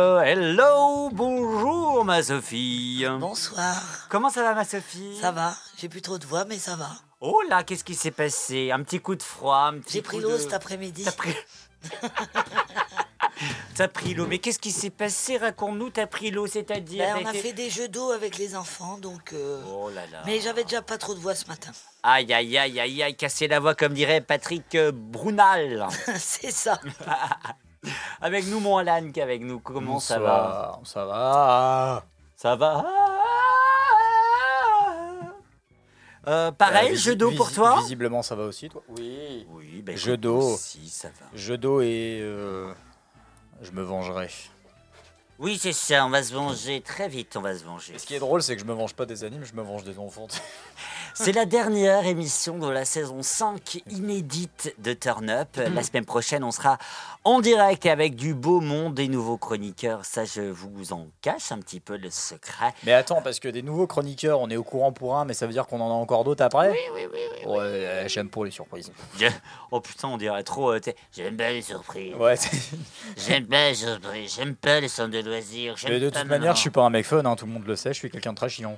Euh, hello, bonjour ma Sophie. Bonsoir. Comment ça va ma Sophie? Ça va, j'ai plus trop de voix, mais ça va. Oh là, qu'est-ce qui s'est passé? Un petit coup de froid, un petit J'ai pris l'eau de- cet après-midi. T'as pris... T'as pris l'eau, mais qu'est-ce qui s'est passé? Raconte-nous, t'as pris l'eau, c'est-à-dire Ben, on a fait des jeux d'eau avec les enfants, donc. euh, Oh là là. Mais j'avais déjà pas trop de voix ce matin. Aïe, aïe, aïe, aïe, aïe, casser la voix, comme dirait Patrick euh, Brunal. C'est ça. avec nous, mon Alan, qu'avec nous. Comment ça va Ça va. Ça va Euh, Pareil, Euh, jeu d'eau pour toi Visiblement, ça va aussi, toi? Oui. Oui, ben Jeu d'eau. Si, ça va. Jeu d'eau et euh, je me vengerai. Oui, c'est ça, on va se venger très vite, on va se venger. Et ce qui est drôle, c'est que je me venge pas des animes, je me venge des enfants. C'est la dernière émission de la saison 5 inédite de Turn Up. La semaine prochaine, on sera en direct et avec du beau monde, des nouveaux chroniqueurs. Ça, je vous en cache un petit peu le secret. Mais attends, parce que des nouveaux chroniqueurs, on est au courant pour un, mais ça veut dire qu'on en a encore d'autres après? Oui, oui, oui. Ouais, euh, j'aime pour les surprises. Oh putain, on dirait trop. euh, J'aime pas les surprises. Ouais, J'aime pas les surprises. J'aime pas les centres mais de toute manière, je suis pas un mec fun, hein, tout le monde le sait, je suis quelqu'un de très chiant.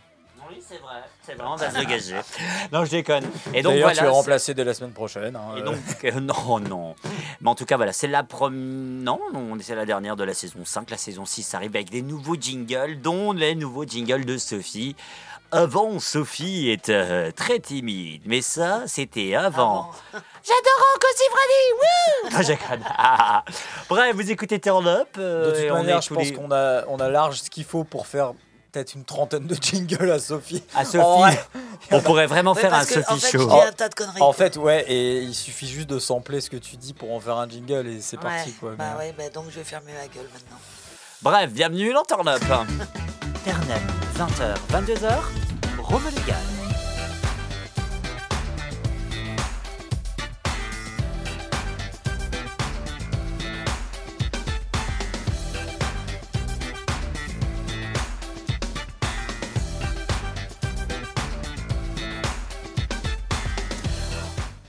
Oui, c'est vrai. C'est vrai, on va se dégager. non, je déconne. Et donc D'ailleurs, voilà. tu es remplacé dès la semaine prochaine. hein, Et euh. donc, euh, non, non. Mais en tout cas, voilà, c'est la première. Non, non, c'est la dernière de la saison 5. La saison 6 arrive avec des nouveaux jingles, dont les nouveaux jingles de Sophie. Avant, Sophie était euh, très timide, mais ça, c'était avant. Avant. J'adore Rocco Siffredi, wouh. Bref, vous écoutez Turn Up. euh, De toute manière, je pense les- qu'on a, on a large ce qu'il faut pour faire peut-être une trentaine de jingles à Sophie. À Sophie, on pourrait vraiment Ouais, faire un que, Sophie en fait, Show. je dis un tas de conneries. En fait, ouais, et il suffit juste de sampler ce que tu dis pour en faire un jingle et c'est Ouais, parti quoi. Bah Mais- ouais, bah donc je vais fermer ma gueule maintenant. Bref, bienvenue dans Turn Up. Up, 20h, 22h, Rome légal.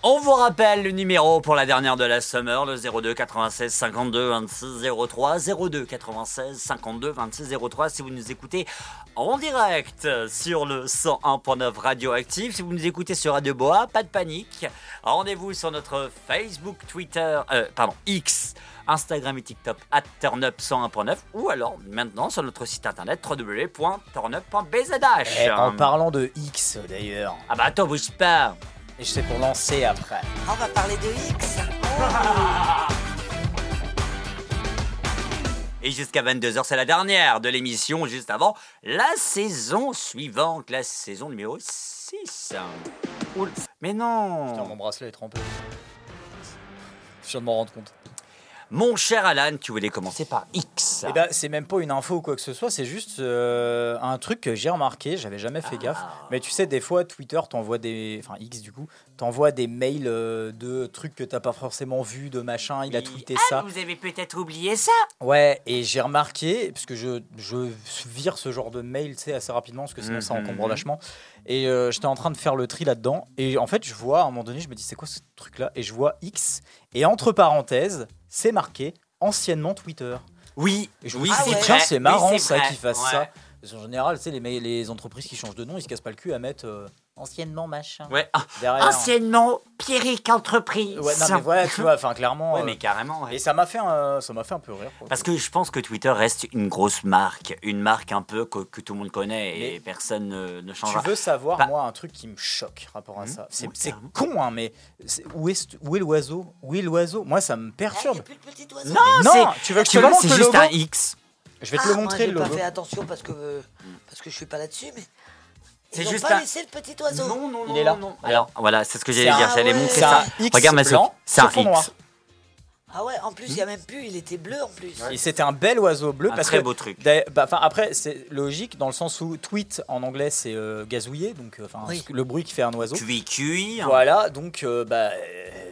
On vous rappelle le numéro pour la dernière de la summer, le 02 96 52 26 03 02 96 52 26 03 si vous nous écoutez en direct sur le 101.9 Radioactive. Si vous nous écoutez sur Radio Boa, pas de panique. Rendez-vous sur notre Facebook, Twitter, euh, pardon, X, Instagram et TikTok at turnup101.9 ou alors maintenant sur notre site internet www.turnup.bzh. Eh, en parlant de X d'ailleurs, Ah bah attends, bouge pas. Et je sais pour lancer après. On va parler de X. Et jusqu'à 22h, c'est la dernière de l'émission, juste avant la saison suivante, la saison numéro 6. Oul. Mais Putain, non mon bracelet est trempé. Je viens de m'en rendre compte. Mon cher Alan, tu voulais commencer par X. Eh ben, c'est même pas une info ou quoi que ce soit, c'est juste euh, un truc que j'ai remarqué, j'avais jamais fait gaffe. Mais tu sais, des fois, Twitter t'envoie des. Enfin, X du coup, t'envoie des mails euh, de trucs que t'as pas forcément vu, de machin, il a tweeté ah, ça. vous avez peut-être oublié ça Ouais, et j'ai remarqué, parce que je, je vire ce genre de mail, tu sais, assez rapidement, parce que sinon ça Mhm. encombre vachement. Et euh, j'étais en train de faire le tri là-dedans, et en fait, je vois, à un moment donné, je me dis, c'est quoi ce truc-là? Et je vois X, et entre parenthèses, c'est marqué anciennement Twitter. Oui, Et je oui, ouais. tiens, c'est marrant c'est ça qu'ils fassent Ouais. ça. Parce qu'en général, tu sais, les, les entreprises qui changent de nom, ils se cassent pas le cul à mettre euh, anciennement machin. Ouais. Ah, Derrière. anciennement Pierrick Entreprise. Ouais, non, mais voilà, tu vois, enfin, clairement. Ouais, euh, mais carrément. ouais. Et ça m'a fait, un- ça m'a fait un peu rire. pour le Parce coup. que je pense que Twitter reste une grosse marque, une marque un peu que, que tout le monde connaît et Mais personne ne, ne Tu changera. veux savoir, Pas- moi, un truc qui me choque rapport à Mmh. ça? C'est Oui, c'est carrément. con, hein, mais c'est- où est, où est l'oiseau? Où est l'oiseau? Moi, ça me Ah, il perturbe. n'y a plus de petit oiseau. Non, non, c'est- tu veux que je Tu te vois, montre c'est le juste logo? Un X. Je vais te Ah, le moi, montrer, j'ai le pas logo. fait attention parce que, parce que je suis pas là-dessus, mais. C'est Ils ont juste pas un- laissé le petit oiseau. Non, non, Il est là. non. Alors, voilà, c'est ce que j'allais dire. J'allais ouais. montrer C'est ça. un X Regarde ma blanc. C'est un X. noir. Ah ouais, en plus, il y a même plus, il était bleu en plus. Et c'était un bel oiseau bleu Un parce très que beau truc. Bah, enfin, après, c'est logique dans le sens où tweet en anglais c'est euh, gazouiller, donc euh, Oui. le bruit qui fait un oiseau. Cuit, cuit. Voilà, donc euh, bah,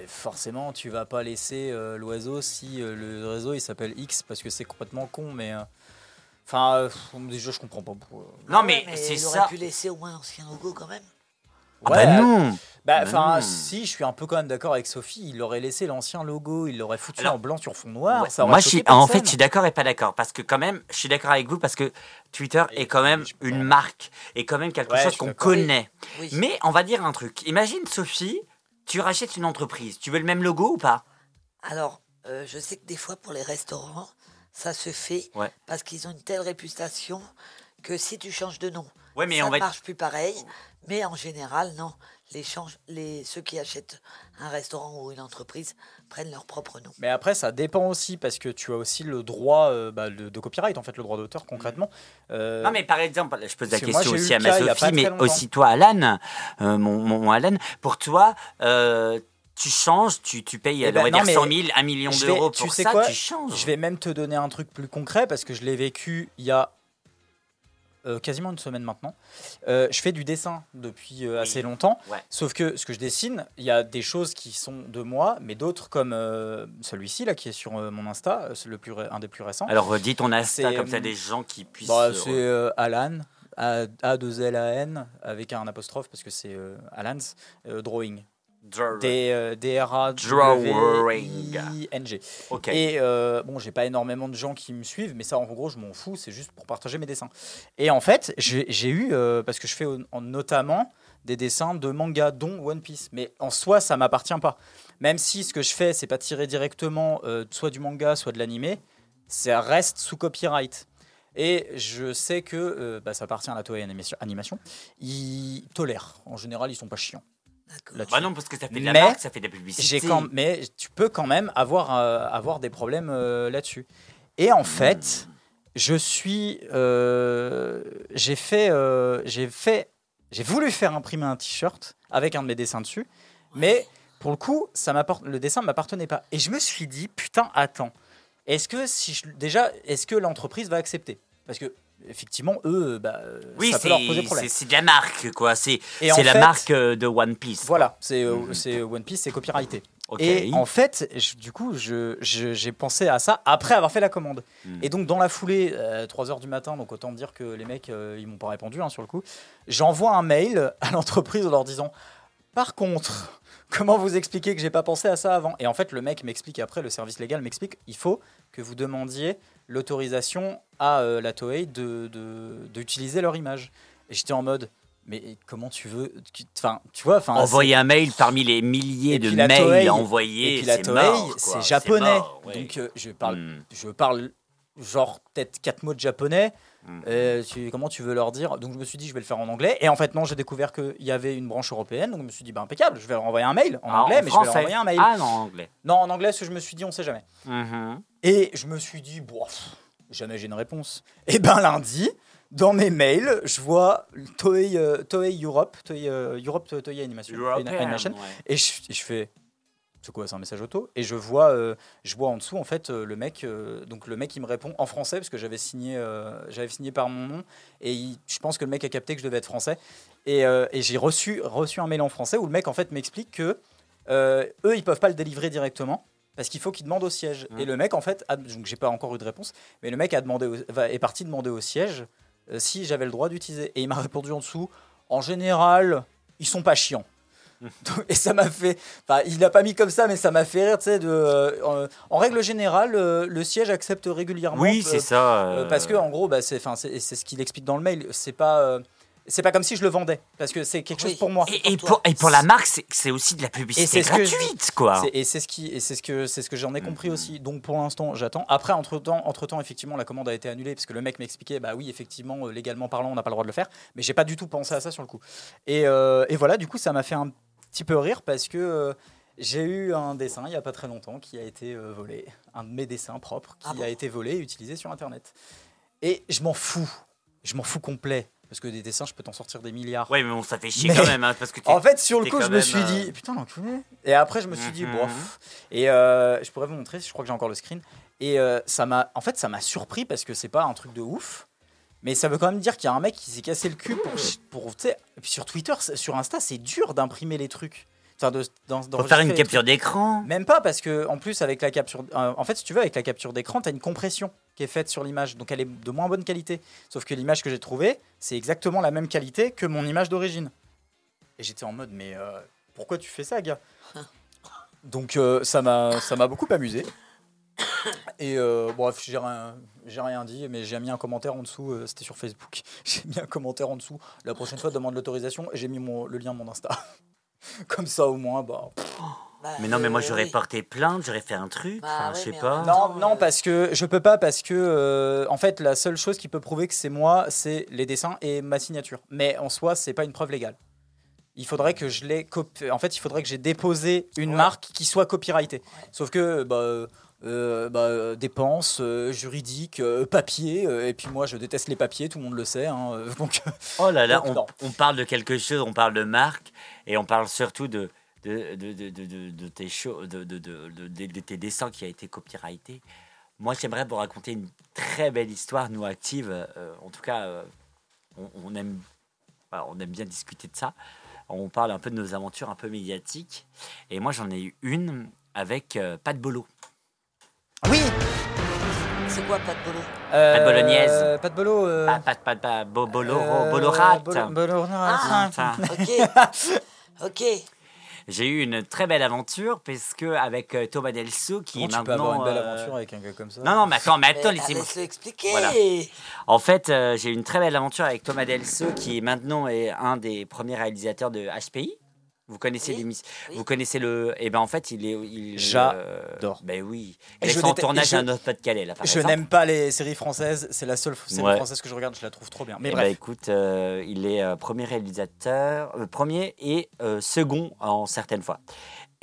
forcément tu vas pas laisser euh, l'oiseau si euh, le réseau il s'appelle X parce que c'est complètement con, mais euh, enfin euh, déjà je comprends pas. pourquoi. Non, Ouais, mais, c'est ça. aurait pu laisser au moins un ancien logo quand même. Ah Ouais, bah non Bah, Bah enfin, si, je suis un peu quand même d'accord avec Sophie. Il aurait laissé l'ancien logo, il l'aurait foutu Alors- en blanc sur fond noir. Ouais, ça aurait Moi, je choqué suis, en fait, je suis d'accord et pas d'accord. Parce que, quand même, je suis d'accord avec vous parce que Twitter Et est quand même une pas. marque et quand même quelque Ouais, chose qu'on connaît. Oui. Mais on va dire un truc. Imagine, Sophie, tu rachètes une entreprise. Tu veux le même logo ou pas? Alors, euh, je sais que des fois, pour les restaurants, ça se fait Ouais. parce qu'ils ont une telle réputation que si tu changes de nom, Ouais, mais ça ne être- marche plus pareil. Mais en général, non. Les, change- les ceux qui achètent un restaurant ou une entreprise prennent leur propre nom. Mais après, ça dépend aussi parce que tu as aussi le droit euh, bah, de, de copyright, en fait, le droit d'auteur concrètement. Euh, Non, mais par exemple, je pose la Parce que moi, question aussi à ma Sophie, mais longtemps. aussi toi, Alan, euh, mon, mon, mon Alan. Pour toi, euh, tu changes, tu, tu payes, Eh on ben, va non, dire, mais 100 000, 1 million d'euros tu pour sais ça, quoi tu changes. Je vais même te donner un truc plus concret parce que je l'ai vécu il y a euh, quasiment une semaine maintenant. Euh, je fais du dessin depuis euh, assez longtemps. Ouais. Sauf que ce que je dessine, il y a des choses qui sont de moi, mais d'autres comme celui-ci là qui est sur mon Insta, c'est le plus un des plus récents. Alors, dis ton Insta, comme ça, des gens qui puissent. Bah, c'est Alan, A, 2 L A N avec un apostrophe parce que c'est Alan's Drawing. Euh, Drawing. Ok. Et euh, bon, j'ai pas énormément de gens qui me suivent, mais ça, en gros, je m'en fous. C'est juste pour partager mes dessins. Et en fait, j'ai eu, euh, parce que je fais en- notamment des dessins de manga, dont One Piece. Mais en soi, ça m'appartient pas. Même si ce que je fais, c'est pas tiré directement euh, soit du manga, soit de l'animé, ça reste sous copyright. Et je sais que euh, bah, ça appartient à la Toei Animation. Animation. Ils tolèrent. En général, ils sont pas chiants. Bah non, parce que ça fait de la Mais marque, ça fait de la publicité. J'ai quand, mais tu peux quand même avoir, euh, avoir des problèmes euh, là-dessus. Et en fait, je suis, euh, j'ai fait, euh, j'ai fait, j'ai voulu faire imprimer un t-shirt avec un de mes dessins dessus, mais pour le coup, ça m'apporte, le dessin ne m'appartenait pas. Et je me suis dit, putain, attends, est-ce que si je- déjà, est-ce que l'entreprise va accepter? Parce que effectivement, eux, bah, Oui, ça peut leur poser problème. c'est- c'est de la marque, quoi. C'est la fait- marque euh, de One Piece. Voilà, c'est euh, Mhm. c'est One Piece, c'est copyrighté. Et en fait, je- du coup, je- je- j'ai pensé à ça après avoir fait la commande. Hmm. Et donc, dans la foulée, 3h du matin, donc autant dire que les mecs, euh, ils m'ont pas répondu hein, sur le coup, j'envoie un mail à l'entreprise en leur disant Par contre, comment vous expliquez que j'ai pas pensé à ça avant? Et en fait, le mec m'explique après, le service légal m'explique il faut que vous demandiez l'autorisation à euh, la Toei d'utiliser de, d'utiliser leur image. Et j'étais en mode mais comment tu veux Enfin, tu vois, enfin, Envoyer un mail parmi les milliers de mails Toei- envoyés, et puis la c'est Toei, mort, c'est japonais. mort, ouais. Donc euh, je parle, Hmm. je parle genre peut-être quatre mots de japonais. Tu- comment tu veux leur dire? Donc je me suis dit je vais le faire en anglais. Et en fait non, j'ai découvert qu'il y avait une branche européenne. Donc je me suis dit bah impeccable, je vais leur envoyer un mail en Ah, anglais, mais je vais leur français. envoyer un mail. Ah, non, en anglais. Non en anglais, parce que je me suis dit on sait jamais. Mhm. Et je me suis dit bon, pff, jamais j'ai une réponse. Et ben lundi. Dans mes mails, je vois Toei, euh, Toei Europe, Toei, euh, Europe Toei Animation, European, Animation. ouais. Et je, et je fais, c'est quoi, c'est un message auto Et je vois, euh, je vois en dessous en fait euh, le mec, euh, donc le mec il me répond en français parce que j'avais signé, j'avais signé par mon nom et il- je pense que le mec a capté que je devais être français et, et j'ai reçu reçu un mail en français où le mec en fait m'explique que eux ils peuvent pas le délivrer directement. Parce qu'il faut qu'il demande au siège. Et le mec, en fait, a- donc j'ai pas encore eu de réponse, mais le mec a demandé au- est parti demander au siège si j'avais le droit d'utiliser. Et il m'a répondu en dessous en général, ils sont pas chiants. Et ça m'a fait. Enfin, il l'a pas mis comme ça, mais ça m'a fait rire, tu sais. De, euh, en, en règle générale, euh, le siège accepte régulièrement. Oui, c'est ça. euh, parce que en gros, bah, c'est, enfin, c'est, c'est ce qu'il explique dans le mail. C'est pas, euh, c'est pas comme si je le vendais, parce que c'est quelque Oui. chose pour moi. Et, et pour et pour la marque, c'est c'est aussi de la publicité c'est ce que gratuite, quoi. Et c'est ce qui, et c'est ce que, c'est ce que j'en ai compris Mhm. aussi. Donc pour l'instant, j'attends. Après, entre temps, entre temps, effectivement, la commande a été annulée parce que le mec m'expliquait, bah oui, effectivement, légalement parlant, on n'a pas le droit de le faire. Mais j'ai pas du tout pensé à ça sur le coup. Et, euh, et voilà, du coup, ça m'a fait un petit peu rire parce que euh, j'ai eu un dessin il y a pas très longtemps qui a été euh, volé, un de mes dessins propres qui Ah bon a été volé et utilisé sur Internet. Et je m'en fous, je m'en fous complet parce que des dessins, je peux t'en sortir des milliards. Ouais, mais bon, ça fait chier Mais- quand même, hein, parce que En fait, sur le coup, je me suis euh, dit, putain, l'enculé. Et après, je me suis dit, Mhm. bof. Et euh, je pourrais vous montrer, je crois que j'ai encore le screen. Et euh, ça m'a, en fait, ça m'a surpris parce que c'est pas un truc de ouf. Mais ça veut quand même dire qu'il y a un mec qui s'est cassé le cul pour. pour tu sais, et puis sur Twitter, sur Insta, c'est dur d'imprimer les trucs. Enfin, de, dans, d'enregistrer faire une capture d'écran. Même pas parce que, en plus, avec la capture. euh, en fait, si tu veux, avec la capture d'écran, tu as une compression qui est faite sur l'image. Donc elle est de moins bonne qualité. Sauf que l'image que j'ai trouvée, c'est exactement la même qualité que mon image d'origine. Et j'étais en mode, mais euh, pourquoi tu fais ça, gars? Donc euh, ça m'a ça m'a beaucoup amusé. Et euh, bref, j'ai rien, j'ai rien dit, mais j'ai mis un commentaire en dessous. euh, C'était sur Facebook. J'ai mis un commentaire en dessous. La prochaine fois, demande l'autorisation et j'ai mis mon, le lien de mon Insta. Comme ça, au moins, bah. Bah, Mais non, mais moi euh, j'aurais oui. porté plainte, j'aurais fait un truc, Bah enfin, je sais pas. Non, non, euh, parce que je peux pas, parce que euh, en fait, la seule chose qui peut prouver que c'est moi, c'est les dessins et ma signature. Mais en soi, c'est pas une preuve légale. Il faudrait que je l'ai copié. En fait, il faudrait que j'ai déposé une Ouais. marque qui soit copyrightée. Sauf que bah, euh, bah, euh, dépenses euh, juridiques, euh, papier, euh, et puis moi, je déteste les papiers, tout le monde le sait. hein, donc, Oh là là, on, parle de quelque chose, on parle de marque, et on parle surtout de, de, de, de, de, tes, shows- de, de, de, de- de- de tes dessins qui a été copyrighté. Moi, j'aimerais vous raconter une très belle histoire, nous, active. en tout cas, on, on aime, on aime bien discuter de ça. On parle un peu de nos aventures un peu médiatiques. Et moi, j'en ai eu une avec Pat Bolo. Oui. C'est quoi, pas de boulot Euh, Pas de bolognaise. Pas de bolo. euh, Pas, pas, pas, pas, bo- bolo, euh, bolorat. bolo- bolorat. Ah. Enfin, Ok. ok. J'ai eu une très belle aventure parce que avec euh, Thomas Delso qui Comment est tu peux maintenant avoir une belle euh, aventure avec un gars comme ça? Non non mais attends mais attends ah, laissez-moi. Expliquer. Voilà. En fait euh, j'ai eu une très belle aventure avec Thomas Delso qui maintenant est un des premiers réalisateurs de HPI. Vous connaissez Oui, l'émission oui. Vous connaissez le et ben en fait il est il J'adore. ben oui. Et Il est je en tournage à notre Pas-de-Calais là par Je n'aime pas les séries françaises, c'est la seule série Ouais. française que je regarde, je la trouve trop bien. Mais Eh bref. ben, écoute, euh, il est euh, premier réalisateur, euh, premier et euh, second en certaines fois.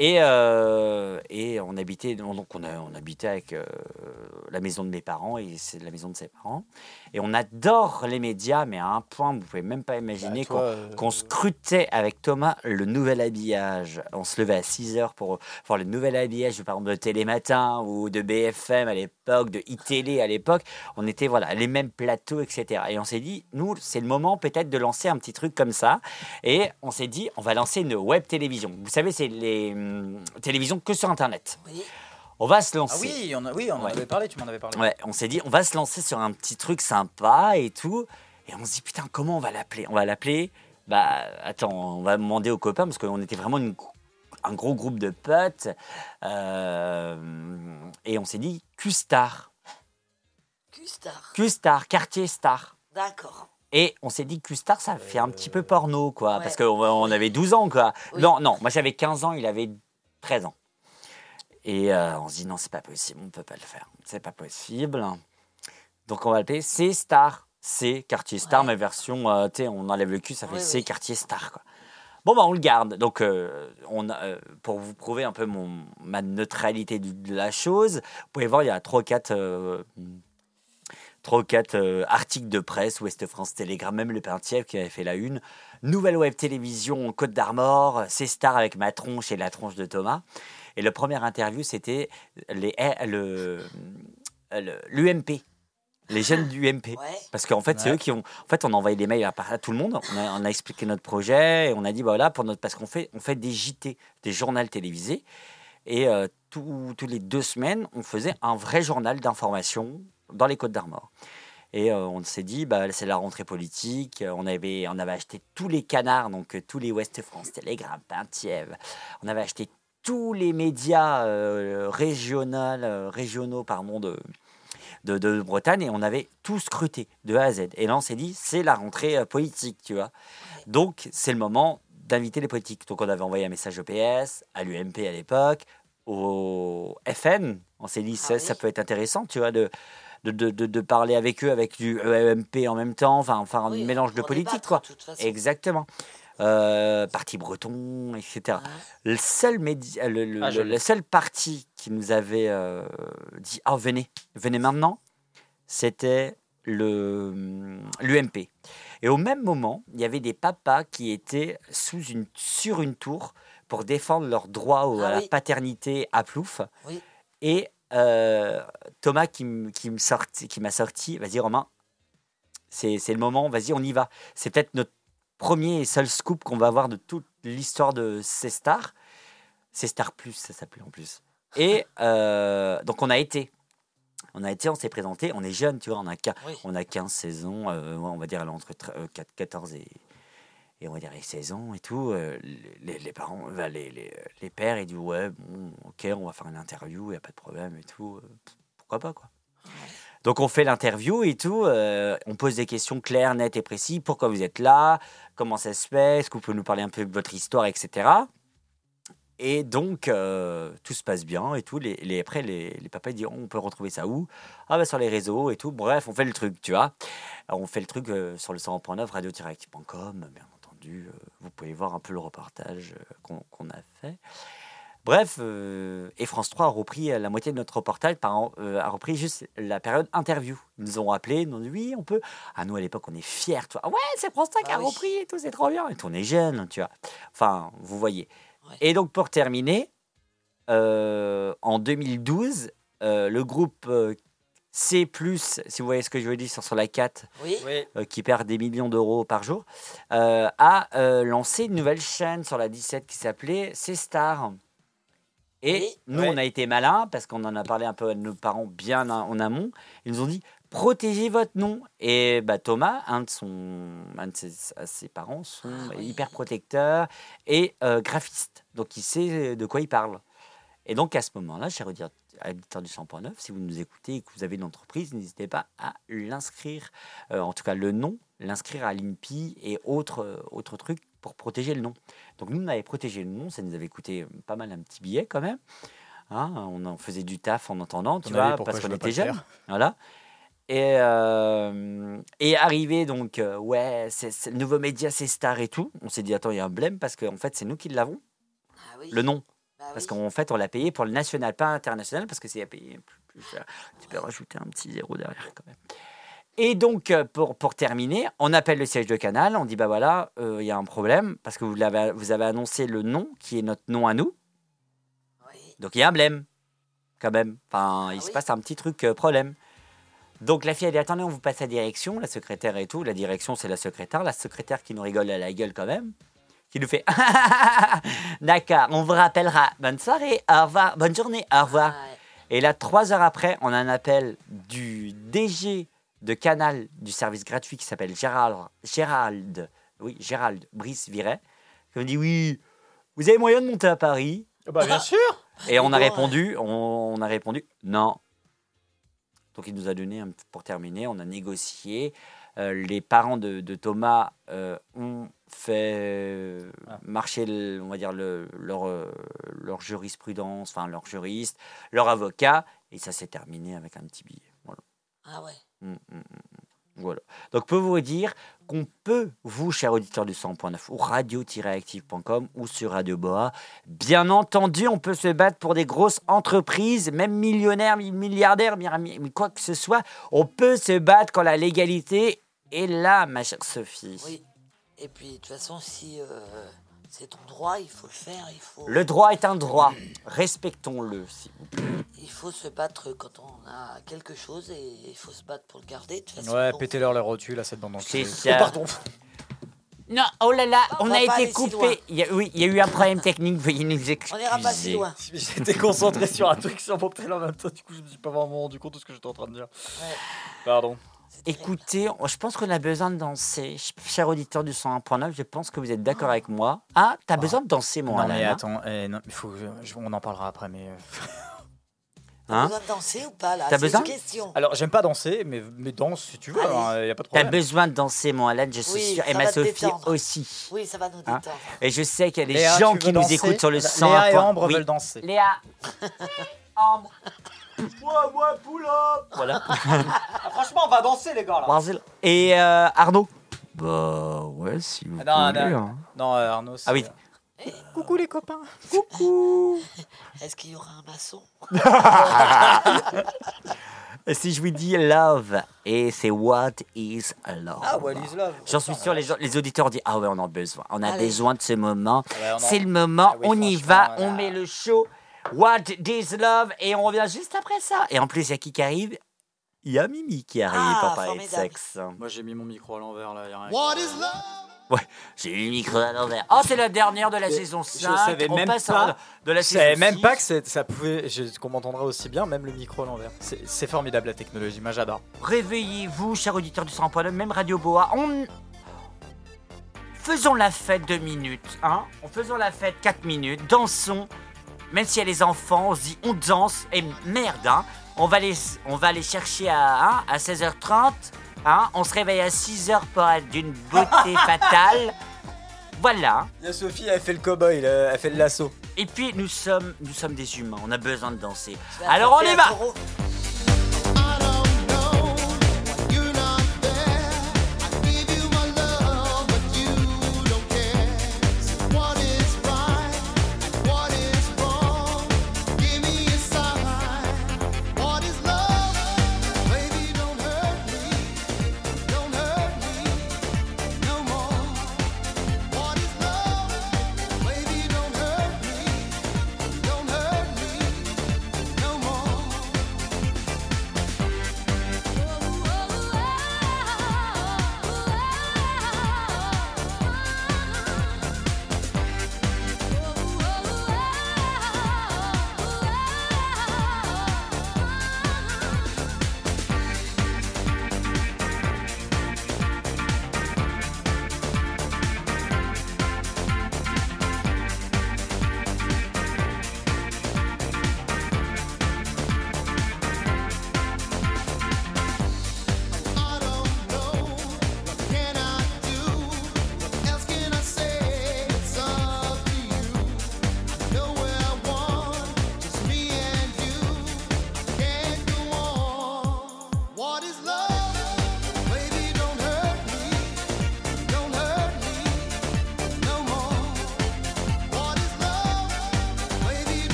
Et, euh, et on habitait, donc on, a, on habitait avec euh, la maison de mes parents et c'est la maison de ses parents. Et on adore les médias, mais à un point, vous pouvez même pas imaginer Bah, qu'on euh, qu'on scrutait avec Thomas le nouvel habillage. On se levait à 6 heures pour voir le nouvel habillage, par exemple, de Télématin ou de BFM à l'époque, de iTélé à l'époque. On était, voilà, les mêmes plateaux, etc. Et on s'est dit, nous, c'est le moment peut-être de lancer un petit truc comme ça. Et on s'est dit, on va lancer une web télévision. Vous savez, c'est les hum, télévisions que sur Internet. Oui. On va se lancer. Ah oui, on, a, oui, on en Ouais. avait parlé, tu m'en avais parlé. Ouais, on s'est dit, on va se lancer sur un petit truc sympa et tout. Et on se dit, putain, comment on va l'appeler? On va l'appeler. Bah, attends, on va demander aux copains parce qu'on était vraiment une- un gros groupe de potes. Euh, et on s'est dit, Q-Star. Q-Star. Q-Star, quartier star. D'accord. Et on s'est dit, Q-Star, ça fait un petit peu porno, quoi. Ouais. Parce qu'on on avait 12 ans, quoi. Oui. Non, non, moi j'avais 15 ans, il avait 13 ans. Et euh, on se dit, non, c'est pas possible, on peut pas le faire. C'est pas possible. Donc on va l'appeler C-Star. C, quartier star, Ouais. mais version, euh, tu sais, on enlève le cul, ça fait Oui, C, oui. quartier star, quoi. Bon, bah, on le garde. Donc, euh, on euh, pour vous prouver un peu mon, ma neutralité de la chose, vous pouvez voir, il y a 3 ou 4 trois ou quatre euh, articles de presse, Ouest France Télégramme, même le Pintiev qui avait fait la une. Nouvelle web télévision Côte d'Armor, c'est star avec ma tronche et la tronche de Thomas. Et le premier interview, c'était les eh, le le- l'UMP, les jeunes du UMP. Ouais. Parce qu'en fait, c'est eux qui ont. En fait, on a envoyé des mails à, à tout le monde. On a, on a expliqué notre projet et on a dit bah voilà pour notre parce qu'on fait on fait des JT, des journaux télévisés et euh, tous tous les deux semaines, on faisait un vrai journal d'information dans les Côtes d'Armor. Et euh, on s'est dit, bah, c'est la rentrée politique. On avait, on avait acheté tous les canards, donc euh, tous les Ouest France, Télégramme, Pintiev. On avait acheté tous les médias euh, régional, euh, régionaux pardon, de, de, de Bretagne et on avait tout scruté de A à Z. Et là, on s'est dit, c'est la rentrée politique, tu vois. Donc, c'est le moment d'inviter les politiques. Donc, on avait envoyé un message au PS, à l'UMP à l'époque, au FN. On s'est dit, ça, oui. ça peut être intéressant, tu vois, de, de, de, de- de parler avec eux, avec du EMP en même temps, enfin, enfin un Oui, mélange de politique, quoi. de toute façon. Exactement. Euh, parti breton, etc. Le seul, médi- le, le- Ah, le- seul parti qui nous avait euh, dit oh, venez, venez maintenant, c'était le l'UMP. Et au même moment, il y avait des papas qui étaient sous une, sur une tour pour défendre leur droit au- Ah à la paternité à Plouf. Oui. Et euh, Thomas qui, qui me sorti, qui m'a sorti, vas-y Romain, c'est le moment, vas-y on y va. C'est peut-être notre premier et seul scoop qu'on va avoir de toute l'histoire de ces stars. C'est Star Plus, ça s'appelait en plus. Et euh, donc on a été. On a été, on s'est présenté, on est jeune, tu vois, on a, Oui. on a 15 saisons, euh, on va dire entre tre- euh, quat- 14 et, et on va dire les 16 ans et tout, euh, les, les parents, enfin, les, les, les pères, ils disent ouais, bon, ok, on va faire une interview, il n'y a pas de problème et tout, euh, pourquoi pas quoi. Donc on fait l'interview et tout, euh, on pose des questions claires, nettes et précises, pourquoi vous êtes là, comment ça se fait, est-ce que vous pouvez nous parler un peu de votre histoire, etc. Et donc, euh, tout se passe bien et tout. Les, les- après, les, les papas ils disent on peut retrouver ça où? Ah, bah sur les réseaux et tout. Bref, on fait le truc, tu vois. Alors, on fait le truc euh, sur le 100.9, radio-active.com, bien entendu. euh, vous pouvez voir un peu le reportage euh, qu'on a fait. Bref, euh, et France 3 a repris la moitié de notre reportage, par, euh, a repris juste la période interview. Ils nous ont appelés, ils nous ont dit oui, on peut. Ah, nous à l'époque, on est fiers, tu vois. Ah Ouais, c'est France 3 qui a oui. repris et tout, c'est trop bien. Et on est jeunes, tu vois. Enfin, vous voyez. Ouais. Et donc, pour terminer, euh, en 2012, euh, le groupe C, si vous voyez ce que je veux dire, sur, sur la 4, Oui. Oui. euh, qui perd des millions d'euros par jour, euh, a euh, lancé une nouvelle chaîne sur la 17 qui s'appelait C-Star. Et Oui. nous, Ouais. on a été malins parce qu'on en a parlé un peu à nos parents bien en amont. Ils nous ont dit protégez votre nom. Et bah, Thomas, un de, son, un de ses, ses parents, sont Ah oui. hyper protecteurs et euh, graphistes. Donc, il sait de quoi il parle. Et donc, à ce moment-là, cher auditeur auditeur du 100.9, si vous nous écoutez et que vous avez une entreprise, n'hésitez pas à l'inscrire, euh, en tout cas le nom, l'inscrire à l'INPI et autres euh, autres trucs pour protéger le nom. Donc nous, on avait protégé le nom, ça nous avait coûté pas mal un petit billet quand même. Hein, on en faisait du taf en entendant, tu vois, parce qu'on était jeunes. Voilà. Et, euh, et arrivé donc, euh, ouais, c'est c'est le nouveau média, c'est Star et tout. On s'est dit, attends, il y a un blême parce qu'en fait, c'est nous qui l'avons, Ah oui. le nom. Bah Parce qu'en fait, on l'a payé pour le national, pas international, parce que c'est à payer plus, plus cher. Tu peux rajouter un petit zéro derrière quand même. Et donc, euh, pour, pour terminer, on appelle le siège de Canal, on dit, bah voilà, euh, il y a un problème, parce que vous, l'avez- vous avez annoncé le nom, qui est notre nom à nous, Oui. donc il y a un blême, quand même. Enfin, il se passe un petit truc, euh, problème. Donc la fille a dit, attendez, on vous passe la direction, la secrétaire et tout. La direction, c'est la secrétaire, la secrétaire qui nous rigole à la gueule quand même, qui nous fait, d'accord, on vous rappellera, bonne soirée, au revoir, bonne journée, au revoir. Ah. Et là, trois heures après, on a un appel du DG de Canal du service gratuit qui s'appelle Gérald, Gérald, oui, Gérald Brice Viret, qui me dit oui, vous avez moyen de monter à Paris? Bah bien sûr. Et on a répondu, on, on a répondu non. Donc il nous a donné, pour terminer, on a négocié. Euh, les parents de, de Thomas euh, ont fait euh, Ah. marcher, le- on va dire, le- leur, leur jurisprudence, enfin leur juriste, leur avocat, et ça s'est terminé avec un petit billet. Voilà. Ah ouais. Mm, mm, mm. Voilà. Donc, peut vous dire qu'on peut, vous, chers auditeurs du 100.9, ou radio-active.com ou sur Radio Boa, bien entendu, on peut se battre pour des grosses entreprises, même millionnaires, mi- milliardaires, mi- mi- quoi que ce soit. On peut se battre quand la légalité est là, ma chère Sophie. Oui. Et puis, de toute façon, si euh, c'est ton droit, il faut le faire. Il faut, Le droit est un droit. Respectons-le, s'il vous plaît. il faut se battre quand on a quelque chose et il faut se battre pour le garder. De toute façon, Ouais, bon. pétez-leur les rotules à cette bande C'est d'enculés. ça. Oh, pardon. Non, oh là là, On a été coupé. Il y a- oui, il y a eu un problème technique, veuillez nous excuser. On n'ira pas si loin. J'étais concentré sur un truc sur mon tel en même temps, du coup je me suis pas vraiment rendu compte de ce que j'étais en train de dire. Ouais, Pardon. Écoutez, je pense qu'on a besoin de danser. Cher auditeur du 101.9, je pense que vous êtes d'accord avec moi. Ah, t'as besoin de danser, mon non Alain, mais hein attends, eh, non, il faut, je- on en parlera après. Mais euh, T'as Hein besoin de danser ou pas là? T'as besoin une question. alors j'aime pas danser, mais, mais danse si tu veux, il y a pas de T'as problème. besoin de danser, mon Alain, je suis Oui, sûr. Et ma Sophie aussi. Oui, ça va nous Hein détendre. Et je sais qu'il y a des Léa, gens qui nous écoutent sur le Léa 101. et Ambre Oui. veulent danser. Léa. Ambre. Moi, moi, pull up. Voilà. Ah, franchement, on va danser les gars Brésil. Et euh, Arnaud. Bah ouais, si vous Ah, non, voulez. non. hein. Non, euh, Arnaud. Ah oui. c'est- Coucou les copains. Coucou. Est-ce qu'il y aura un maçon? Si je vous dis love, et c'est what is love. Ah, what is love? J'en suis sûr, les, gens- les auditeurs disent Ah ouais, on a besoin. On a Allez. besoin de ce moment. Ouais, on en- C'est le moment, Ah oui, on y franchement, va, là. on met le show. What is love Et on revient juste après ça. Et en plus, il y a qui qui arrive? Il y a Mimi qui arrive Ah, pour parler de sexe. Moi j'ai mis mon micro à l'envers là, y a rien. Ouais, j'ai eu le micro à l'envers. Oh, c'est la dernière de la saison 5. savais on même passe pas. à- de la Je savais même 6. pas que c'est- ça pouvait, je- qu'on m'entendrait aussi bien, même le micro à l'envers. C'est c'est formidable la technologie, moi j'adore. Réveillez-vous, chers auditeurs du 100.9, même Radio Boa. On... faisons la fête deux minutes, hein En faisant la fête quatre minutes, dansons. Même s'il y a les enfants, on se dit on danse. Et merde, hein On va les, on va les chercher à, hein, à 16h30. Hein on se réveille à 6h pour être d'une beauté fatale. Voilà. Sophie, elle fait le cowboy, elle fait le lasso. Et puis nous sommes, nous sommes des humains, on a besoin de danser. Alors on y va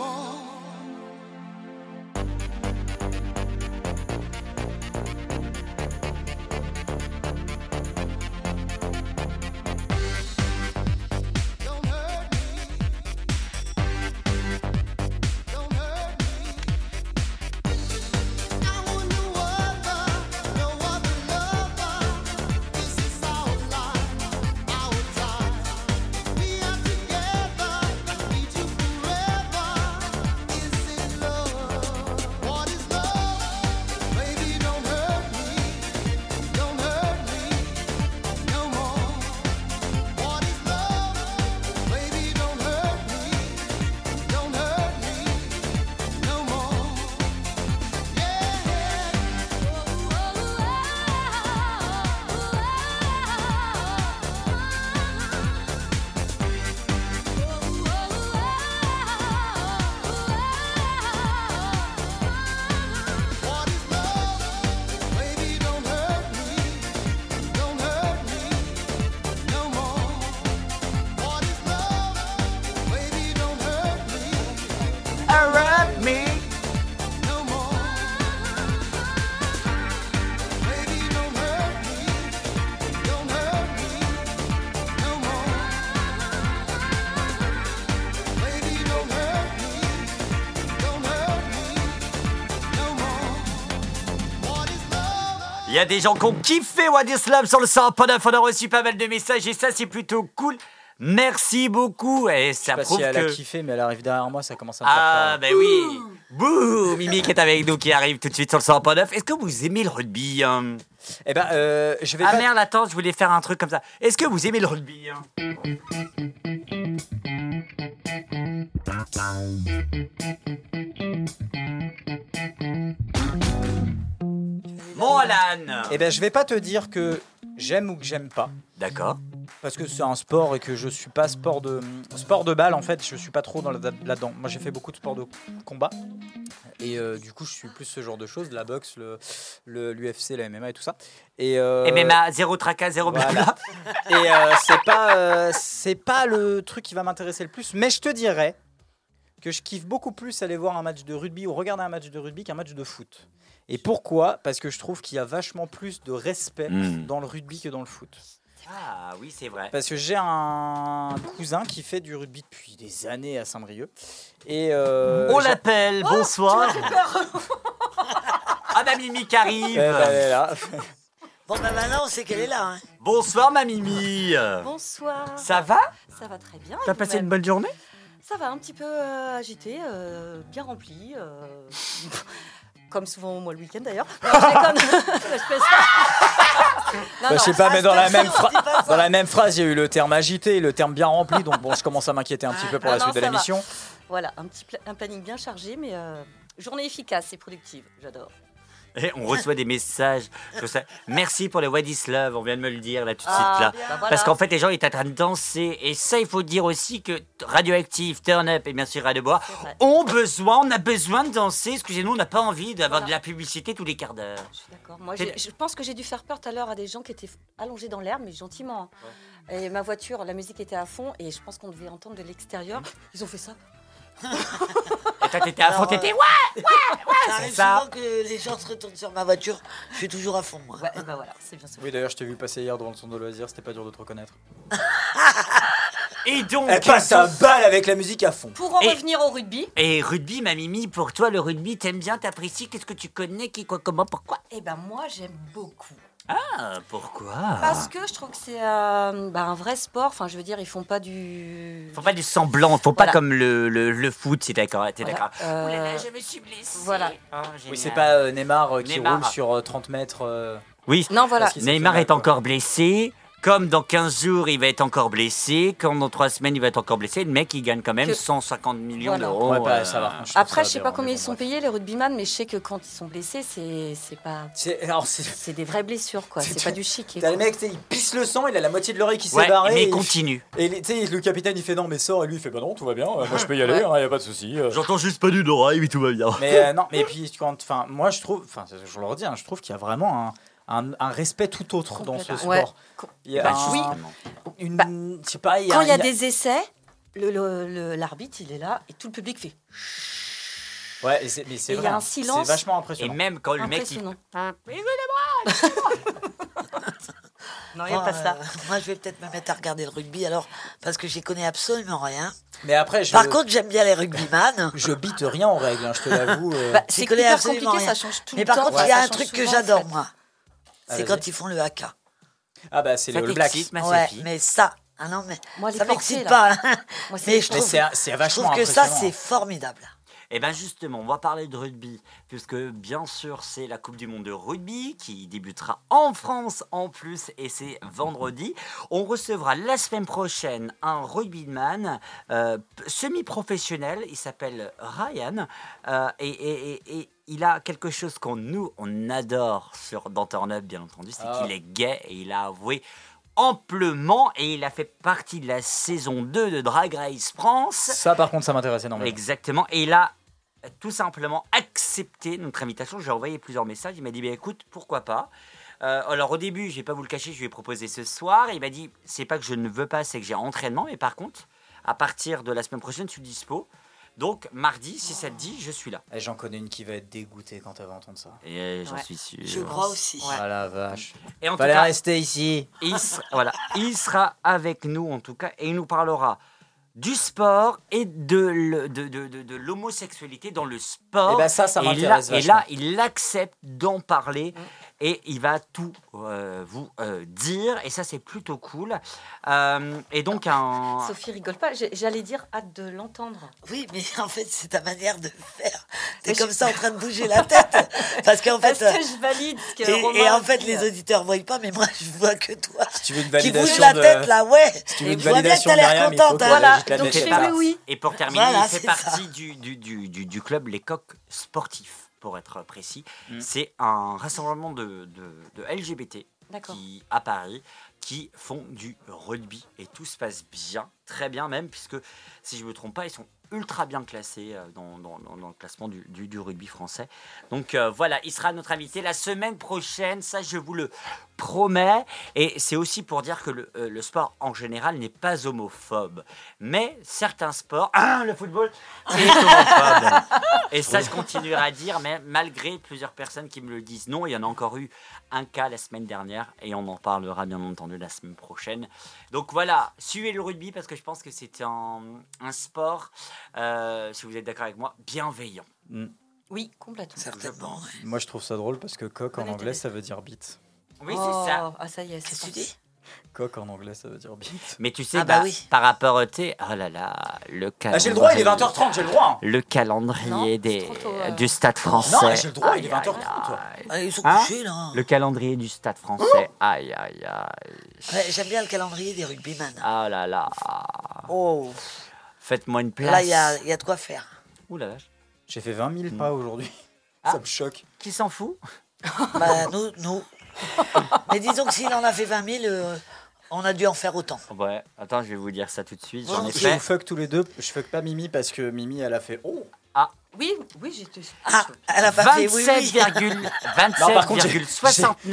amor. Y a des gens qui ont kiffé What is Love sur le 100.9. On a reçu pas mal de messages et ça, c'est plutôt cool. Merci beaucoup. Et ça Je sais pas prouve si elle que. a kiffé, mais elle arrive derrière moi, ça commence à me faire Ah, ben oui. Bouh Mimi qui est avec nous, qui arrive tout de suite sur le 100.9. Est-ce que vous aimez le rugby hein? Eh ben, euh, je vais Ah pas- merde, attends, je voulais faire un truc comme ça. Est-ce que vous aimez le rugby hein? Bon, Alan Eh ben, je vais pas te dire que j'aime ou que j'aime pas. D'accord. Parce que c'est un sport et que je suis pas sport de sport de balle en fait, je suis pas trop dans la- là-dedans. Moi j'ai fait beaucoup de sport de combat. Et euh, du coup, je suis plus ce genre de choses, la boxe, le le- l'UFC, la MMA et tout ça. Et, euh, MMA, zéro tracas, zéro voilà. blabla. Et euh, c'est pas, c'est pas le truc qui va m'intéresser le plus, mais je te dirais que je kiffe beaucoup plus aller voir un match de rugby ou regarder un match de rugby qu'un match de foot. Et pourquoi? Parce que je trouve qu'il y a vachement plus de respect Mm. dans le rugby que dans le foot. Ah oui, c'est vrai. Parce que j'ai un cousin qui fait du rugby depuis des années à Saint-Brieuc. Et euh, On l'appelle, bonsoir. Ah, ma Mimi qui arrive. Eh ben, elle est là. Bon, ben maintenant, on sait qu'elle est là. Hein. Bonsoir, ma Mimi. Bonsoir. Ça va? Ça va très bien. T'as passé une bonne journée? Ça va un petit peu euh, agité, euh, bien rempli. Comme souvent moi le week-end d'ailleurs. Non, je déconne. Je fais ça. Non, Bah, non. je sais pas, mais dans la même, ça. dans la même phrase, il y a eu le terme agité et le terme bien rempli. Donc bon, je commence à m'inquiéter un petit peu pour Ah la non, suite de ça va. l'émission. Voilà, un petit pla- un planning bien chargé, mais euh, journée efficace et productive. J'adore. Et on reçoit des messages. Je sais. Merci pour les What is Love, on vient de me le dire là tout de Ah, suite là. bah voilà. Parce qu'en fait, les gens étaient en train de danser. Et ça, il faut dire aussi que Radioactive, Turn Up et bien sûr Radio Bois ont besoin, on a besoin de danser. Excusez-nous, on n'a pas envie d'avoir Voilà. de la publicité tous les quarts d'heure. Je suis d'accord. Moi, je pense que j'ai dû faire peur tout à l'heure à des gens qui étaient allongés dans l'herbe, mais gentiment. hein. Et ma voiture, la musique était à fond, et je pense qu'on devait entendre de l'extérieur. Ils ont fait ça. Et toi, t'étais à fond, t'étais euh, ouais Ça arrive ça. souvent que les gens se retournent sur ma voiture. Je suis toujours à fond, moi. Ouais, bah voilà, c'est bien ça. Oui, d'ailleurs, je t'ai vu passer hier devant le centre de loisirs. C'était pas dur de te reconnaître. Et donc. Elle passe à balle avec la musique à fond. Pour en Et- revenir au rugby, Et rugby, ma Mimi, pour toi, le rugby, t'aimes bien, t'apprécies Qu'est-ce que tu connais Qui, quoi, comment, pourquoi? Eh ben moi j'aime beaucoup. Ah, pourquoi? Parce que je trouve que c'est euh, bah, un vrai sport. Enfin, je veux dire, ils font pas du. Faut pas du semblant, faut pas Voilà. comme le, le, le foot, c'est d'accord, t'es Voilà. d'accord. Euh, Ouh là là, je me suis blessé. voilà. Oh, Oui, c'est pas euh, Neymar euh, qui Neymar. roule sur euh, 30 mètres. euh, Oui, Non, voilà. Neymar est encore blessé. Comme dans 15 jours, il va être encore blessé. Comme dans 3 semaines, il va être encore blessé. Le mec, il gagne quand même Que- 150 millions Voilà. d'euros. Ouais, bah, euh, ça va. je trouve Après, ça je sais pas combien ils sont payés les rugbyman, mais je sais que quand ils sont blessés, c'est c'est pas. C'est- des vraies blessures, quoi. C'est pas du chic. T'as le mec, il pisse le sang, il a la moitié de l'oreille qui s'est Ouais, barrée. mais et il continue. Et tu sais, le capitaine il fait non, mais sors, et lui il fait bah non, tout va bien, euh, moi je peux y aller, il Ouais. y a pas de souci. euh. J'entends juste pas d'une oreille, mais tout va bien. Mais euh, non, mais puis quand, enfin, moi je trouve, enfin, je le redis, hein, je trouve qu'il y a vraiment un, un, un respect tout autre dans ce. Ouais. sport. Il y a Bah, un- justement. une, Bah, je sais pas, il y a, Quand il y a il y a- des essais, l'arbitre, il est là et tout le public fait ouais, et mais c'est et il y a un silence. c'est vachement Et impressionnant. même quand le mec, il... Non, il n'y a Bon, pas ça. euh, moi, je vais peut-être me mettre à regarder le rugby alors, parce que j'y connais absolument rien. Mais après, je, Par contre, j'aime bien les rugbyman. je bite rien aux règles, hein, je te l'avoue. euh. Bah, c'est connais hyper absolument compliqué, rien. ça change tout Mais le par temps. contre, il y a un truc que en j'adore, fait. moi. Ah, C'est quand ils font le haka. ah bah c'est les All Ouais, mais ça, ah non, mais Moi, ça m'excite pas. hein. Moi, c'est Mais je Mais trouve, c'est c'est je vachement trouve que ça, c'est formidable. Eh bien justement, on va parler de rugby, puisque bien sûr c'est la Coupe du Monde de rugby qui débutera en France en plus, et c'est vendredi. On recevra la semaine prochaine un rugbyman euh, semi-professionnel, il s'appelle Ryan, euh, et, et- et- et il a quelque chose qu'on nous, on adore sur dans Turn Up, bien entendu, c'est Ah. qu'il est gay, et il a avoué amplement, et il a fait partie de la saison 2 de Drag Race France. Ça par contre, ça m'intéresse énormément. Exactement. Et il a tout simplement accepté notre invitation. J'ai envoyé plusieurs messages. Il m'a dit, bah, écoute, pourquoi pas? Euh, alors au début, je vais pas vous le cacher, je lui ai proposé ce soir. Il m'a dit, c'est pas que je ne veux pas, c'est que j'ai entraînement. Mais par contre, à partir de la semaine prochaine, je suis dispo. Donc mardi, si ça te dit, je suis là. Et j'en connais une qui va être dégoûtée quand elle va entendre ça. Et j'en Ouais. suis sûr. Je crois aussi. Ah la vache. Et en tout Fallait cas, rester ici. il sera, voilà, il sera avec nous en tout cas et il nous parlera du sport et de, le- de, de, de- de l'homosexualité dans le sport. Eh ben ça, ça Et là- m'intéresse Et là, vachement. il accepte d'en parler et il va tout euh, vous euh, dire. Et ça, c'est plutôt cool. Euh, et donc, un. Sophie rigole pas. J'allais dire hâte de l'entendre. Oui, mais en fait, c'est ta manière de faire. T'es comme je- ça en train de bouger la tête. Parce qu'en fait. Que je valide ce que Et, Romain et en fait, les auditeurs ne voient pas, mais moi, je vois que toi. Si tu veux une Qui validation bouge la de- tête, là, ouais. Si tu veux une Je vois bien que validation de l'air contente, hein. Voilà, donc je fais oui, oui. Et pour terminer, Voilà, il fait c'est partie du, du, du, du, du club Les Coqs Sportifs, pour être précis. Mm. C'est un rassemblement de, de, de LGBT qui, à Paris qui font du rugby et tout se passe bien. très bien même, puisque si je ne me trompe pas, ils sont ultra bien classés euh, dans, dans- dans- dans le classement du, du- du rugby français. Donc euh, voilà, il sera notre invité la semaine prochaine, ça je vous le promets. Et c'est aussi pour dire que le, euh, le sport en général n'est pas homophobe. Mais certains sports, ah, le football, est homophobe. Et ça, je continuerai à dire, mais malgré plusieurs personnes qui me le disent non, il y en a encore eu un cas la semaine dernière et on en parlera bien entendu la semaine prochaine. Donc voilà, suivez le rugby parce que je pense que c'est un, un sport, euh, si vous êtes d'accord avec moi, bienveillant. Oui, complètement. Certainement. Moi, je trouve ça drôle parce que coq en anglais, ça veut dire bite. Oui, Oh, c'est ça. Ah, ça y est, c'est Qu'est-ce que tu parti. dis? Coq en anglais, ça veut dire bite. Mais tu sais, Ah bah bah, oui. par rapport au thé, oh là là, le calendrier. Ah, j'ai le droit, il est 20h30, j'ai le droit. Le calendrier c'est des, trop tôt, euh. du stade français. Non, j'ai le droit, il est Aïe, 20h30. aïe, aïe. Ah, ils sont Hein couchés là. Le calendrier du stade français. Aïe, aïe, aïe. Ouais, J'aime bien le calendrier des rugbyman. Ah là là. Oh, Faites-moi une place. là il y a, il y a de quoi faire. Ouh la vache. J'ai fait 20 000 pas aujourd'hui. Ah. Ça me choque. Qui s'en fout? Bah, nous, nous. Mais disons que s'il en a fait 20 000, euh, on a dû en faire autant. Ouais, attends, je vais vous dire ça tout de suite. J'en ai. Je fait. vous fuck tous les deux. Je fuck pas Mimi parce que Mimi, elle a fait Oh Oui, oui, j'étais. Ah, elle a pas fait oui, oui. 27,69 Non, par contre, j'ai-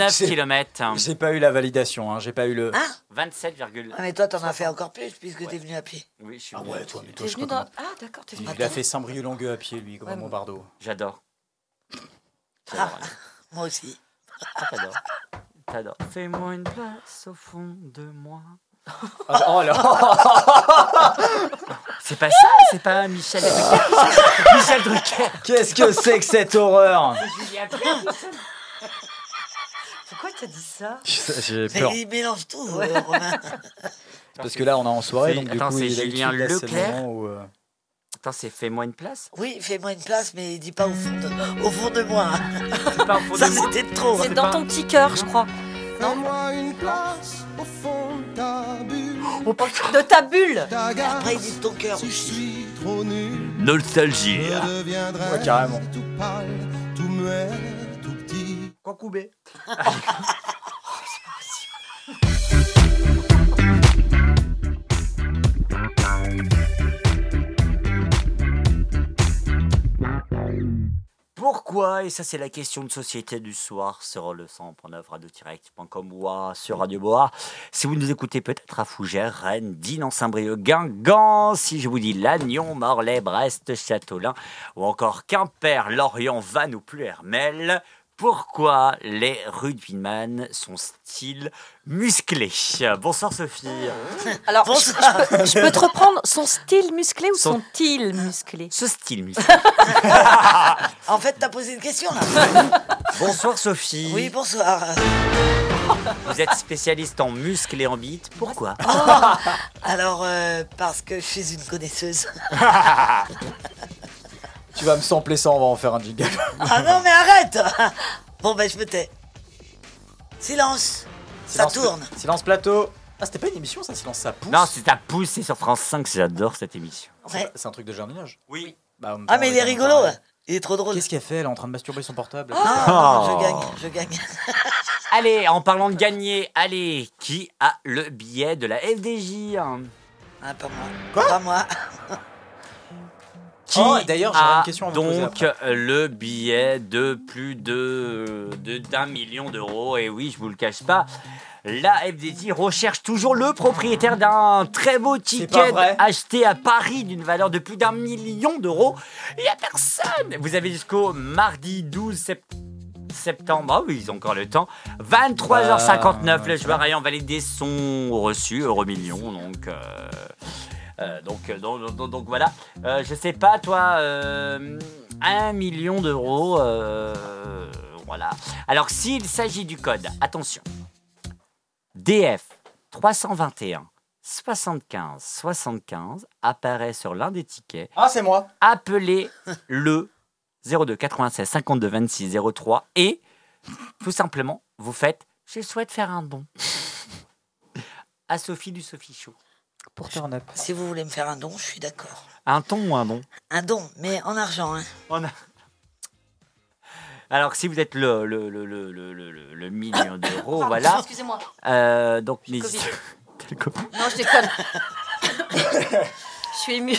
j'ai- km. J'ai pas eu la validation, hein. j'ai pas eu le. Hein 27, Ah, mais toi, t'en as fait encore plus puisque t'es venu à pied. oui, je suis Ah venu. ouais, toi, mais toi, T'es je venu dans. Ah, d'accord, t'es venu. Il a fait Saint-Brieuc-Langueux à pied, lui, comme Ouais, un Bombardeau. J'adore. Ah, J'adore. moi aussi. Ah, T'adores. T'adores. Fais-moi une place au fond de moi. Ah, oh là C'est pas ça, c'est pas Michel Drucker. Michel Drucker. Qu'est-ce que c'est que cette horreur Pourquoi t'as dit ça J'ai peur. il mélange tout, Romain. Parce que là, on est en soirée, donc du attends, coup, c'est Julien là, c'est le Leclerc moment où, euh, c'est fais-moi une place Oui, fais-moi une place, mais dis pas au fond de, au fond de moi. Pas au fond Ça, de moi. c'était trop. C'est dans ton petit cœur, je crois. Fais-moi une place au fond de ta bulle, De ta bulle ta garde. Après, il dit de ton cœur Si je suis trop nul, Nostalgie. Ouais, carrément. tout pâle, tout muet, tout petit. Coucoubé. Pourquoi Et ça, c'est la question de société du soir sur le 100.9 radio-direct.com ou sur Radio Bois. Si vous nous écoutez peut-être à Fougères, Rennes, Dinan, Saint-Brieuc, Guingamp, si je vous dis Lannion, Morlaix, Brest, Châteaulin ou encore Quimper, Lorient, Vannes ou Pluermel, pourquoi les rugbyman sont-ils musclés? Bonsoir Sophie. Alors, je, Bonsoir. je peux, je peux te reprendre son style musclé ou Son- sont-ils musclés? Ce style musclé. En fait, t'as posé une question là. Bonsoir Sophie. Oui, bonsoir. Vous êtes spécialiste en muscles et en bites. Pourquoi? Alors, euh, parce que je suis une connaisseuse. Tu vas me sampler ça, on va en faire un jingle. Ah non, mais arrête Bon, ben, je me tais. Silence. Ça tourne. pla- Silence plateau. Ah, c'était pas une émission, ça, Silence ça pousse Non, c'est ta pousse, c'est sur France 5, j'adore cette émission. Ouais. C'est un truc de jardinage. Oui. Bah, en même Ah, temps, mais il est rigolo. Il est trop drôle. Qu'est-ce qu'elle fait Elle est en train de masturber son portable. Non, non, Oh. je gagne, je gagne. Allez, en parlant de gagner, allez, qui a le billet de la FDJ hein? Ah, pas moi. Pas moi. Qui Oh, d'ailleurs, a une question à vous poser donc le billet de plus de de- d'un million d'euros Et oui, je vous le cache pas, la FDJ recherche toujours le propriétaire d'un très beau ticket acheté à Paris d'une valeur de plus d'un million d'euros. Il n'y a personne. Vous avez jusqu'au mardi 12 septembre. Septembre, ah oui, ils ont encore le temps. 23h59, Bah, les joueurs ayant validé sont reçus, euro million, donc. euh, euh, donc, euh, donc, donc- donc voilà. Euh, je sais pas, toi, euh, un million d'euros. euh, voilà. Alors, s'il s'agit du code, attention. DF 321 75 75 apparaît sur l'un des tickets. Ah, c'est moi. Appelez le 02 96 52 26 03 et tout simplement, vous faites Je souhaite faire un don à Sophie du Sophie Show. Pour turn up. Si vous voulez me faire un don, je suis d'accord. Un ton ou un don Un don, mais en argent. Hein. On a- Alors, si vous êtes le, le, le, le, le, le- le- le million d'euros, Pardon, voilà. Excusez-moi. Euh, donc, le Covid Non, je déconne. Je suis émue.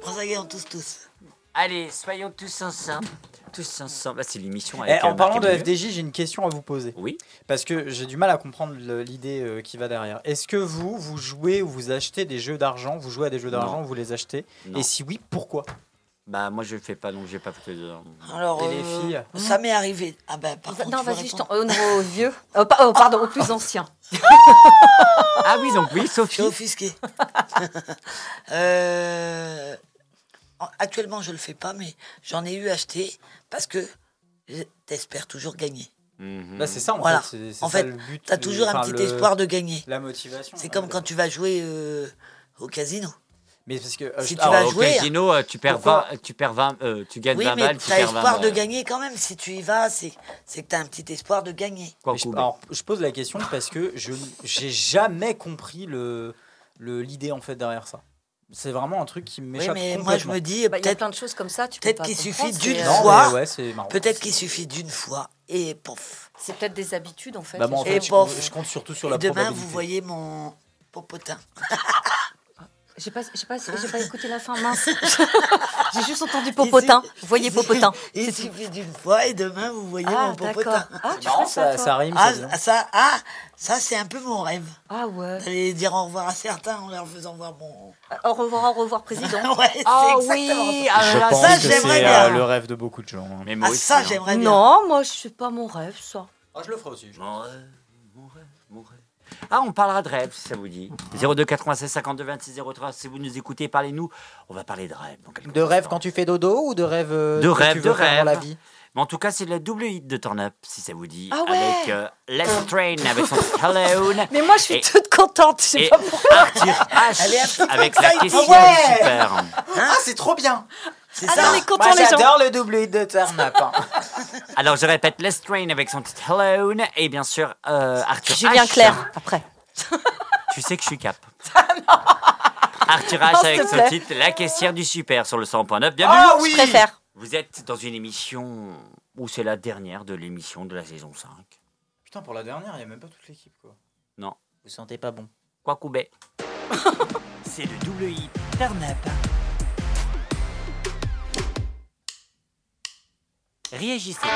Prends ça, on tous, tous. Allez, soyons tous ensemble. Tous ensemble. Là, c'est l'émission Eh, en euh, parlant de. FDJ, j'ai une question à vous poser. Oui. Parce que j'ai du mal à comprendre l'idée euh, qui va derrière. Est-ce que vous, vous jouez ou vous achetez des jeux d'argent? Vous jouez à des jeux d'argent, vous les achetez? Non. Et si oui, pourquoi? Bah, moi, je le fais pas, donc j'ai pas fait de. Alors, les euh, filles? ça m'est arrivé. Ah ben, par contre, non, vas-y, je t'en. Au niveau vieux. Pa- oh, pardon, au plus ancien. Ah oui, donc oui, Je Sophie. suis offusqué. Euh, actuellement, je le fais pas, mais j'en ai eu acheté parce que t'espères toujours gagner. Mhm. Bah, C'est ça en Voilà. fait. En ça fait. T'as de- toujours un petit le- espoir de gagner. La motivation. C'est ouais. comme quand tu vas jouer euh, au casino. Mais parce que. euh, Si tu alors, vas au jouer, casino, euh, tu perds Pourquoi 20, tu perds 20, euh, tu gagnes Oui, 20 mais balles, tu 20 espoir de gagner quand même. Si tu y vas, c'est c'est que t'as un petit espoir de gagner. Quoi, je, alors, je pose la question parce que je j'ai jamais compris le- l'idée en fait derrière ça. C'est vraiment un truc qui Oui, m'échappe mais moi, je me dis, Bah, peut-être plein de choses comme ça. peut-être qu'il suffit d'une euh, fois. ouais, peut-être qu'il suffit d'une fois et pof. C'est peut-être des habitudes en fait. Bah, en fait, Et je, pof. je compte surtout sur Et la demain, probabilité. vous voyez mon popotin. J'ai pas, j'ai pas, j'ai pas écouté la fin, mince. j'ai juste entendu popotin. Vous voyez popotin. Il suffit d'une fois et demain, vous voyez Ah, mon popotin. Ah, tu Non, ça, ça, rime. Ah, ça, ah, ça c'est un peu mon rêve. Ah ouais. D'aller dire au revoir à certains en leur faisant voir mon. Au revoir, au revoir, président. ouais, Ah exactement oui, ça. ah Je pense ça, que j'aimerais c'est bien. euh, le rêve de beaucoup de gens. hein. Mais moi Ah, aussi, ça, hein. j'aimerais bien. Non, moi, c'est pas mon rêve, ça. Ah, je le ferai aussi. Mon rêve. Ah, on parlera de rêve, si ça vous dit. 02 96 52 26 03, si vous nous écoutez, parlez-nous. On va parler de rêve. De rêve quand tu fais dodo ou de rêve euh, De que rêve, tu veux de faire dans la rêve. vie? Mais en tout cas, c'est le double hit de Turn Up, si ça vous dit. Ah ouais. Avec euh, Let's Train, avec son Hello. Mais moi, je suis Et- toute contente. Je sais Et pas pourquoi. Arthur H avec la excited. question Ouais. super. Ah, c'est trop bien C'est Ah ça. mais content Moi les gens. j'adore le double hit de turn up. hein. Alors, je répète, Let's Train avec son titre Hello. Et bien sûr, euh, Arthur Julien H. Clerc, après. Tu sais que je suis cap. Arthur H Non, s'il avec te son plaît. titre La caissière du super sur le 100.9. Bienvenue. Ah Je oui préfère. Vous êtes dans une émission où c'est la dernière de l'émission de la saison 5. Putain, pour la dernière, il n'y a même pas toute l'équipe quoi. Non. Vous sentez pas bon Quoi Koubé C'est le double hit Turn Up. Réagissez.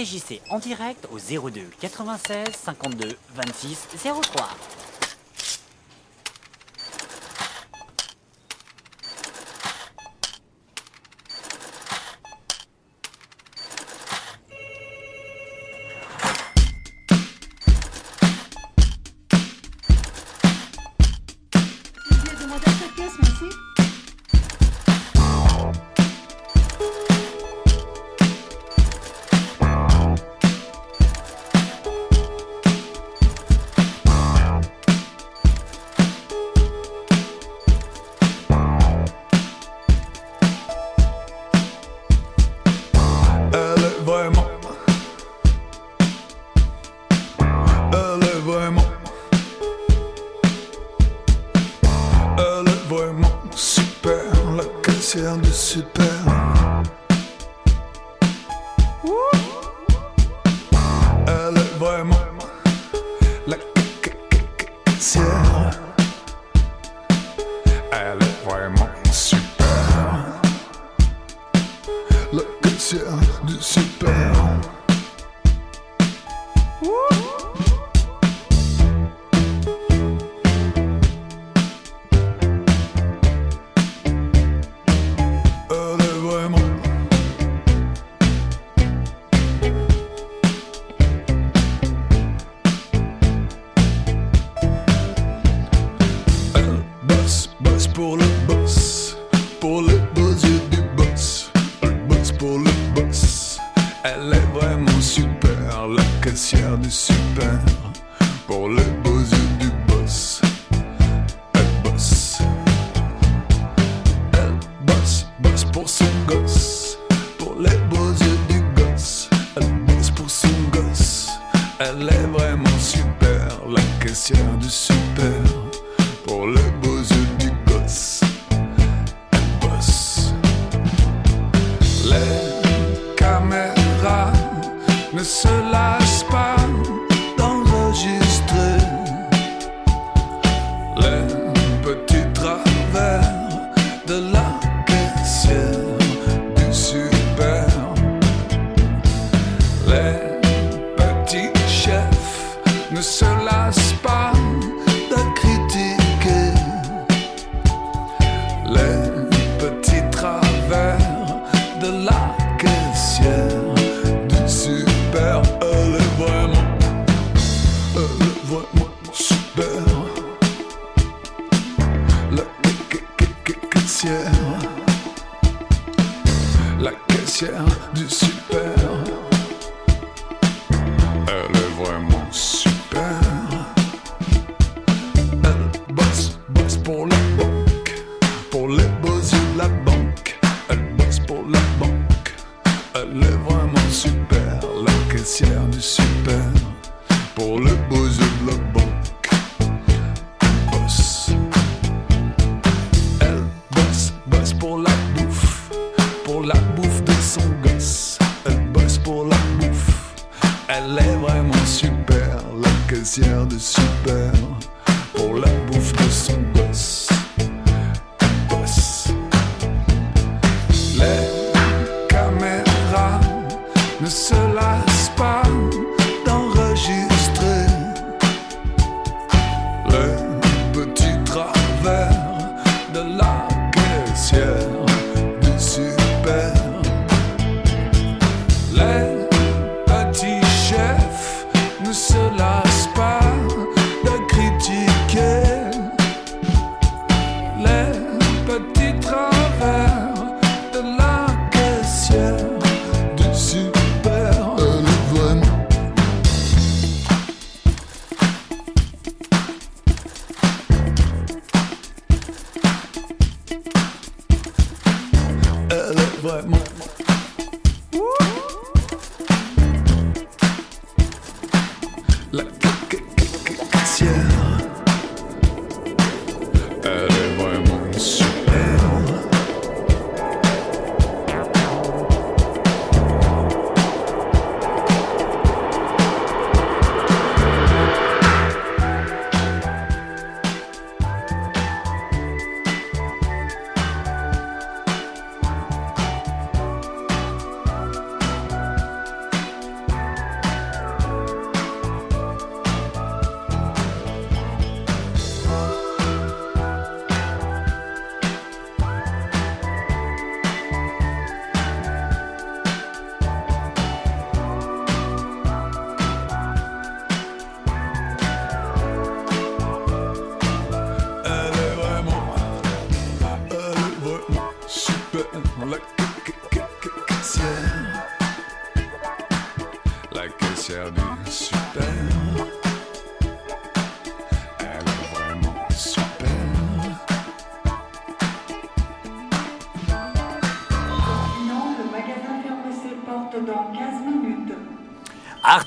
Réagissez en direct au 02 96 52 26 03.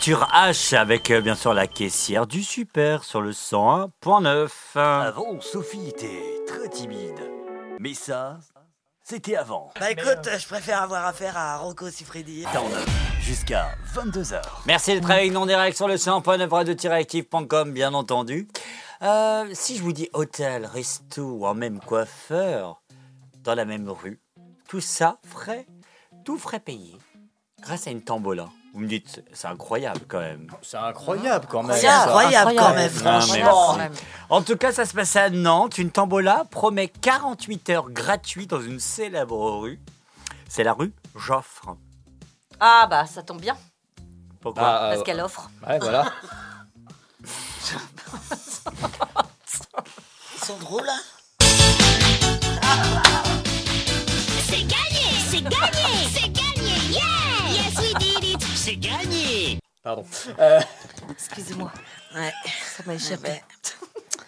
Arthur H avec euh, bien sûr la caissière du super sur le 101.9. Avant, Sophie était très timide. Mais ça, c'était avant. Bah écoute, je préfère avoir affaire à Rocco Siffredi. Jusqu'à 22h. Merci d'être avec nous en direct sur le 100.9 radio-active.com, bien entendu. Euh, si je vous dis hôtel, resto ou en même coiffeur, dans la même rue, tout ça frais, tout frais payé, grâce à une tambola. Vous me dites, c'est incroyable quand même. C'est incroyable quand même. C'est incroyable quand même, franchement. En tout cas, ça se passe à Nantes. Une tambola promet 48 heures gratuites dans une célèbre rue. C'est la rue Joffre. Ah bah ça tombe bien, Pourquoi Bah, euh, parce qu'elle offre. Ouais, voilà. Ils sont drôles, hein C'est gagné C'est gagné C'est gagné C'est gagné Pardon. Euh, Excusez-moi, Ouais. ça m'a échappé. Ouais.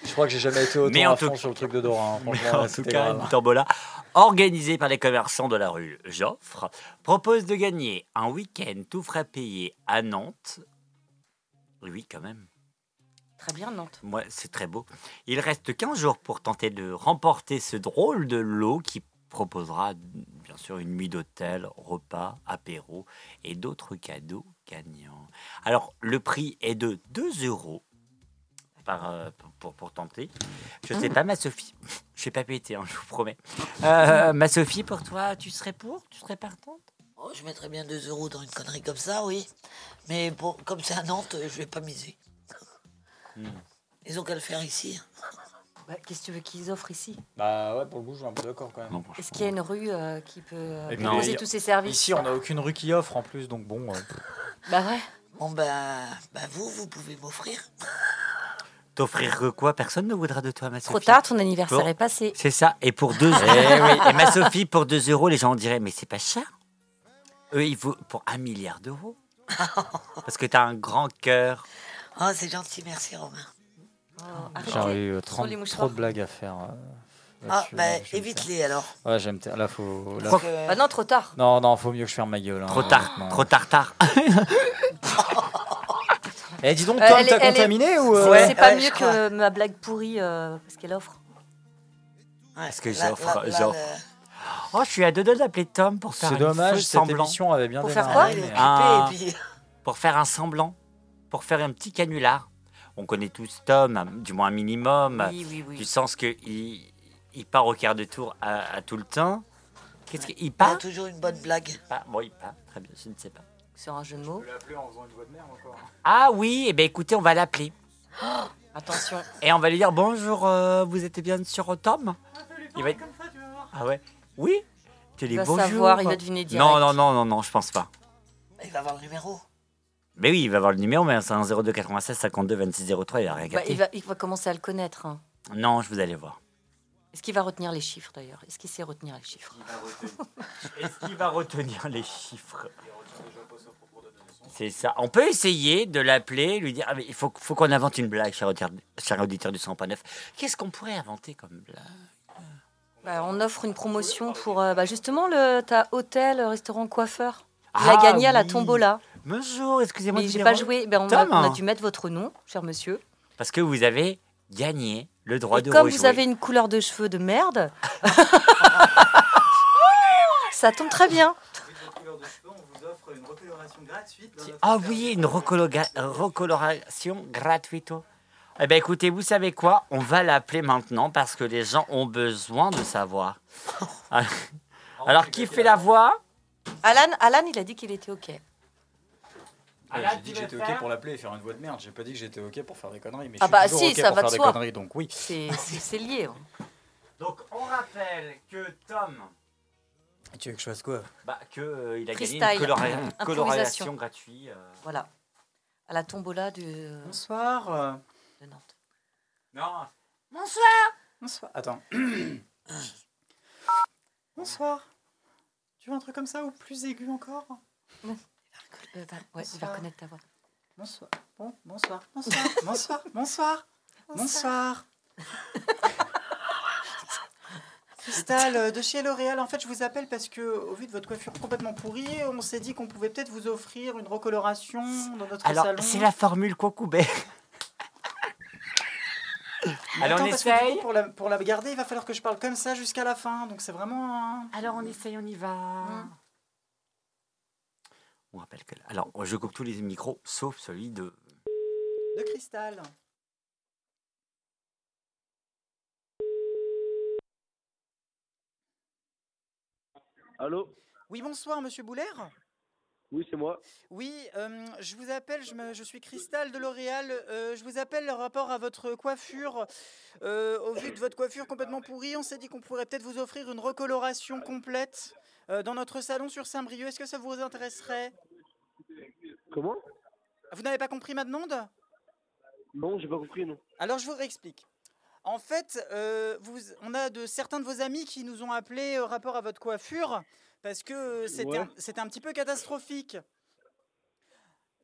je crois que j'ai jamais été autant Mais en à tout- fond sur le truc de Dora. hein. En tout cas, grave. une tombola organisée par les commerçants de la rue Joffre propose de gagner un week-end tout frais payé à Nantes. Oui, quand même. Très bien Nantes. Moi, c'est très beau. Il reste 15 jours pour tenter de remporter ce drôle de lot qui proposera bien sûr une nuit d'hôtel, repas, apéro et d'autres cadeaux gagnants. Alors, le prix est de 2 euros par, euh, pour, pour, pour tenter. Je sais pas, ma Sophie. Je vais pas péter, hein, je vous promets. Euh, ma Sophie, pour toi, tu serais pour? Tu serais partante? Oh, je mettrais bien 2 euros dans une connerie comme ça, oui. Mais pour, comme c'est à Nantes, je vais pas miser. Hmm. Ils ont qu'à le faire ici. Bah, Qu'est-ce que tu veux qu'ils offrent ici Bah ouais, pour le coup, je suis un peu d'accord quand même. Non, Est-ce qu'il y a une rue euh, qui peut euh, Et puis, proposer il- tous ces services Ici, on n'a aucune rue qui offre en plus, donc bon. euh, Bah ouais. Bon, ben, ben vous, vous pouvez m'offrir. T'offrir que quoi? Personne ne voudra de toi, ma Sophie. Trop tard, ton anniversaire Bon. est passé. C'est ça. Et pour 2 euros. Et ma Sophie, pour 2 euros, les gens diraient Mais c'est pas cher. Eux, il vaut pour un milliard d'euros. Parce que t'as un grand cœur. Oh, c'est gentil, merci Romain. Arrêtez. J'ai eu euh, Sur 30 les trop de blagues à faire. euh, Ah, me évite-les alors. Ouais, j'aime. Là, faut. là- que- Bah non, trop tard. Non, non, faut mieux que je ferme ma gueule. hein, Trop tard. Trop tard, tard. Eh, dis donc, Euh, Tom, t'as est- contaminé ou. euh, Ouais. c'est pas ouais, mieux que ma blague pourrie euh, parce qu'elle offre. Ouais, Parce que j'offre- Oh, je suis à deux doigts d'appeler Tom pour faire C'est un dommage, faux cette semblant. émission avait bien Pour faire démarré, Ah, Ah. Pour faire un semblant. Pour faire un petit canular. On connaît tous Tom, du moins un minimum. Oui, oui, Du oui. sens qu'il il part au quart de tour à, à tout le temps. Qu'est-ce qu'il Ah, part toujours une bonne blague. Ah, Bon, il part. Très bien, je ne sais pas. Sur un jeu de mots. Ah oui, eh bien écoutez, on va l'appeler. Attention. Et on va lui dire bonjour, euh, vous êtes bien sur Tom? Il va être... Ah ouais Oui Tu Il va bonjour. savoir, il va deviner direct. Non, non, non, non, non, je pense pas. Il va avoir le numéro. Mais oui, il va avoir le numéro, mais c'est un 02 96 52 26 03, il a rien Bah, capté. il, va, il va commencer à le connaître. hein. Non, je vous allez voir. Est-ce qu'il va retenir les chiffres d'ailleurs? Est-ce qu'il sait retenir les chiffres? Est-ce qu'il va retenir les chiffres? C'est ça. On peut essayer de l'appeler, lui dire ah, mais il faut, faut qu'on invente une blague, cher auditeur, cher auditeur du 100.9. Qu'est-ce qu'on pourrait inventer comme blague? Bah, On offre une promotion pour euh, bah, justement le ta hôtel, restaurant, coiffeur. Il a Ah, gagné à la oui. tombola. Bonjour, excusez-moi Mais j'ai pas joué. Ben, on, a, Tom. on a dû mettre votre nom, cher monsieur. Parce que vous avez gagné le droit Et de comme rejouer. vous avez une couleur de cheveux de merde, ça tombe très bien. Ah oui, une recoloration gratuite. Eh bien écoutez, vous savez quoi? On va l'appeler maintenant parce que les gens ont besoin de savoir. Alors, qui fait la voix? Alan, Alan, il a dit qu'il était OK. Ouais, Alan, J'ai dit que j'étais ok faire pour l'appeler et faire une voix de merde. J'ai pas dit que j'étais ok pour faire des conneries. Mais Ah je suis bah toujours si, ok ça pour va faire de des soi. conneries, donc oui. C'est lié. hein. Donc on rappelle que Tom, tu veux que je fasse quoi? Bah, que, euh, il a gagné Freestyle. une Improvisation. coloration gratuite. euh. Voilà. À la tombola du, euh, Bonsoir. euh, de Nantes. Non, Bonsoir. Attends. Bonsoir. Tu veux un truc comme ça ou plus aigu encore? Euh, bah, ouais, il va Bonsoir. reconnaître ta voix. Bonsoir. Bon, bonsoir. Bonsoir. Bonsoir. Bonsoir. Bonsoir. Cristal, euh, de chez L'Oréal, en fait, je vous appelle parce que, au vu de votre coiffure complètement pourrie, on s'est dit qu'on pouvait peut-être vous offrir une recoloration dans notre Alors, salon. c'est la formule Cocoubet. Mais Alors, on attends, coup, essaye pour, la, pour la garder, il va falloir que je parle comme ça jusqu'à la fin. Donc c'est vraiment. un- Alors, on essaye, on y va. On rappelle que. Alors, je coupe tous les micros, sauf celui de. de cristal. Allô? Oui, bonsoir, monsieur Boulaire. Oui, c'est moi. Oui, euh, je vous appelle, je, me- je suis Cristal de L'Oréal. euh, je vous appelle en rapport à votre coiffure. Euh, au vu de votre coiffure complètement pourrie, on s'est dit qu'on pourrait peut-être vous offrir une recoloration complète dans notre salon sur Saint-Brieuc. Est-ce que ça vous intéresserait? Comment? Vous n'avez pas compris ma demande? Non, j'ai pas compris, non. Alors je vous réexplique. En fait, vous, on a de certains de vos amis qui nous ont appelés rapport à votre coiffure parce que euh, c'était Ouais. un, un petit peu catastrophique.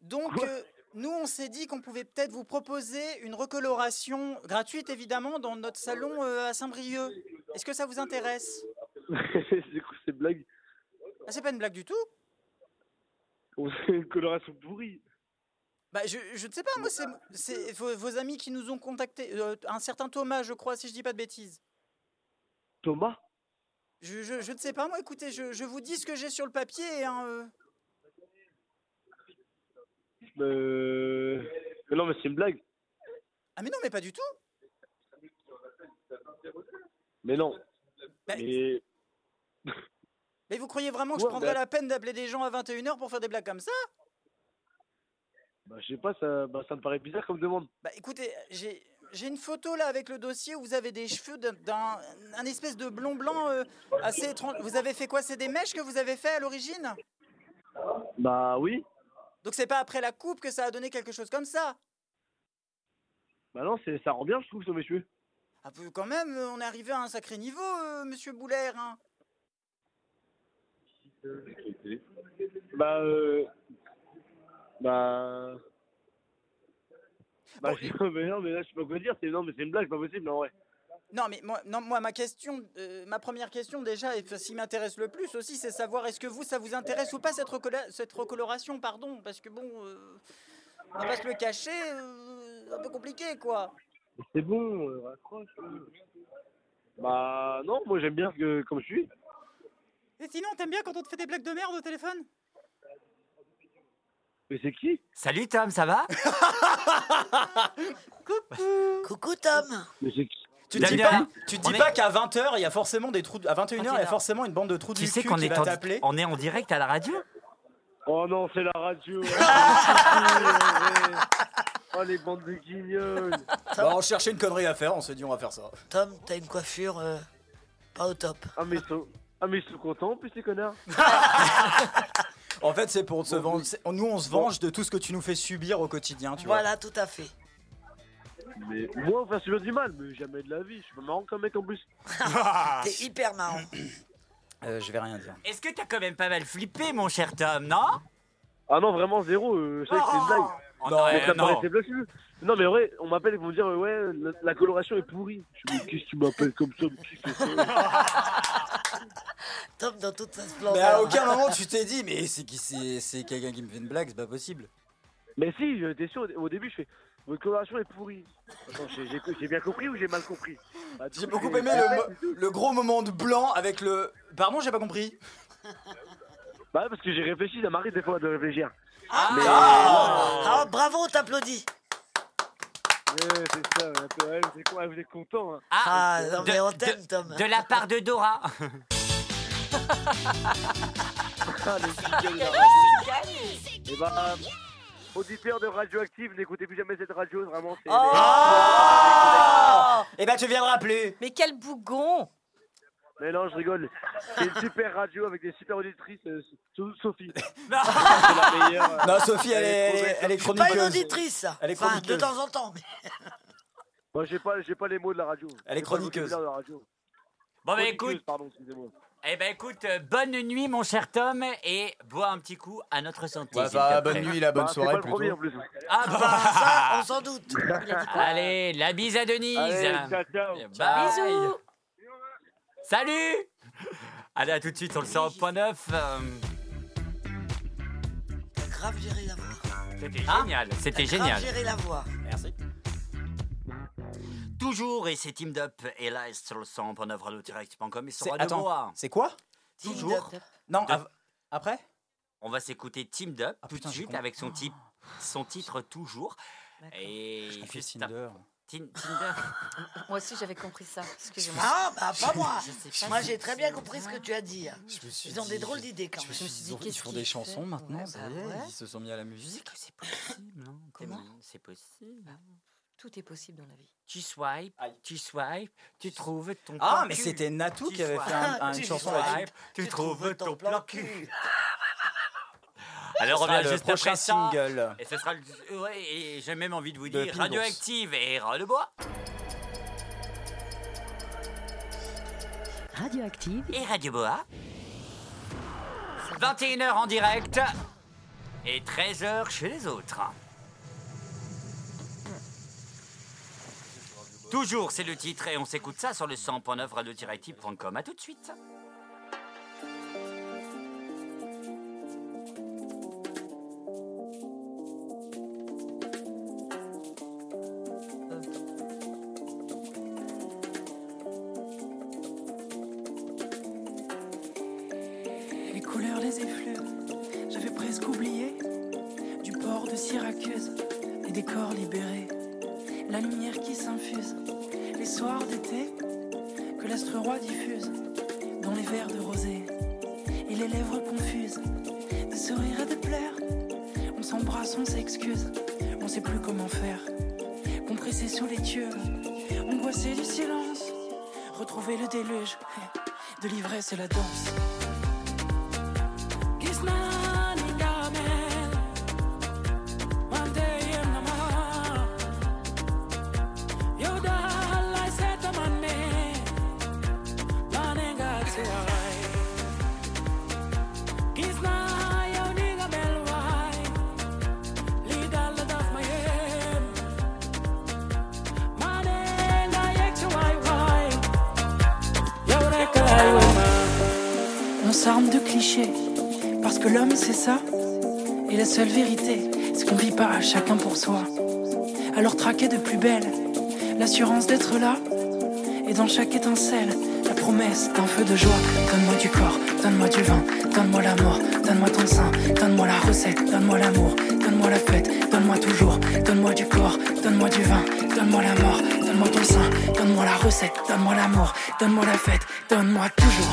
Donc, euh, nous, on s'est dit qu'on pouvait peut-être vous proposer une recoloration gratuite, évidemment, dans notre salon euh, à Saint-Brieuc. Est-ce que ça vous intéresse? C'est quoi ces blagues ah, C'est pas une blague du tout? Fait une coloration pourrie. Bah, je, je ne sais pas, moi, c'est, c'est vos, vos amis qui nous ont contactés. euh, un certain Thomas, je crois, si je dis pas de bêtises. Thomas? Je, je, je ne sais pas, moi, écoutez, je, je vous dis ce que j'ai sur le papier. Hein, euh. euh... mais Non, mais c'est une blague. Ah, mais non, mais pas du tout. Mais non. Bah, Mais... Mais vous croyez vraiment que je prendrais bah- la peine d'appeler des gens à 21h pour faire des blagues comme ça? Bah, je sais pas, ça... Bah, ça me paraît bizarre comme demande. Bah écoutez, j'ai. J'ai une photo là avec le dossier où vous avez des cheveux d'un, d'un un espèce de blond blanc euh, assez étrange. Vous avez fait quoi? C'est des mèches que vous avez fait à l'origine? Bah oui. Donc c'est pas après la coupe que ça a donné quelque chose comme ça? Bah non, ça rend bien, je trouve, sur mes cheveux. Peu quand même, euh, on est arrivé à un sacré niveau, euh, monsieur Boulaire. hein. Bah, euh... Bah... Bah, Bon, je- mais non, mais là, je sais pas quoi dire. C'est... Non, mais c'est une blague, pas possible, non, ouais. Non, mais moi, non, moi ma question, euh, ma première question déjà, et ce qui m'intéresse le plus aussi, c'est savoir est-ce que vous, ça vous intéresse ou pas cette, recola- cette recoloration, pardon, parce que bon, euh, on va pas se le cacher, euh, c'est un peu compliqué, quoi. C'est bon, euh, raccroche. euh. Bah, non, moi, j'aime bien que... comme je suis. Et sinon, t'aimes bien quand on te fait des blagues de merde au téléphone? Mais c'est qui? Salut Tom, ça va? Coucou Tom Mais c'est qui? Tu te dis Daniel, pas, tu te on dis est- pas qu'à 20h, il y a forcément des trous, de- à 21h, il y a 21h. forcément une bande de trous Tu du sais cul qu'on qui est, va en, t'appeler. on est en direct à la radio? Oh non, c'est la radio. oh les bandes de guignols. Bah, on cherchait une connerie à faire, on s'est dit on va faire ça. Tom, t'as une coiffure euh, pas au top. Ah mais ils sont, ah mais ils sont contents en plus ces connards. En fait, c'est pour se venge. c'est- Nous, on se venge de tout ce que tu nous fais subir au quotidien, tu Voilà, tout à fait. Mais moi enfin subir du mal, mais jamais de la vie. Je suis pas marrant comme mec en plus. T'es hyper marrant. vois. Euh, je vais rien dire. Est-ce que t'as quand même pas mal flippé, mon cher Tom, non? Ah non vraiment zéro. Euh, je que c'était une blague. Oh, Non, Mais ça me non. Non mais en vrai, on m'appelle et vont me dire ouais la, la coloration est pourrie. Je me dis qu'est-ce que tu m'appelles comme ça mais qui fait ça Tom dans toute sa splendeur. Mais à aucun moment tu t'es dit, mais c'est qui c'est c'est quelqu'un qui me fait une blague, c'est pas possible. Mais si, j'étais sûr au début je fais votre coloration est pourrie. Attends, j'ai- j'ai j'ai bien compris ou j'ai mal compris? Bah, du J'ai coup, beaucoup aimé le, mo- le gros moment de blanc avec le. Pardon, j'ai pas compris. Bah parce que j'ai réfléchi, ça m'arrive des fois de réfléchir. Ah, bravo, on t'applaudit. Ouais, c'est ça, un peu, ouais, c'est quoi, vous êtes content, hein. Ah, non, de- mais on de- t'aime, Tom. De la part de Dora. Ah, les. Et bah, auditeurs de Radioactive, n'écoutez plus jamais cette radio, vraiment, c'est... Oh Eh ben tu viendras plus. Mais quel bougon Mais non, je rigole. C'est une super radio avec des super auditrices, euh, surtout Sophie. Non. C'est la meilleure. euh, Non, Sophie, elle est, elle est, elle est Pas une chroniqueuse. auditrice. Elle est enfin, de chroniqueuse. temps en temps. mais- Moi, j'ai pas, j'ai pas les mots de la radio. Elle est J'ai pas le chroniqueuse. vocabulaire de la radio. Bon, bah Chroniqueuse, écoute, Pardon, excusez-moi. eh ben écoute, euh, bonne nuit, mon cher Tom, et bois un petit coup à notre santé. Ouais, s'il bah, te plaît. bonne nuit, la bonne Bah, c'est soirée pas le premier en plutôt. plus. Ah Bah, ça, on s'en doute. Il a dit quoi Allez, la bise à Denise. Allez, ciao, ciao. Bye. Bisous Salut Allez, à tout de suite sur le 100.9. euh, T'as grave géré la voix. C'était Hein? génial, c'était T'as génial. grave géré la voix. Merci. Toujours, et c'est Team Up, et là, sur le 100.9 radio-direct.com et sur Radio Attends, c'est quoi? Toujours. Non, av- après? On va s'écouter Team Up Ah, tout putain, de suite avec son, type, son titre Toujours. Et Je juste Tinder. Tinder. Moi aussi, j'avais compris ça. Excusez-moi. Ah, bah pas moi. Je sais pas Moi, j'ai très bien compris ce que tu as dit. Je me suis Ils ont des drôles d'idées quand Je me même. suis dit, dit, ils font des fait chansons maintenant, Ouais, ça y est, ouais. ils se sont mis à la musique. C'est possible. hein. Comment C'est possible. Tout est possible dans la vie. Tu swipes, tu swipes, tu trouves ton Ah, plan mais c'était Natou Tu qui avait fait un- un- une tu chanson là-dessus. Tu trouves ton plan cul. Ce Alors, on revient le juste prochain après ça. single. Et ce sera le... ouais, et j'ai même envie de vous De dire. Radioactive et le bois. Radioactive. Et Radio Boa. 21h en direct. Et 13h chez les autres. Toujours, c'est le titre et on s'écoute ça sur le 100.9 radio-active.com. A tout de suite. Les effluves, j'avais presque oublié. Du port de Syracuse, les décors libérés. La lumière qui s'infuse, les soirs d'été, que l'astre roi diffuse dans les verres de rosée. Et les lèvres confuses, de sourire et de plaire. On s'embrasse, on s'excuse, on sait plus comment faire. Compressé sous les tubes, angoissé du silence. Retrouver le déluge, de l'ivresse et la danse. Seule vérité, c'est qu'on vit pas chacun pour soi. Alors traquer de plus belle, l'assurance d'être là. Et dans chaque étincelle, la promesse d'un feu de joie. Donne-moi du corps, donne-moi du vin, donne-moi la mort, donne-moi ton sein, donne-moi la recette, donne-moi l'amour, donne-moi la fête, donne-moi toujours, donne-moi du corps, donne-moi du vin, donne-moi la mort, donne-moi ton sein, donne-moi la recette, donne-moi l'amour, donne-moi la fête, donne-moi toujours.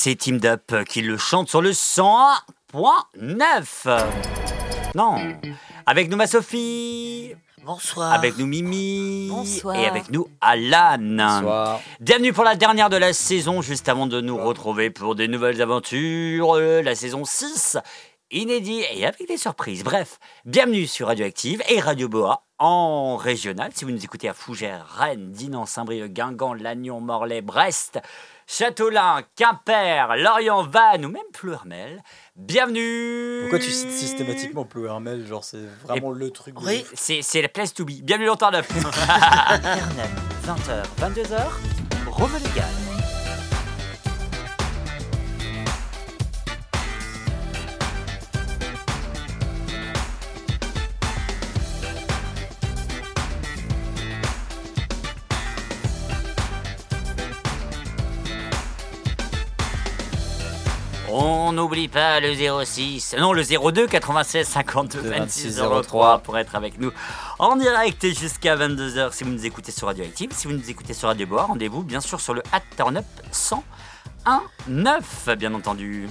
C'est Team Up qui le chante sur le 101.9. Non. Avec nous, ma Sophie. Bonsoir. Avec nous, Mimi. Bonsoir. Et avec nous, Alan. Bonsoir. Bienvenue pour la dernière de la saison, juste avant de nous retrouver pour des nouvelles aventures. euh, La saison 6, inédit et avec des surprises. Bref, bienvenue sur Radioactive et Radio Boa en régional. Si vous nous écoutez à Fougères, Rennes, Dinan, Saint-Brieuc, Guingamp, Lannion, Morlaix, Brest, Châteaulin, Quimper, Lorient, Vannes ou même Pleurmel, bienvenue Pourquoi tu cites systématiquement Plouermel Genre, c'est vraiment le truc. de Oui. C'est c'est la place to be. Bienvenue longtemps neuf. Internet, 20h, 22h, Rome On n'oublie pas le 06, non le 02 96 52 26 03 pour être avec nous en direct jusqu'à 22h si vous nous écoutez sur Radioactive. Si vous nous écoutez sur Radio Bois, rendez-vous bien sûr sur le Hat Turn Up 101.9 bien entendu.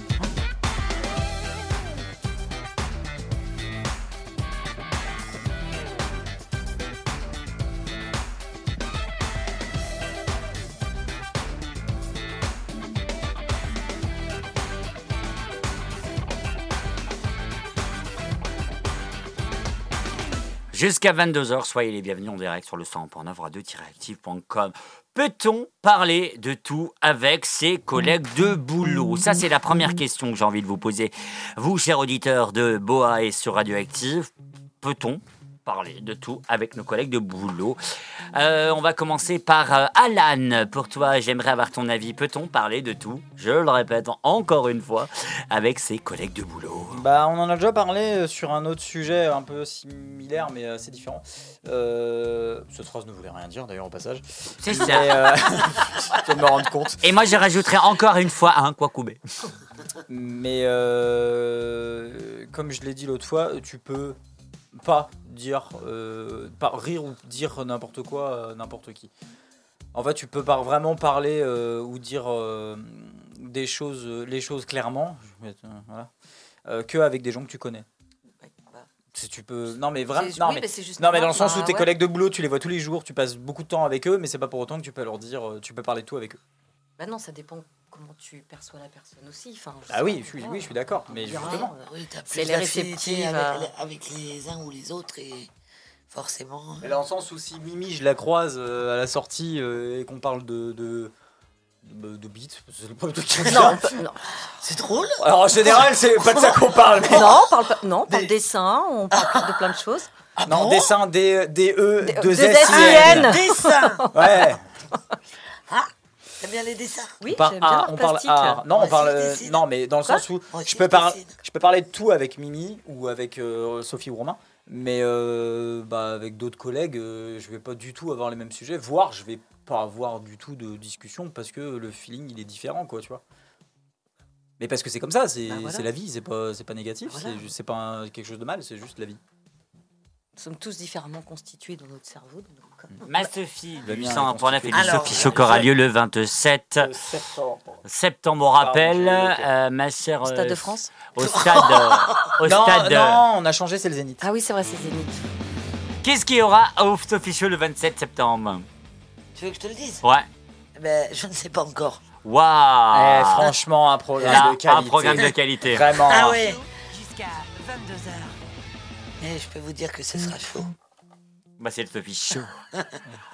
Jusqu'à 22h, soyez les bienvenus en direct sur le 100.9 radio-active.com. Peut-on parler de tout avec ses collègues de boulot? Ça, c'est la première question que j'ai envie de vous poser. Vous, chers auditeurs de Boa et sur Radioactive, peut-on parler de tout avec nos collègues de boulot Euh, On va commencer par euh, Alan. Pour toi, j'aimerais avoir ton avis. Peut-on parler de tout Je le répète encore une fois, avec ses collègues de boulot? Bah, on en a déjà parlé euh, sur un autre sujet un peu similaire, mais assez différent. Euh, cette phrase ne voulait rien dire d'ailleurs au passage. C'est ça. Je me rendre compte. Et moi, je rajouterai encore une fois un quoi couper. Mais comme je l'ai dit l'autre fois, tu peux pas dire, euh, pas rire ou dire n'importe quoi à n'importe qui. En fait, tu peux pas vraiment parler euh, ou dire euh, des choses, les choses clairement, euh, voilà, euh, que avec des gens que tu connais. Si tu peux, non mais vraiment, C'est- non oui, mais, non dans le sens où bah, tes ouais. collègues de boulot, tu les vois tous les jours, tu passes beaucoup de temps avec eux, mais c'est pas pour autant que tu peux leur dire, euh, tu peux parler de tout avec eux. Bah non, ça dépend comment tu perçois la personne aussi. Enfin, Ah oui, je suis, voilà. oui, je suis d'accord, mais justement. Oui, t'as C'est plus les d'affinité réceptives avec, les uns ou les autres et forcément. Mais dans le sens où si Mimi, je la croise euh, à la sortie euh, et qu'on parle de. de de, beats, c'est le premier truc qui me Non. C'est drôle. Alors en général, c'est pas de ça qu'on parle. mais- Non, on parle pas, non, on parle dessin, on parle de plein de choses. non, bon dessin, D, D, E, Des- 2 deux S, I. N. Dessin. Ouais. T'aimes bien les dessins? Oui, On parle j'aime bien art, l'art on parle art. Non, Moi on parle. euh, non, mais dans le Quoi sens où je peux, par- je peux parler de tout avec Mimi ou avec euh, Sophie ou Romain, mais euh, bah, avec d'autres collègues, euh, je vais pas du tout avoir les mêmes sujets, voire je vais pas avoir du tout de discussion parce que le feeling il est différent, quoi, tu vois. Mais parce que c'est comme ça, c'est Bah, voilà. c'est la vie, c'est pas, c'est pas négatif, Voilà. c'est pas un- quelque chose de mal, c'est juste la vie. Nous sommes tous différemment constitués dans notre cerveau. donc, euh, Ma Sophie Le mien est 100.9 et du Alors, Sophie qui aura lieu le 27 septembre au rappel. Pardon, j'ai- euh, ma chère. Au Stade euh, de France Au stade. euh, au non, stade. euh, non, on a changé, c'est le Zénith. Ah oui, c'est vrai, c'est Zénith. Qu'est-ce qu'il y aura au Sophie Show le 27 septembre? Tu veux que je te le dise? Ouais. ben, Je ne sais pas encore. Waouh Eh, franchement, un programme Là, de qualité. un programme de qualité. Vraiment. Ah ouais Jusqu'à 22h. Mais je peux vous dire que ce sera chaud. Bah, c'est le Sophie Show.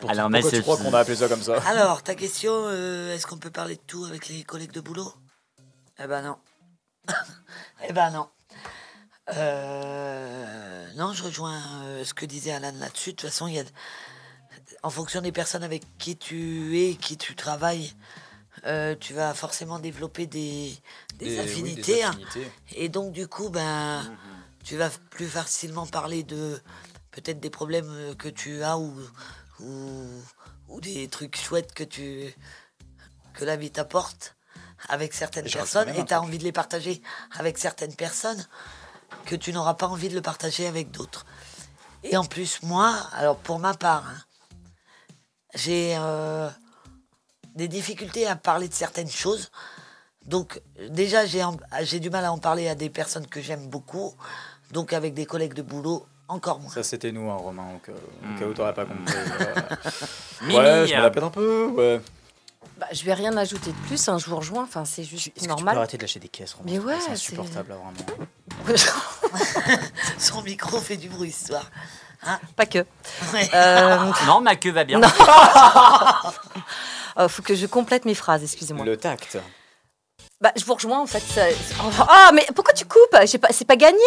Pour- Alors, ma pourquoi tu crois qu'on a appelé ça comme ça? Alors, ta question, euh, est-ce qu'on peut parler de tout avec les collègues de boulot? Eh ben non. eh ben non. Euh, non, je rejoins euh, ce que disait Alan là-dessus. De toute façon, il y a, en fonction des personnes avec qui tu es, qui tu travailles, euh, tu vas forcément développer des, des Des- oui, affinités. des hein. affinités. Et donc, du coup, ben, Mhm. Tu vas plus facilement parler de peut-être des problèmes euh, que tu as ou, ou, ou des trucs chouettes que, tu, que la vie t'apporte avec certaines Je personnes et tu as envie de les partager avec certaines personnes que tu n'auras pas envie de le partager avec d'autres. Et en plus, moi, alors pour ma part, hein, j'ai euh, des difficultés à parler de certaines choses. Donc déjà, j'ai du mal à en parler à des personnes que j'aime beaucoup. Donc avec des collègues de boulot, encore moins. Ça, c'était nous, hein, Romain, au cas, Hmm. au cas où t'aurais pas compris. Ouais, je me euh, la pète un peu, ouais. Bah, je vais rien ajouter de plus, hein, je vous rejoins. Enfin, c'est juste Est-ce que tu peux normal. arrêter de lâcher des caisses, Romain? Mais ouais, C'est insupportable, là, vraiment. Son micro fait du bruit ce soir. Pas que. Ouais. Euh, Non, ma queue va bien. Euh, faut que je complète mes phrases, excusez-moi. Le tact. Bah, je vous rejoins en fait. Ah, mais pourquoi tu coupes? Pas- C'est pas gagné?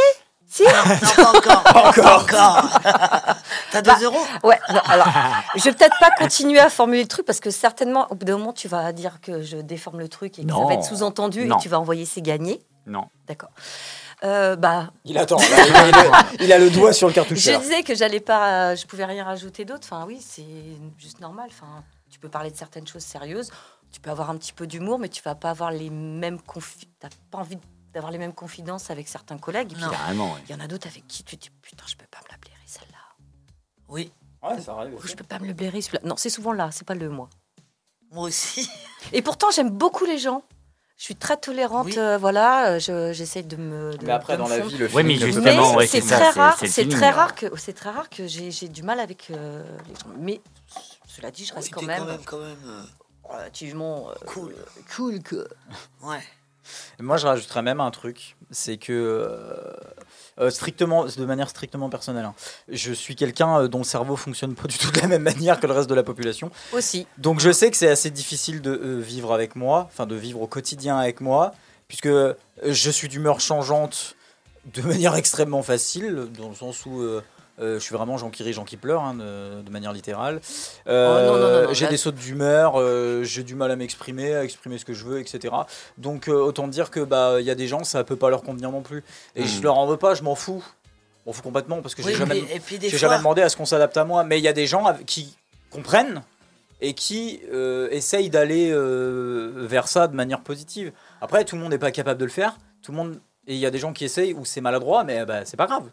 Si Non, pas encore. Encore. Pas encore. T'as 2 euros Ouais, non, alors, je vais peut-être pas continuer à formuler le truc parce que certainement, au bout d'un moment, tu vas dire que je déforme le truc et que ça va être sous-entendu et tu vas envoyer c'est gagné. Non. D'accord. Euh, bah, Il attend. là, il, a, il a- il a le doigt sur le je cartoucheur. disais que j'allais pas, je pouvais rien rajouter d'autre. Enfin, oui, c'est juste normal. Enfin, tu peux parler de certaines choses sérieuses, tu peux avoir un petit peu d'humour, mais tu vas pas avoir les mêmes confi- T'as pas envie d'avoir les mêmes confidences avec certains collègues. Et puis. Carrément, il y en a d'autres avec qui tu te dis putain, je peux pas me la blairer celle-là. Oui, Ouais, ça arrive. Je peux pas me le blairer celui-là. Non, c'est souvent là, c'est pas le moi. moi aussi. Et pourtant, j'aime beaucoup les gens. Je suis très tolérante, Oui. euh, voilà. euh, je- J'essaye de me. de- Mais après, dans la vie, le mais feeling ne peut justement, ouais, c'est ça, très rare. c'est très hein. rare que c'est très rare que j'ai du mal avec euh, les gens. Mais cela dit, je reste Oui, quand même, quand même, quand même euh, relativement euh, cool. cool que. Ouais. Moi, je rajouterais même un truc, c'est que euh, euh, strictement, de manière strictement personnelle, hein, je suis quelqu'un euh, dont le cerveau fonctionne pas du tout de la même manière que le reste de la population. Aussi. Donc, je sais que c'est assez difficile de euh, vivre avec moi, enfin de vivre au quotidien avec moi, puisque je suis d'humeur changeante de manière extrêmement facile, dans le sens où euh, je suis vraiment Jean qui rit, Jean qui pleure, hein, de, de manière littérale. Euh, Oh, non, non, non, non, j'ai des sautes d'humeur, euh, j'ai du mal à m'exprimer, à exprimer ce que je veux, etc. Donc euh, autant dire que bah il y a des gens ça peut pas leur convenir non plus. Et Mhm. je leur en veux pas, je m'en fous. Je m'en fous complètement parce que Oui, j'ai jamais, mais- et puis des j'ai fois, jamais demandé à ce qu'on s'adapte à moi. Mais il y a des gens qui comprennent et qui euh, essayent d'aller euh, vers ça de manière positive. Après, tout le monde n'est pas capable de le faire. Tout le monde et il y a des gens qui essayent où c'est maladroit, mais bah, c'est pas grave.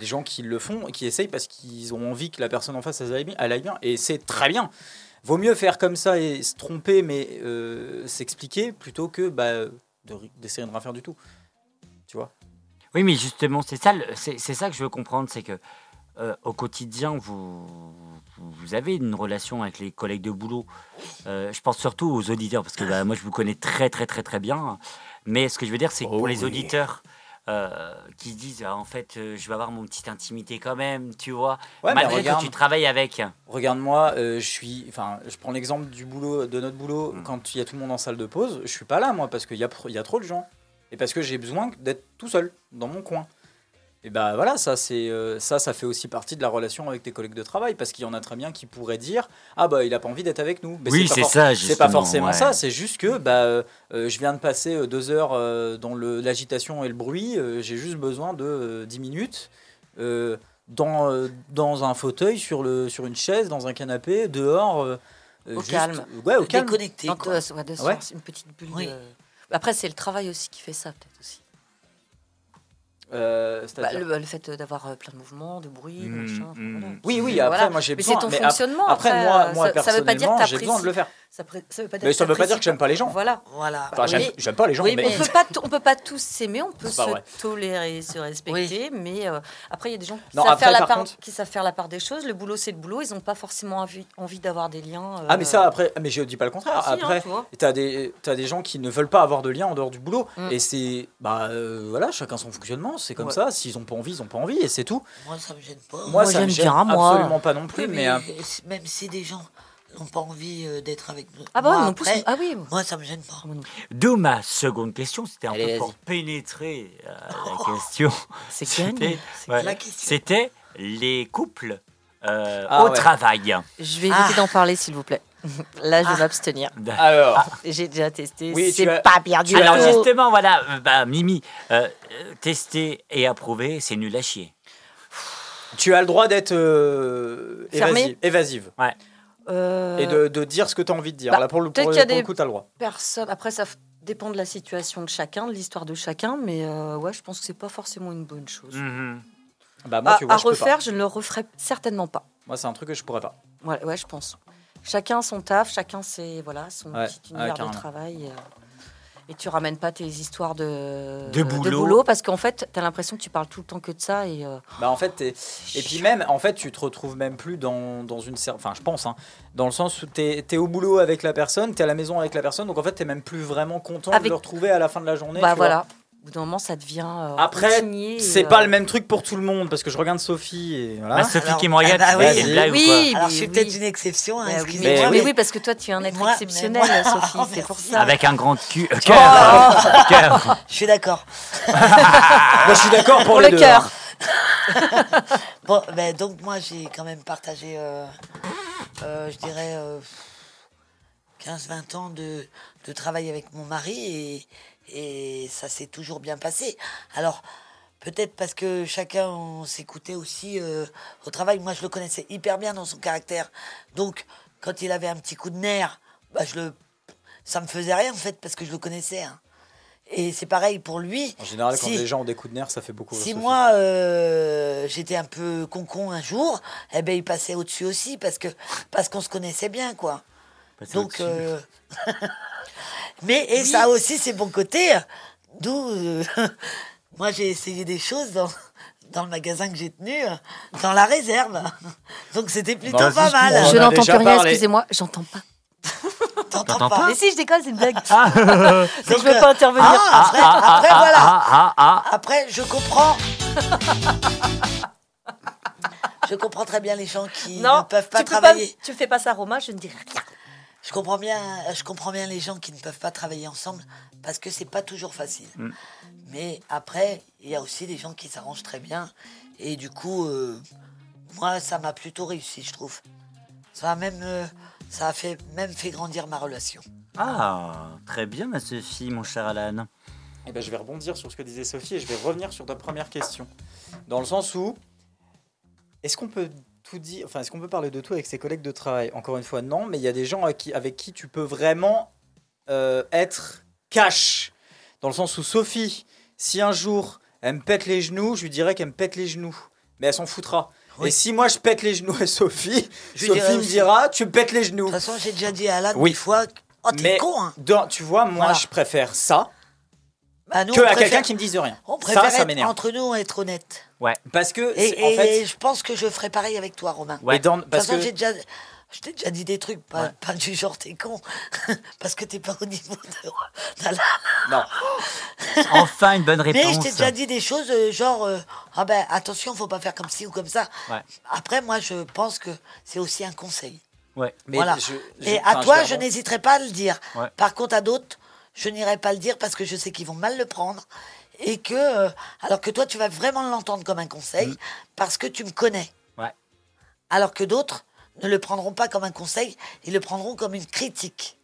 Des gens qui le font et qui essayent parce qu'ils ont envie que la personne en face elle aille bien, elle aille bien. et c'est très bien. Vaut mieux faire comme ça et se tromper, mais euh, s'expliquer plutôt que bah, d'essayer de rien faire du tout. Tu vois? Oui, mais justement, c'est ça, c'est ça que je veux comprendre, c'est que euh, au quotidien, vous, vous avez une relation avec les collègues de boulot. Euh, je pense surtout aux auditeurs, parce que bah, moi, je vous connais très, très, très, très bien. Mais ce que je veux dire, c'est que Oh pour les auditeurs euh, qui se disent, Ah, en fait, euh, je vais avoir mon petite intimité quand même, tu vois, Ouais, malgré que regarde. tu travailles avec. Regarde-moi, euh, je suis, enfin, je prends l'exemple du boulot, de notre boulot, Mm. quand il y a tout le monde en salle de pause, je suis pas là moi parce qu'il y a, y a trop de gens et parce que j'ai besoin d'être tout seul dans mon coin. Et bah voilà, ça c'est euh, ça, ça fait aussi partie de la relation avec tes collègues de travail parce qu'il y en a très bien qui pourraient dire ah bah il a pas envie d'être avec nous. Mais Oui, c'est ça, C'est pas forcément ouais. ça, c'est juste que bah euh, euh, je viens de passer deux heures euh, dans l'agitation et le bruit, euh, j'ai juste besoin de euh, 10 minutes. euh, dans, euh, dans un fauteuil, sur, le, sur une chaise, dans un canapé, dehors. Au juste- calme. Ouais, au calme. déconnecté. Donc, quoi. ouais, de une petite bulle. Oui. de- Après, c'est le travail aussi qui fait ça, peut-être aussi. Euh, Bah, le, le fait d'avoir euh, plein de mouvements, de bruit, de Mm, machin. mm. voilà. Oui, oui, C'est- après, voilà. moi j'ai Mais besoin. c'est ton mais fonctionnement. Après, après, moi, moi ça, ça veut pas dire personnellement, que j'ai besoin de le faire. Ça, pré- ça veut pas dire Mais que ça veut pas dire que j'aime pas les gens. Voilà. Voilà. Enfin, j'aime Oui. j'aime pas les gens, Oui, mais. mais- On peut pas, t- on peut pas tous s'aimer, on peut se tolérer, se respecter, mais euh, après il y a des gens qui, Non, savent après, faire la par part, contre- qui savent faire la part des choses. Le boulot c'est le boulot, ils n'ont pas forcément envie, envie d'avoir des liens. euh, Ah, mais ça, après, mais je dis pas le contraire. Ah, si, hein, après, tu t'as des, t'as des gens qui ne veulent pas avoir de lien en dehors du boulot. Mm. Et c'est. Bah euh, voilà, chacun son fonctionnement, c'est comme Ouais. ça. S'ils ont pas envie, ils ont pas envie, et c'est tout. Moi, ça me gêne pas. Moi, Moi, ça me gêne bien, moi. absolument pas non plus, Oui, mais. euh, même si des gens n'ont pas envie euh, d'être avec nous. Ah bah moi, non plus. après, Ah oui. moi, ça me gêne pas. D'où ma seconde question, c'était un Allez, peu pour pénétrer euh, la question. C'est C'était ouais, les couples euh, Ah au ouais. travail. Je vais éviter Ah. d'en parler s'il vous plaît. Là, je vais Ah. m'abstenir. Alors, J'ai déjà testé. Oui, c'est as- pas bien du Alors tout. justement, voilà, bah, Mimi, euh, tester et approuver, c'est nul à chier. tu as le droit d'être euh, évasive, évasive. Euh, Et de, de dire ce que tu as envie de dire. bah, Là, pour le, peut-être pour, qu'il y a pour le des- coup, tu as le droit. personne. Après, ça dépend de la situation de chacun, de l'histoire de chacun, mais euh, ouais, je pense que c'est pas forcément une bonne chose. Mhm. Bah, moi, à tu vois, à je peux pas. refaire, je ne le referai certainement pas. Moi, c'est un truc que je pourrais pas. Ouais, ouais, je pense. Chacun son taf, chacun ses voilà son Ouais, petit ouais, univers de travail. euh, et tu ramènes pas tes histoires de, De boulot. parce qu'en fait, tu as l'impression que tu parles tout le temps que de ça. Et, euh, Bah en fait, et puis même, en fait, tu te retrouves même plus dans, dans une enfin, je pense, hein, dans le sens où t'es es au boulot avec la personne, t'es à la maison avec la personne, donc en fait, t'es même plus vraiment content de le retrouver à la fin de la journée. bah tu vois. Bout d'un moment, ça devient. euh, Après, c'est euh, pas le même truc pour tout le monde parce que je regarde Sophie et voilà. Ah, Sophie Alors, qui me regarde, ah bah oui. ou Oui, Alors, je suis oui. peut-être une exception, hein, Bah mais, oui. mais oui, parce que toi, tu es un être Moi- exceptionnel, moi- Sophie, Oh, c'est pour ça. Avec un grand cul. euh, cœur. Cœur. Je suis d'accord. Moi, je suis d'accord pour, Pour les le deux, cœur. hein. Bon, ben, donc moi j'ai quand même partagé, euh, euh, je dirais, euh, 15-20 ans de, de travail avec mon mari et, et ça s'est toujours bien passé. Alors, peut-être parce que chacun on s'écoutait aussi euh, au travail. Moi, je le connaissais hyper bien dans son caractère. Donc, quand il avait un petit coup de nerf, bah, je le, ça me faisait rien en fait parce que je le connaissais. hein. Et c'est pareil pour lui. En général, quand les gens ont des coups de nerfs, ça fait beaucoup. si moi euh, j'étais un peu concon un jour, eh ben il passait au-dessus aussi parce que parce qu'on se connaissait bien quoi. Passer Donc euh, mais et ça aussi ses bons côtés. D'où euh, moi j'ai essayé des choses dans dans le magasin que j'ai tenu euh, dans la réserve. Donc c'était plutôt Bah, pas mal. Je n'entends plus rien, excusez-moi, j'entends pas. T'entends T'entends pas Mais si, je déconne, c'est une blague. Ah, je Donc, veux euh, pas intervenir. Ah, après, après ah, voilà. ah, ah, ah. Après, je comprends. je comprends très bien les gens qui ne peuvent pas tu peux travailler. tu fais pas ça, Romain, je ne dis rien. Je comprends bien, je comprends bien les gens qui ne peuvent pas travailler ensemble parce que c'est pas toujours facile. Mm. Mais après, il y a aussi des gens qui s'arrangent très bien et du coup, euh, moi, ça m'a plutôt réussi, je trouve. Ça a même, euh, ça a fait même fait grandir ma relation. Ah, très bien, ma Sophie, mon cher Alan. Eh ben, je vais rebondir sur ce que disait Sophie et je vais revenir sur ta première question. Dans le sens où, est-ce qu'on peut tout dire, enfin, est-ce qu'on peut parler de tout avec ses collègues de travail? Encore une fois, non, mais il y a des gens avec qui, avec qui tu peux vraiment euh, être cash. Dans le sens où Sophie, si un jour elle me pète les genoux, je lui dirais qu'elle me pète les genoux. Mais elle s'en foutra. Oui. Et si moi je pète les genoux à Sophie, Je Sophie me aussi. dira tu me pètes les genoux. De toute façon, j'ai déjà dit à Alan Oui. des fois, oh t'es Mais con, hein. dans- tu vois, moi Voilà. je préfère ça Bah, nous, que à quelqu'un qui me dise rien. On préfère ça, ça être m'énerve. entre nous être honnête. Parce que, Et, c'est- en et- fait, et je pense que je ferai pareil avec toi, Romain. Et dans- De toute parce façon, que- j'ai déjà, je t'ai déjà dit des trucs, pas, pas du genre t'es con, parce que t'es pas au niveau de. non. Enfin, une bonne réponse. Mais je t'ai déjà dit des choses euh, genre, euh, ah ben attention, faut pas faire comme ci ou comme ça. Ouais. Après, moi, je pense que c'est aussi un conseil. Ouais. Mais voilà. je- je- et à toi, je n'hésiterai pas à le dire. Ouais. Par contre, à d'autres, je n'irai pas le dire parce que je sais qu'ils vont mal le prendre. Et que, euh, alors que toi, tu vas vraiment l'entendre comme un conseil parce que tu me connais. Ouais. Alors que d'autres ne le prendront pas comme un conseil, ils le prendront comme une critique.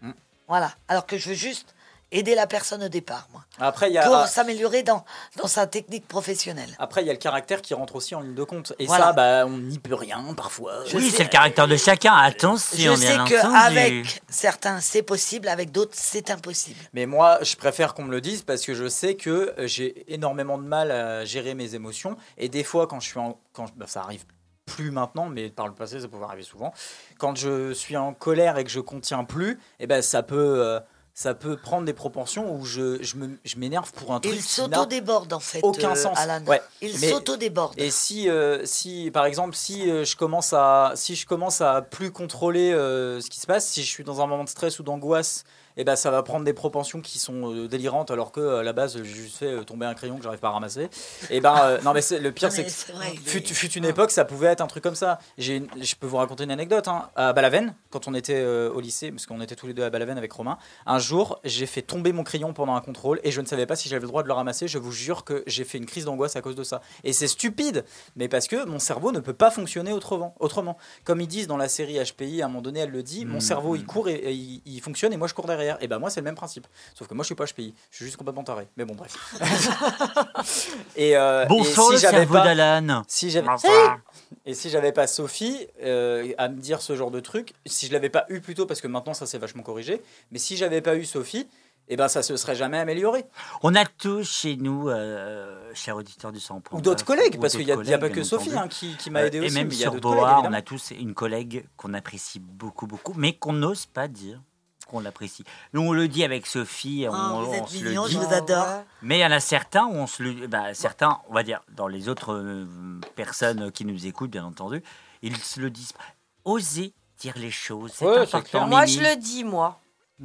Mm. Voilà. Alors que je veux juste aider la personne au départ, moi. Après, il y a. Pour s'améliorer dans, dans sa technique professionnelle. Après, il y a le caractère qui rentre aussi en ligne de compte. Et Voilà. ça, bah, on n'y peut rien parfois. Je oui, sais- c'est le caractère de chacun. Attention, je sais qu'avec certains, c'est possible, avec d'autres, c'est impossible. Mais moi, je préfère qu'on me le dise parce que je sais que euh, j'ai énormément de mal à gérer mes émotions. Et des fois, quand je suis en. Quand, bah, ça arrive plus maintenant, mais par le passé, ça pouvait arriver souvent. Quand je suis en colère et que je contiens plus, et ben, ça peut. euh, ça peut prendre des proportions où je, je me- je m'énerve pour un truc Il s'auto-déborde, en fait, aucun euh, sens. Alan. Ouais. Il s'auto-déborde. Et si, euh, si, par exemple, si euh, je commence à, si je commence à plus contrôler euh, ce qui se passe, si je suis dans un moment de stress ou d'angoisse, et ben ça va prendre des proportions qui sont euh, délirantes, alors que à la base j'ai juste fait euh, tomber un crayon que j'arrive pas à ramasser. Et ben euh, non mais c'est- le pire c'est que fut, fut une époque ça pouvait être un truc comme ça. J'ai, je peux vous raconter une anecdote hein. à Balaven quand on était euh, au lycée, parce qu'on était tous les deux à Balaven avec Romain. Un jour j'ai fait tomber mon crayon pendant un contrôle et je ne savais pas si j'avais le droit de le ramasser. Je vous jure que j'ai fait une crise d'angoisse à cause de ça. Et c'est stupide, mais parce que mon cerveau ne peut pas fonctionner autrement. autrement. Comme ils disent dans la série HPI, à un moment donné, elle le dit, mon Mhm. cerveau il court et, et il, il fonctionne et moi je cours derrière. Et ben moi c'est le même principe. Sauf que moi je suis pas HPI, je suis juste complètement taré. Mais bon bref. et, euh, Bonsoir, et le si j'avais pas, d'Alan. si j'avais et si j'avais pas Sophie euh, à me dire ce genre de truc, si je l'avais pas eu plus tôt, parce que maintenant ça s'est vachement corrigé, mais si j'avais pas eu Sophie, eh ben ça se serait jamais amélioré. On a tous chez nous, euh, chers auditeurs du 100 Ou d'autres collègues, parce qu'il n'y a, il y a pas que Sophie hein, qui, qui m'a aidé Euh, et aussi. même mais il y a sur Boa, on a tous une collègue qu'on apprécie beaucoup, beaucoup, mais qu'on n'ose pas dire qu'on l'apprécie. Nous, on le dit avec Sophie, on, Oh, vous on êtes se le je dit. vous adore. Mais il y en a certains où on se le, bah, certains, on va dire, dans les autres euh, personnes qui nous écoutent, bien entendu, ils se le disent pas. Osez dire les choses, c'est Ouais, important. Moi, je le dis, moi.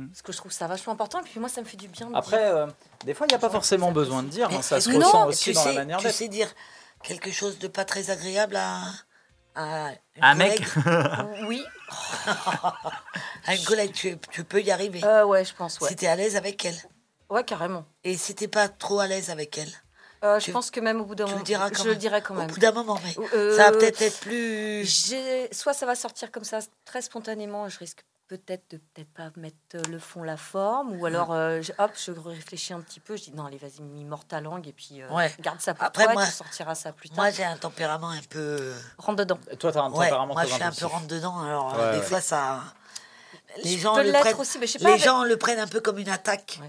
Parce que je trouve ça vachement important. Et puis moi, ça me fait du bien. de Après, dire- euh, des fois, il n'y a pas forcément besoin de dire, hein, ça se Mais ressent aussi tu dans sais, la manière Tu d'être. sais dire quelque chose de pas très agréable à, à une Un mec collègue Oui. À une collègue, tu, tu peux y arriver. Euh, ouais, je pense, ouais. Si t'es à l'aise avec elle. Ouais, carrément. Et si t'es pas trop à l'aise avec elle. Euh, je Tu- pense que même au bout d'un tu le moment, diras quand je même. le dirai quand Au même. bout d'un moment, mais Euh, ça va peut-être être plus. Soit ça va sortir comme ça très spontanément, je risque peut-être de peut-être pas mettre euh, le fond, la forme, ou alors euh, je- hop, je réfléchis un petit peu, je dis non, allez, vas-y, mets-moi ta langue, et puis euh, Ouais. garde ça pour Après, toi, moi- tu sortiras ça plus tard. Moi, j'ai un tempérament un peu. Rentre dedans. Toi, t'as un Ouais, tempérament moi, je suis un peu rentre dedans. Alors, Ouais, euh, des ouais. fois, ça. Les Je gens peux le l'être prennent. aussi, mais je sais les pas, avec- gens le prennent un peu comme une attaque.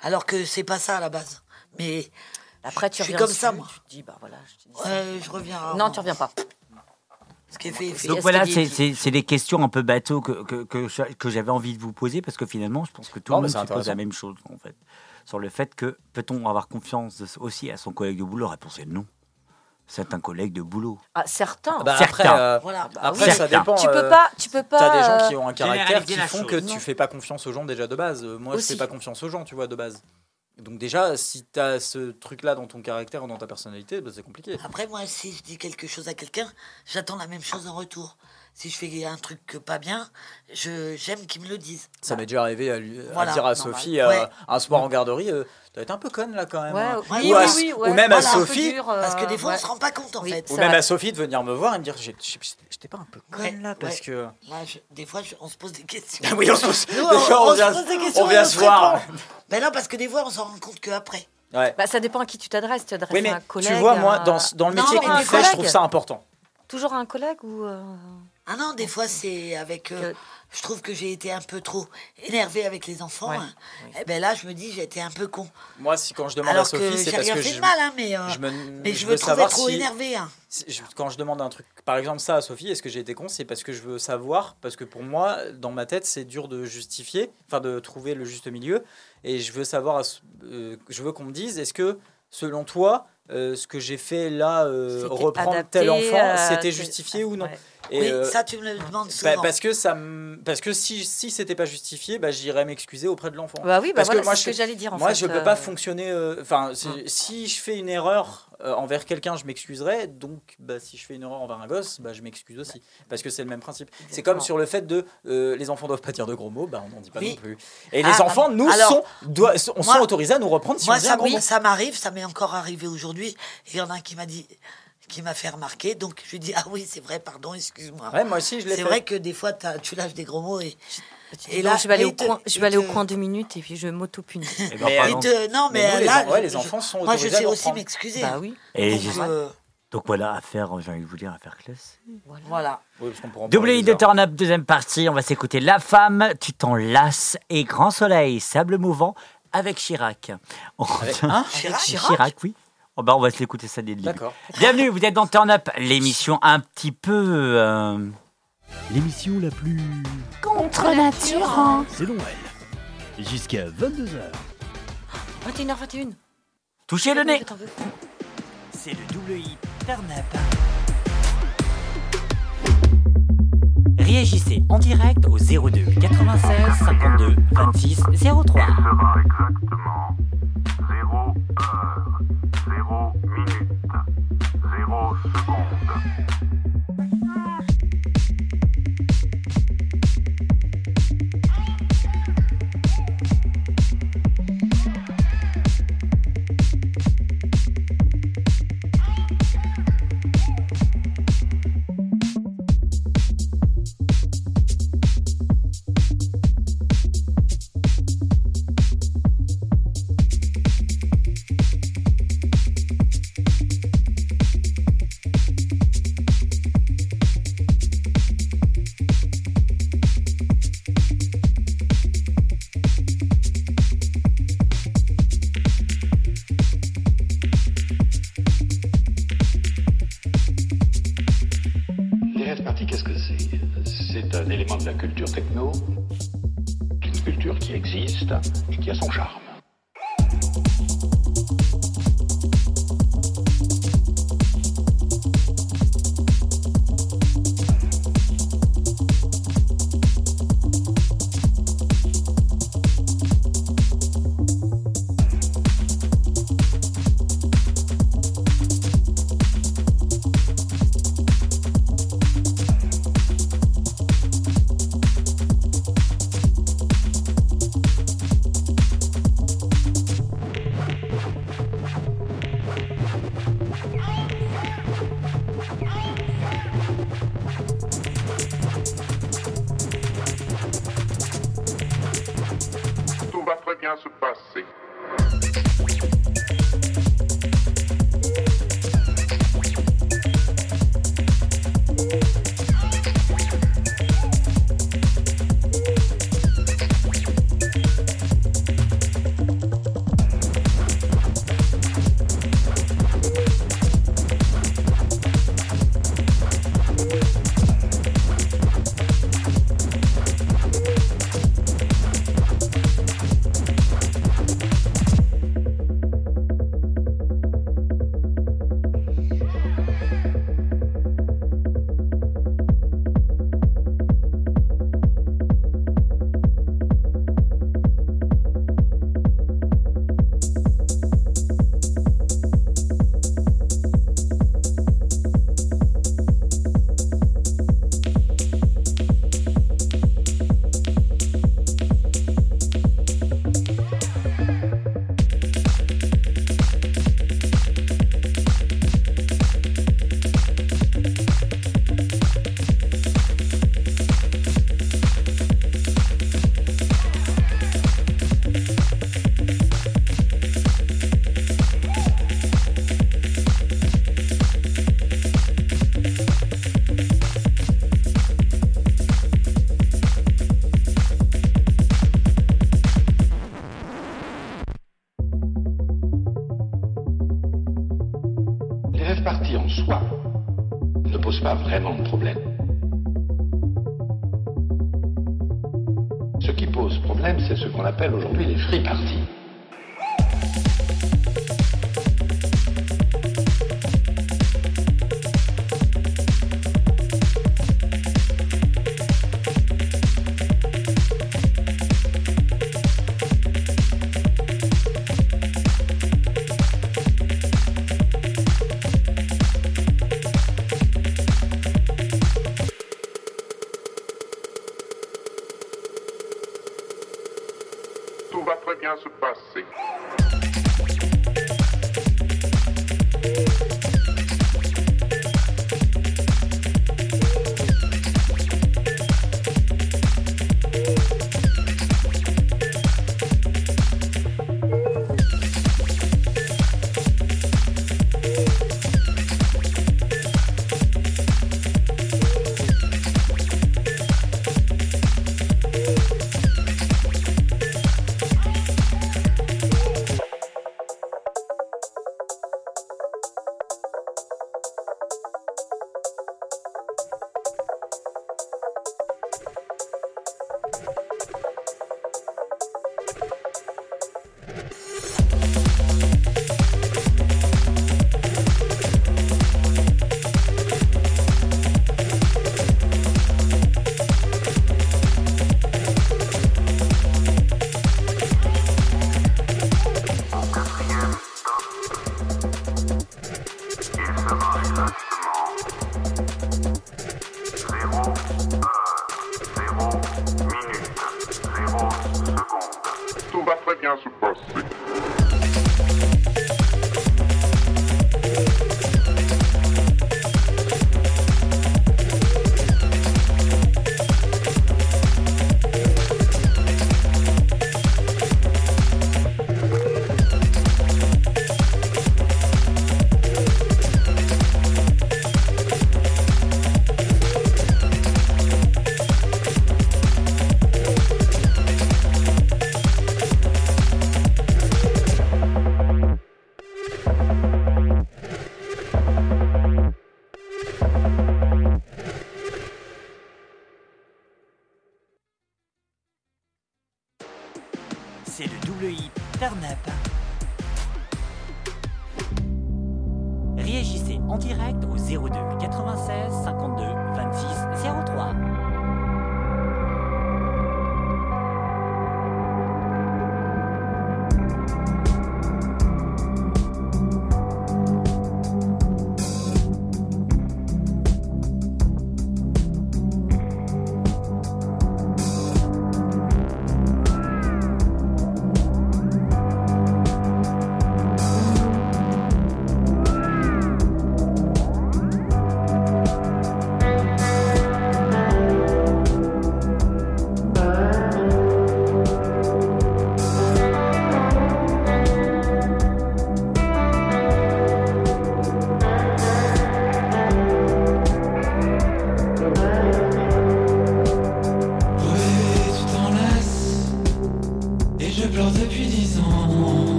Alors que c'est pas ça à la base. Mais. Après, tu je suis reviens comme ça, moi. Tu te dis, bah voilà, je te dis Ouais, je reviens. Non, tu reviens pas. Ce qui fait, fait. Donc voilà, c'est- c'est c'est des questions un peu bateau que, que, que, je- que j'avais envie de vous poser parce que finalement, je pense que tout Non, le monde se pose la même chose en fait. Sur le fait que peut-on avoir confiance aussi à son collègue de boulot? La réponse est non. C'est un collègue de boulot. Ah, certains. Bah, Certains. après, euh, Voilà. Bah après oui. ça dépend. Tu peux euh, pas, tu peux pas. T'as des gens qui euh, ont un caractère qui font chose. que Non. tu fais pas confiance aux gens déjà de base. Moi, je Aussi. fais pas confiance aux gens, tu vois, de base. Donc déjà, si t'as ce truc-là dans ton caractère ou dans ta personnalité, bah, c'est compliqué. Après, moi, si je dis quelque chose à quelqu'un, j'attends la même chose en retour. Si je fais un truc pas bien, je j'aime qu'ils me le disent. Ça m'est déjà arrivé à, lui- à Voilà, dire à normal. Sophie euh, Ouais. un soir en garderie, euh, t'as été un peu conne là quand même. Ouais, hein. oui, ou, oui, à- oui, ou ouais. même à Voilà, peu Sophie, dur, euh, Parce que des fois, ouais. on se rend pas compte, en Oui. fait. ou même vrai. à Sophie de venir me voir et me dire j'étais pas un peu conne Ouais, là parce que. Là, je- des fois, je- on se pose des questions. oui, on se pose. Nous, des on, fois, on on se vient, pose des questions on vient se se voir. répond. Ben non, parce que des fois, on s'en rend compte qu'après. Ouais. Bah, ça dépend à qui tu t'adresses. Tu t'adresses Oui, mais à un collègue. tu vois, moi, à- dans, dans le métier mais qu'on fait, je trouve ça important. Toujours à un collègue ou. Ah non, des fois, c'est avec. euh, je trouve que j'ai été un peu trop énervée avec les enfants. Ouais. hein. Et ben là, je me dis, j'ai été un peu con. Moi, si quand je demande Alors à Sophie, que c'est j'ai parce rien que fait je, de mal, hein, mais, euh, je me, mais je, je me veux trouvais savoir trop si, énervée. hein. si- je- quand je demande un truc, par exemple ça à Sophie, est-ce que j'ai été con C'est parce que je veux savoir, parce que pour moi, dans ma tête, c'est dur de justifier, enfin de trouver le juste milieu, et je veux savoir, euh, je veux qu'on me dise, est-ce que selon toi, euh, ce que j'ai fait là, euh, reprendre adapté tel enfant, c'était justifié ou non? ouais. Et, oui, euh, ça, tu me le demandes bah, souvent. parce que ça parce que si si c'était pas justifié bah j'irais m'excuser auprès de l'enfant Bah oui, bah parce voilà, que moi ce je, que j'allais dire, en moi fait, je peux euh. pas fonctionner euh, enfin c'est- si je fais une erreur envers quelqu'un je m'excuserai donc bah, si je fais une erreur envers un gosse bah, je m'excuse aussi parce que c'est le même principe c'est comme sur le fait de les enfants doivent pas dire de gros mots bah on n'en dit pas Oui. non plus et Ah, les enfants nous alors, sont doivent- sont, moi- sont autorisés à nous reprendre si Moi, on dit ça, un gros oui, mot. ça m'arrive, ça m'est encore arrivé aujourd'hui. Il y en a un qui m'a dit, qui m'a fait remarquer. Donc, je lui dis, ah oui, c'est vrai, pardon, excuse-moi. Ouais, moi aussi, je l'ai C'est fait. vrai que des fois, tu lâches des gros mots et. Et là, je vais aller, au te- coin, je vais aller au coin deux minutes et puis je m'auto-punis. Il te- non, mais, mais nous, les là, en- ouais, les je- enfants sont Moi, je sais aussi m'excuser. Bah oui. Et Donc, juste- euh, Donc voilà, affaire, j'ai envie de vous dire, affaire classe. voilà. Oui, en Double de. Turn Up, deuxième partie. On va s'écouter La Femme, Tu t'en lasses et Grand Soleil, Sable Mouvant avec Chirac. On Avec revient- un Chirac Chirac, oui. Oh, bah, on va se l'écouter ça dès le début. D'accord. Bienvenue, vous êtes dans Turn Up, l'émission un petit peu. euh, L'émission la plus. Contre nature. C'est Noël. Jusqu'à 22h. 21h21. Touchez le nez. C'est le double hit Turn Up. Réagissez en direct au 02 96 52 26 03. sera exactement 0 heure, 0 minute, 0 seconde.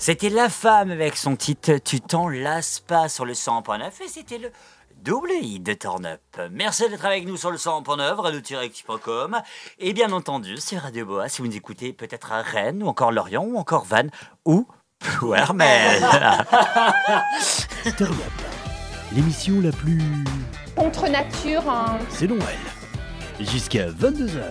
C'était La Femme avec son titre Tu t'en lasses pas sur le 100.9 et c'était le double hit de Turn Up. Merci d'être avec nous sur le 100.9, radio-active.com et bien entendu sur Radio Boa si vous nous écoutez peut-être à Rennes ou encore Lorient ou encore Vannes ou Plouermel. Turn Up, l'émission la plus... Contre nature, hein. C'est Noël. Jusqu'à 22h.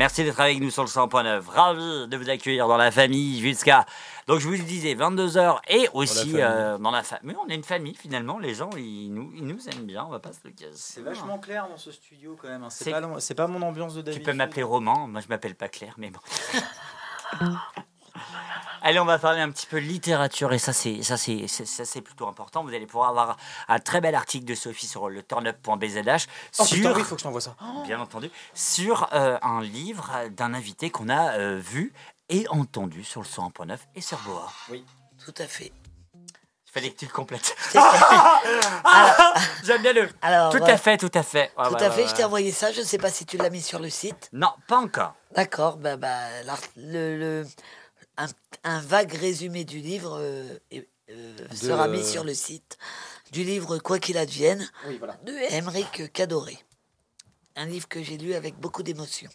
Merci d'être avec nous sur le 100.9. Ravi de vous accueillir dans la famille jusqu'à. Donc, je vous le disais, 22h et aussi euh, dans la famille. Mais on est une famille finalement. Les gens, ils nous, ils nous aiment bien. On va pas se le cacher. C'est vachement clair dans ce studio quand même. hein. C'est pas, long- pas mon ambiance de Tu David. peux m'appeler Roman. Moi, je m'appelle pas Claire, mais bon. Allez, on va parler un petit peu littérature et ça c'est ça c'est ça c'est plutôt important. Vous allez pouvoir avoir un très bel article de Sophie sur le turnup.bzh Oh sur putain, oui, faut que je t'envoie ça. bien entendu, sur euh, un livre d'un invité qu'on a euh, vu et entendu sur le 100.9 et sur Boa. Oui. Tout à fait. Il fallait que tu le complètes. Ah, J'aime bien le. Alors, tout ouais. à fait, tout à fait. Ouais, Tout ouais, à fait, ouais. je t'ai envoyé ça. Je ne sais pas si tu l'as mis sur le site. Non, pas encore. D'accord, bah, bah, le, le- un, un vague résumé du livre euh, euh, sera mis sur le site du livre Quoi qu'il advienne Oui, voilà. de Émeric Cadoré. Un livre que j'ai lu avec beaucoup d'émotion.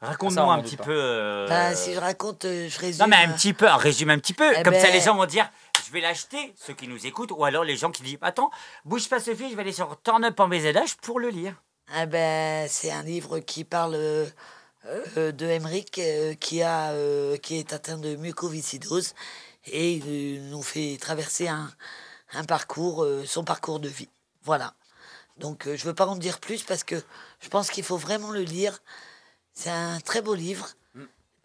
Raconte-nous on un en petit pas. peu. euh, Bah, si je raconte, je résume. Non, mais un petit peu, un résumé un petit peu. Eh Comme ça, ben- les gens vont dire je vais l'acheter, ceux qui nous écoutent, ou alors les gens qui disent attends, bouge pas Sophie, je vais aller sur turnup.bzh pour le lire. Ah ben, c'est un livre qui parle de Emmerich euh, qui, a, euh, qui est atteint de mucoviscidose et il euh, nous fait traverser un, un parcours, euh, son parcours de vie. Voilà. Donc euh, je ne veux pas en dire plus parce que je pense qu'il faut vraiment le lire. C'est un très beau livre.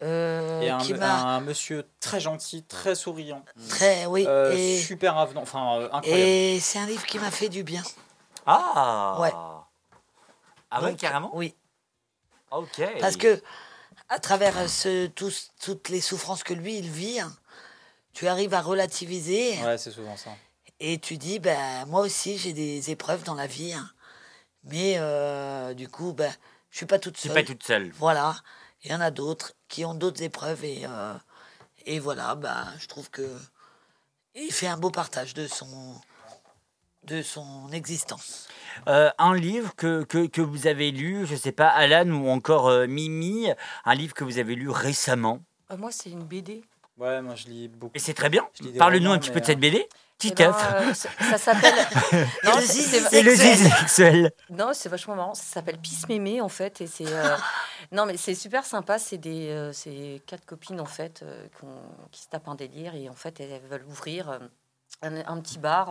euh, Et un, qui m'a un monsieur très gentil, très souriant. très oui Euh, et, Super avenant, enfin euh, incroyable. et c'est un livre qui m'a fait du bien Ah Ouais. Ah ouais, Donc, carrément oui Parce que, à travers ce, toutes les souffrances que lui, il vit, hein, tu arrives à relativiser Ouais, c'est souvent ça. et tu dis, ben, moi aussi, j'ai des épreuves dans la vie. hein. mais euh, du coup, ben, je suis pas toute seule. pas toute seule. Voilà. Il y en a d'autres qui ont d'autres épreuves. Et, euh, et voilà, ben, je trouve que il fait un beau partage de son, de son existence. Euh, un livre que, que, que vous avez lu, je sais pas, Alan ou encore euh, Mimi, un livre que vous avez lu récemment. Euh, moi, c'est une BD. Ouais, moi je lis beaucoup. Et c'est très bien. Parle-nous un petit peu de cette euh, BD. Eh Petit ben, euh, ça ça s'appelle. non, le c'est- zizi c'est- Et le sexuel. zizi sexuel. Non, c'est vachement marrant. Ça s'appelle Pisse Mémé en fait, et c'est euh, non mais c'est super sympa. C'est des euh, c'est quatre copines en fait euh, qu'on- qui se tapent un délire et en fait elles veulent ouvrir un, un petit bar.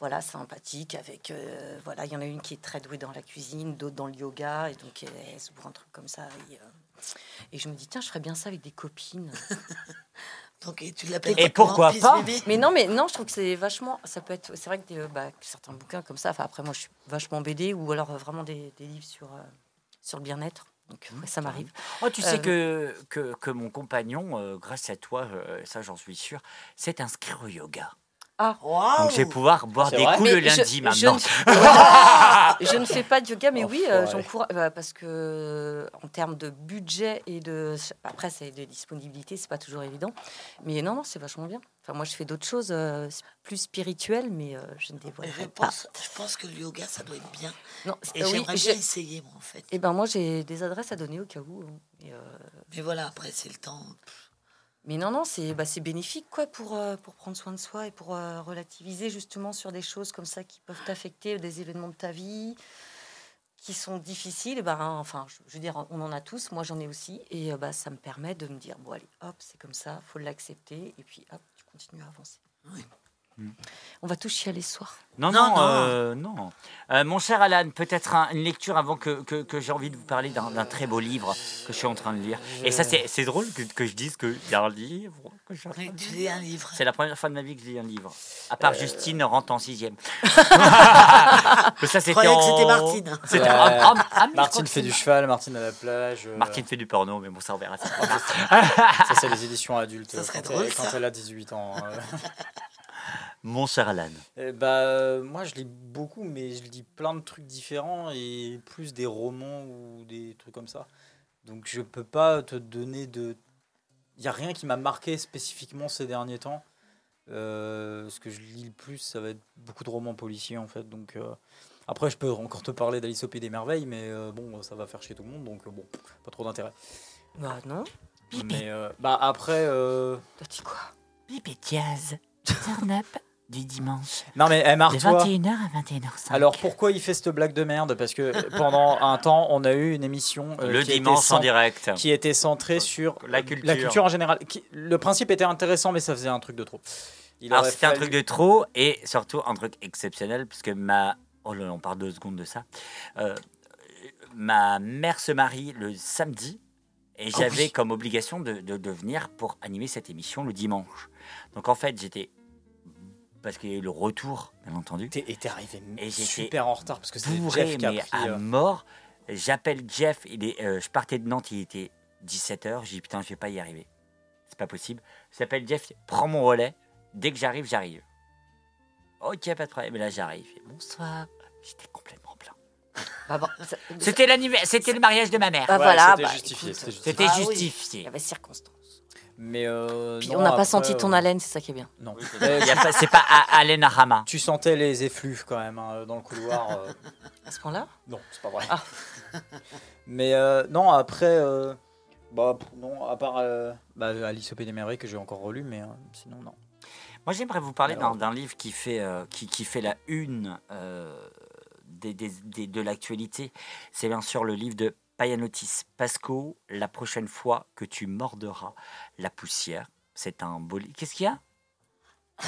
Voilà, sympathique avec euh, voilà, il y en a une qui est très douée dans la cuisine, d'autres dans le yoga et donc elles ouvrent un truc comme ça. Et, euh, et je me dis tiens, je ferais bien ça avec des copines. Donc, et tu l'appelles Et pourquoi pas Mais non, mais non, je trouve que c'est vachement. Ça peut être. C'est vrai que des, euh, bah, certains bouquins comme ça. Enfin, après, moi, je suis vachement BD ou alors euh, vraiment des, des livres sur euh, sur le bien-être. Donc, ouais, ça m'arrive. Oh, tu sais que, que, que mon compagnon, euh, grâce à toi, euh, ça j'en suis sûr, s'est inscrit au yoga. Ah, Donc je vais pouvoir boire des vrai coups le Mais lundi je maintenant. ne- je ne fais pas de yoga, mais oui, euh, j'encourage euh, parce que euh, en termes de budget et de après c'est de disponibilité, c'est pas toujours évident. Mais non, non, c'est vachement bien. Enfin, moi, je fais d'autres choses euh, plus spirituelles, mais je ne dévoile je pas. pense, je pense que le yoga, ça doit être bien. Non, Et euh, oui, j'aimerais j'ai- bien essayer, moi, en fait. Eh ben moi, j'ai des adresses à donner au cas où. hein. Et, euh, Mais voilà, après, c'est le temps. Mais non, non, c'est bah, bénéfique quoi pour, euh, pour prendre soin de soi et pour euh, relativiser justement sur des choses comme ça qui peuvent t'affecter, des événements de ta vie qui sont difficiles. Et ben, enfin, je, veux dire, on en a tous, moi j'en ai aussi. Et euh, bah, ça me permet de me dire, bon allez, hop, c'est comme ça, faut l'accepter. Et puis hop, tu continues à avancer. On va tous chialer ce soir. Non, Non, non, euh, non. Euh, mon cher Alan, peut-être un- une lecture avant que, que, que j'ai envie de vous parler d'un très beau livre que je suis en train de lire. Et ça, c'est drôle que, que je dise qu'il y a un livre que je Oui, tu lis un livre. C'est la première fois de ma vie que je lis un livre. À part Euh. Justine rentre en sixième. Mais ça, c'était que en- Martine. C'était- Martine que fait du cheval, Martine à la plage. euh, Martine fait du porno, mais bon, ça on verra. ça. Ça, c'est les éditions adultes. Ça serait quand, drôle, elle, quand elle a 18 ans. Mon cher Alan. Eh bah, euh, moi, je lis beaucoup, mais je lis plein de trucs différents et plus des romans ou des trucs comme ça. Donc, je peux pas te donner de il y a rien qui m'a marqué spécifiquement ces derniers temps. Euh, ce que je lis le plus, ça va être beaucoup de romans policiers en fait. Donc euh, après, je peux encore te parler d'Alice au Pays des merveilles, mais euh, bon, ça va faire chier tout le monde, donc euh, bon, pas trop d'intérêt. Bah non. Mais euh, bah après. euh, T'as dit quoi? Pipi Jazz, turn-up du dimanche. Non mais eh, De marre-toi. 21h à 21h05. Alors pourquoi il fait cette blague de merde? Parce que pendant un temps, on a eu une émission euh, Le qui était dimanche en direct. qui était centrée sur La culture. en général. Qui- le principe était intéressant, mais ça faisait un truc de trop. Il Alors c'était un truc de trop et surtout un truc exceptionnel puisque ma oh là là, on parle deux secondes de ça. Euh, ma mère se marie le samedi et Oh j'avais oui. comme obligation de, de, de venir pour animer cette émission le dimanche. Donc en fait j'étais parce qu'il y a eu le retour bien entendu. Et t'es arrivé et j'étais super en retard parce que c'était bourré, Jeff qui a mais pris, à euh, mort. J'appelle Jeff, il est, euh, je partais de Nantes, il était 17h, j'ai dit putain je vais pas y arriver. C'est pas possible. J'appelle Jeff, prends mon relais, dès que j'arrive, j'arrive. Ok, pas de problème, mais là j'arrive. Bonsoir. J'étais complètement plein. Bah bon, ça- C'était l'anniversaire, c'était le mariage de ma mère. Bah voilà, c'était bah, justifié, écoute, c'était justifié. C'était Ah oui. justifié. Il y avait circonstance. Mais euh, Puis non, on n'a pas après, senti ton euh, haleine, c'est ça qui est bien. Non. Pas- C'est pas à Alain Arama. Tu sentais les effluves quand même hein, dans le couloir. euh. À ce point-là? Non, c'est pas vrai. Ah. Mais euh, non, après, euh, bah pff, non, à part euh, bah, Alice au Pays des merveilles que j'ai encore relu, mais euh, sinon non. Moi, j'aimerais vous parler d'un livre qui fait, euh, qui, qui fait la une euh, des, des- des- de l'actualité. C'est bien sûr le livre de Payanotis Pasco, La prochaine fois que tu morderas la poussière. C'est un beau livre. Qu'est-ce qu'il y a?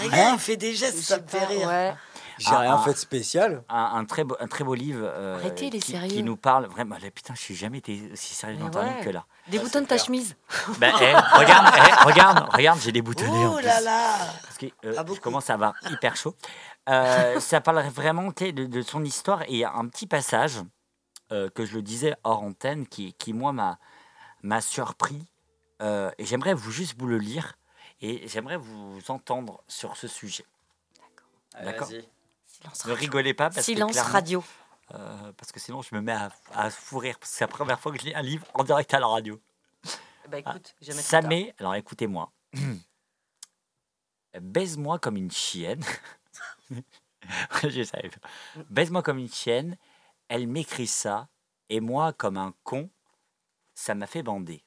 Regarde, il fait des gestes, ça me fait rire. Ouais. J'ai Ah, rien ah. fait de spécial. un, un très beau, un très beau livre euh, Arrêtez, qui, sérieux. qui nous parle vraiment. Là, putain, je n'ai jamais été aussi sérieux dans un livre que là. Déboutonne ta chemise. Ben, eh, regarde, eh, regarde, regarde, j'ai des boutonnets. en Oh là là Parce que euh, Pas je commence à avoir hyper chaud. Euh, ça parle vraiment de, de son histoire et il y a un petit passage euh, que je le disais hors antenne qui, qui moi m'a m'a surpris Euh, et j'aimerais vous juste vous le lire et j'aimerais vous entendre sur ce sujet. D'accord. Ne radio. rigolez pas parce que Silence radio. euh, parce que sinon je me mets à, à fou rire parce que c'est la première fois que je lis un livre en direct à la radio. Bah écoute, jamais Ça met, alors écoutez-moi, baise-moi comme une chienne. Je savais pas. Baise-moi comme une chienne, elle m'écrit ça, et moi, comme un con, ça m'a fait bander.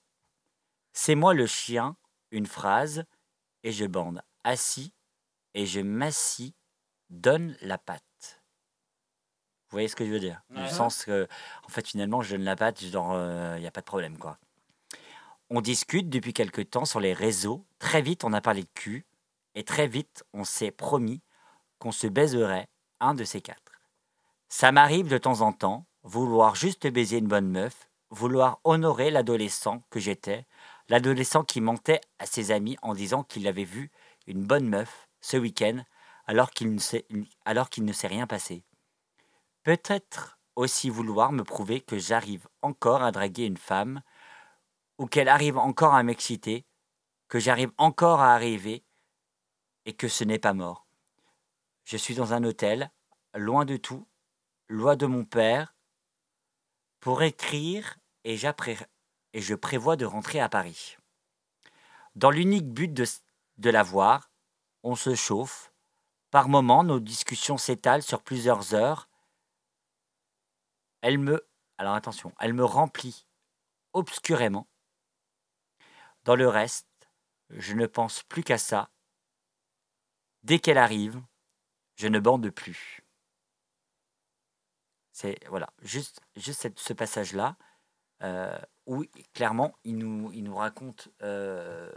C'est moi le chien, une phrase, et je bande. Assis, et je m'assis, donne la patte. Vous voyez ce que je veux dire? Du sens que, en fait, finalement, je donne la patte, genre, il n'y a pas de problème, quoi. On discute depuis quelque temps sur les réseaux. Très vite, on a parlé de cul. Et très vite, on s'est promis qu'on se baiserait un de ces quatre. Ça m'arrive de temps en temps, vouloir juste baiser une bonne meuf, vouloir honorer l'adolescent que j'étais, l'adolescent qui mentait à ses amis en disant qu'il avait vu une bonne meuf ce week-end alors qu'il ne s'est rien passé. Peut-être aussi vouloir me prouver que j'arrive encore à draguer une femme ou qu'elle arrive encore à m'exciter, que j'arrive encore à arriver et que ce n'est pas mort. Je suis dans un hôtel, loin de tout, loin de mon père, pour écrire et, je prévois de rentrer à Paris. Dans l'unique but de la voir, on se chauffe. Par moments, nos discussions s'étalent sur plusieurs heures. Elle me, alors attention, elle me remplit obscurément. Dans le reste, je ne pense plus qu'à ça. Dès qu'elle arrive, je ne bande plus. C'est voilà, juste, juste cette- ce passage-là, euh, où clairement il nous, il nous raconte euh,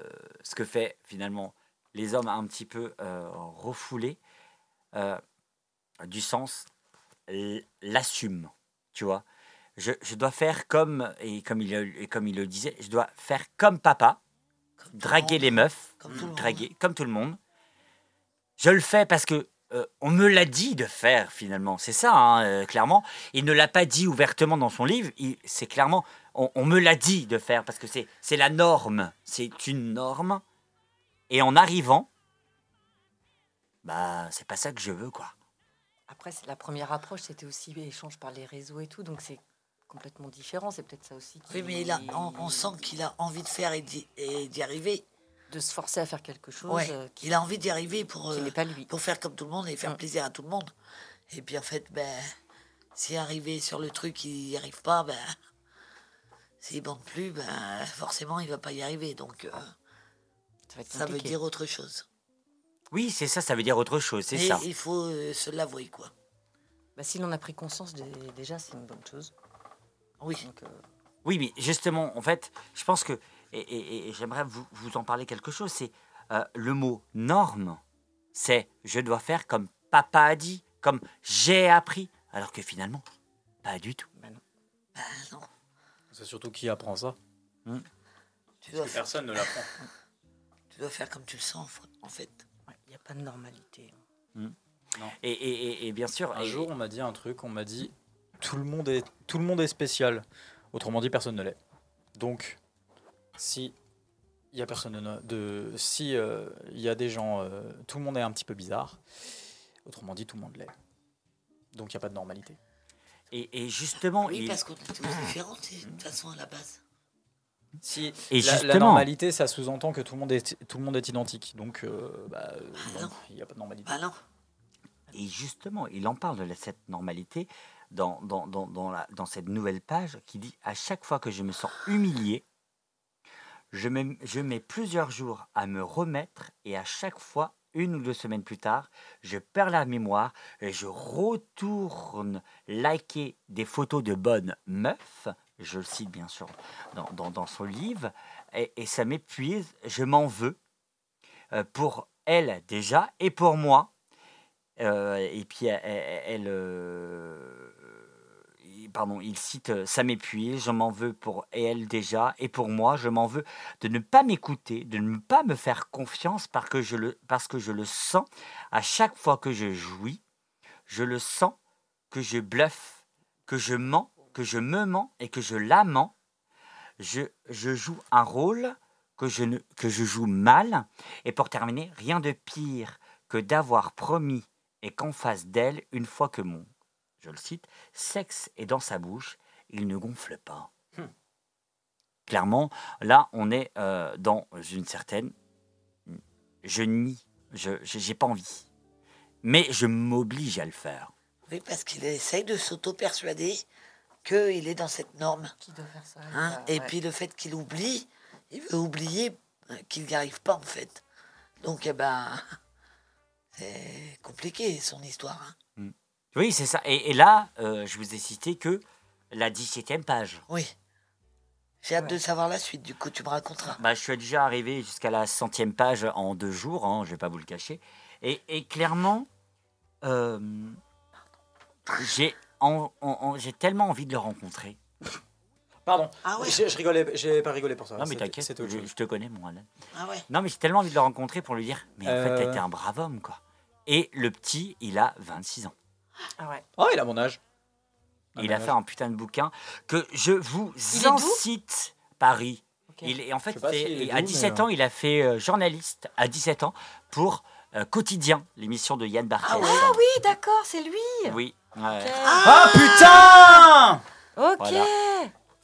ce que fait finalement les hommes un petit peu euh, refoulés, euh, du sens l'assume, tu vois. Je, je dois faire comme, et comme, il, le- et comme il le disait, je dois faire comme papa, draguer les meufs, Comme monde. draguer comme tout le monde. Je le fais parce que euh, on me l'a dit de faire finalement, c'est ça, hein, euh, clairement. Il ne l'a pas dit ouvertement dans son livre, c'est clairement, on, on me l'a dit de faire parce que c'est la norme, c'est une norme. Et en arrivant, bah c'est pas ça que je veux quoi. Après, la première approche, c'était aussi échange par les réseaux et tout, donc c'est complètement différent. C'est peut-être ça aussi. Oui, mais il a, on, on sent qu'il a envie de faire et d'y arriver. De se forcer à faire quelque chose. Ouais, euh, il a envie d'y arriver pour, qui euh, n'est pas lui. pour faire comme tout le monde et faire plaisir à tout le monde. Et puis en fait, ben, s'il arrivé sur le truc, il n'y arrive pas, ben, s'il bande plus, ben, forcément, il va pas y arriver. Donc, euh, ça, va être ça veut dire autre chose. Oui, c'est ça, ça veut dire autre chose, c'est Mais ça. il faut euh, se l'avouer, quoi. Bah, S'il en a pris conscience, dé- déjà, c'est une bonne chose. Oui. Donc, euh, Oui, mais justement, en fait, je pense que, et, et- et j'aimerais vous, vous en parler quelque chose, c'est euh, le mot norme, c'est je dois faire comme papa a dit, comme j'ai appris, alors que finalement, pas du tout. Ben non. C'est surtout qui apprend ça Tu dois, Parce que personne ne l'apprend. tu dois faire comme tu le sens, en fait. il n'y a pas de normalité. Et, et- et- et bien sûr, Un et- jour, on m'a dit un truc, on m'a dit tout le monde est tout le monde est spécial. Autrement dit, personne ne l'est. Donc, si il y a personne de, de si euh, il y a des gens, euh, tout le monde est un petit peu bizarre. Autrement dit, tout le monde l'est. Donc, il n'y a pas de normalité. et, et justement, Oui, il- parce qu'on est tous différents, de toute façon, à la base. Si Et la, la normalité, ça sous-entend que tout le monde est tout le monde est identique. Donc, euh, bah, euh, non, il n'y a pas de normalité. Ah non. Et justement, il en parle de cette normalité dans, dans, dans, dans, la- dans cette nouvelle page qui dit À chaque fois que je me sens humilié, je, mets- plusieurs jours à me remettre et à chaque fois, une ou deux semaines plus tard, je perds la mémoire et je retourne liker des photos de bonnes meufs. Je le cite bien sûr dans, son livre. Et, ça m'épuise, je m'en veux euh, pour elle déjà et pour moi. Euh, et puis elle, euh, pardon, il cite euh, ça m'épuise, je m'en veux pour elle déjà et pour moi, je m'en veux de ne pas m'écouter, de ne pas me faire confiance parce que je le parce que je le sens à chaque fois que je jouis, je le sens que je bluffe, que je mens, que je me mens et que je la mens. Je, je joue un rôle que je, ne, que je joue mal. Et pour terminer, rien de pire que d'avoir promis et qu'en face d'elle, une fois que mon, je le cite, sexe est dans sa bouche, il ne gonfle pas. Clairement, là, on est euh, dans une certaine... Je nie, je n'ai pas envie. Mais je m'oblige à le faire. Oui, parce qu'il essaye de s'auto-persuader qu'il est dans cette norme. Qui doit faire ça Hein, et ouais. puis le fait qu'il oublie, il veut oublier euh, qu'il n'y arrive pas en fait. Donc, eh ben, c'est compliqué son histoire. hein. Oui, c'est ça. Et, et là, euh, je vous ai cité que la 17e page. Oui. J'ai hâte de savoir la suite, du coup, tu me raconteras. Bah, je suis déjà arrivé jusqu'à la centième page en deux jours, hein, je vais pas vous le cacher. Et, et clairement, euh, j'ai en- en- tellement envie de le rencontrer. Pardon. Ah ouais. Je, je rigolais, j'ai pas rigolé pour ça. Non, mais t'inquiète, je, je te connais, mon Alan. Ah ouais. Non, mais j'ai tellement envie de le rencontrer pour lui dire Mais en fait, Euh. t'as été un brave homme, quoi. Et le petit, il a 26 ans. Ah ouais. Oh, il a mon âge. Ah, il a fait un putain de bouquin que je vous Il incite Paris. Il est, en fait, est à d'où, 17 mais, ans, il a fait euh, journaliste à 17 ans pour euh, Quotidien, l'émission de Yann Barthès. Ah oui, d'accord, c'est lui. Oui. ouais. Ah putain Ok. Voilà.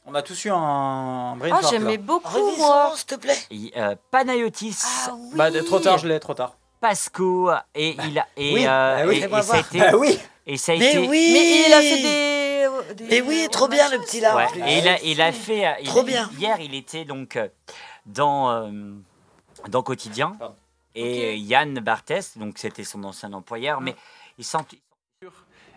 On a tous eu un brain Ah, fart, j'aimais beaucoup, moi. s'il te plaît. Et, euh, Panayotis, Ah oui. Bah, trop tard, je l'ai, trop tard. Pasco, et il a. Et, oui, euh, bah oui, et- été. Bah oui. Et ça a Mais été. oui Mais il a fait des. des Mais oui, trop bien le petit là. Ouais, et il a, il a fait. euh, il- Trop bien. Hier, il était donc euh, dans, euh, dans Quotidien. Et euh, Yann Barthès, donc c'était son ancien employeur, mais il sent.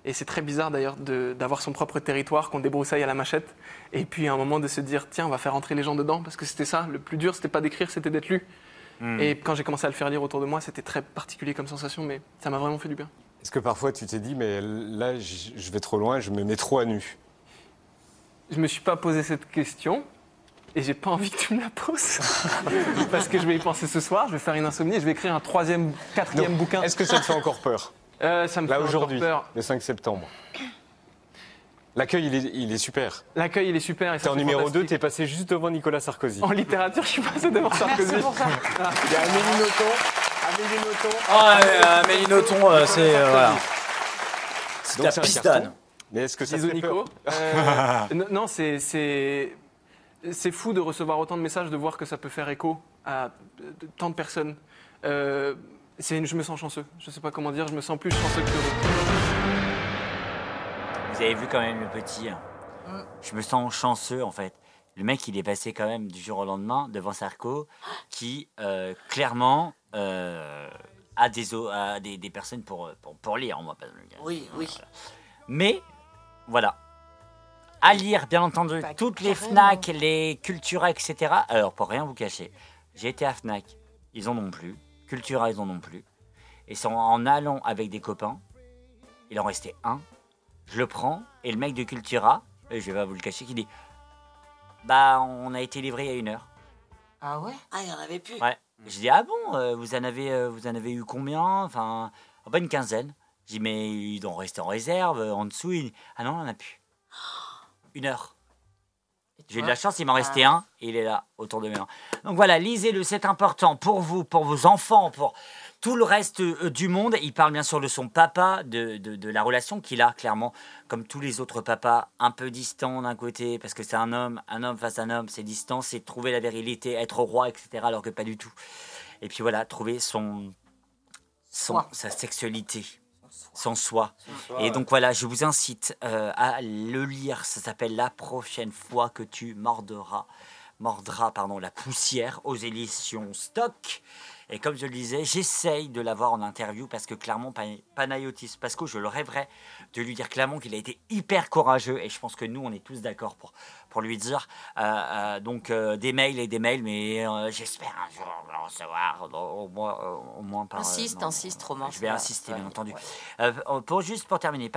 Et c'est très bizarre d'ailleurs de- d'avoir son propre territoire qu'on débroussaille à la machette. Et puis à un moment de se dire, tiens, on va faire entrer les gens dedans. Parce que c'était ça, le plus dur, c'était pas d'écrire, c'était d'être lu. Hmm. Et quand j'ai commencé à le faire lire autour de moi, c'était très particulier comme sensation, mais ça m'a vraiment fait du bien. Est-ce que parfois tu t'es dit, mais là, je vais trop loin, je me mets trop à nu Je me suis pas posé cette question. Et j'ai pas envie que tu me la poses. Parce que je vais y penser ce soir, je vais faire une insomnie et je vais écrire un troisième, quatrième Donc, bouquin. Est-ce que ça te fait encore peur? Euh, Ça me Là fait encore peur. le 5 septembre. L'accueil, il est, il est super. L'accueil, il est super. ça, T'es en numéro 2, fantastique. t'es passé juste devant Nicolas Sarkozy. En littérature, je suis passé devant Sarkozy. Il y a Nothomb. Ah, euh, Amélie Nothomb, euh, c'est. euh, voilà. C'est Donc, la c'est un pistonne. carton. Mais est-ce que ça te Bisous fait Nico. peur Euh, non, non, c'est c'est c'est fou de recevoir autant de messages, de voir que ça peut faire écho à de- tant de personnes. Euh, c'est une- je me sens chanceux. Je sais pas comment dire. Je me sens plus chanceux que heureux. Vous avez vu quand même le petit. hein. Je me sens chanceux en fait. Le mec, il est passé quand même du jour au lendemain devant Sarko, qui euh, clairement euh, a, des, personnes pour, pour, pour lire. Moi, pas Oui, oui. Mais voilà. À lire, bien entendu, Bah, toutes les. Fnac, les Cultura, etc. Alors, pour rien vous cacher, j'ai été à Fnac, ils en ont plus. Cultura, ils en ont plus. Et c'est en- allant avec des copains, il en restait un. Je le prends, et le mec de Cultura, et je vais pas vous le cacher, qui dit Bah, on a été livré il y a une heure. Ah ouais? Ah, il y en avait plus. Ouais. Je dis ah bon, euh, vous en avez, euh, vous en avez eu combien? Enfin, bah, une quinzaine. Je dis mais ils doivent rester en réserve, euh, en dessous. Ah non, on en a plus. Une heure. J'ai eu de la chance, il m'en restait Ah. un, et il est là, autour de mes mains. Donc voilà, lisez-le, c'est important pour vous, pour vos enfants, pour tout le reste euh, du monde. Il parle bien sûr de son papa, de, de, de la relation qu'il a, clairement, comme tous les autres papas, un peu distant d'un côté, parce que c'est un homme, un homme face à un homme, c'est distant, c'est trouver la virilité, être roi, etc., alors que pas du tout. Et puis voilà, trouver son, son sa sexualité, son soi. soi, Et donc voilà, je vous incite euh, à le lire. Ça s'appelle La prochaine fois que tu mordras, mordras pardon, la poussière aux éditions Stock. Et comme je le disais, j'essaye de l'avoir en interview parce que clairement, Pan- Panayotis Pasco, je le rêverais de lui dire clairement qu'il a été hyper courageux. Et je pense que nous, on est tous d'accord pour, pour lui dire. Euh, euh, donc, euh, des mails et des mails, mais j'espère un jour le recevoir, au moins, au moins par. Insiste, non, insiste, Romain. je vais insister, bien entendu. Euh, pour, juste pour terminer,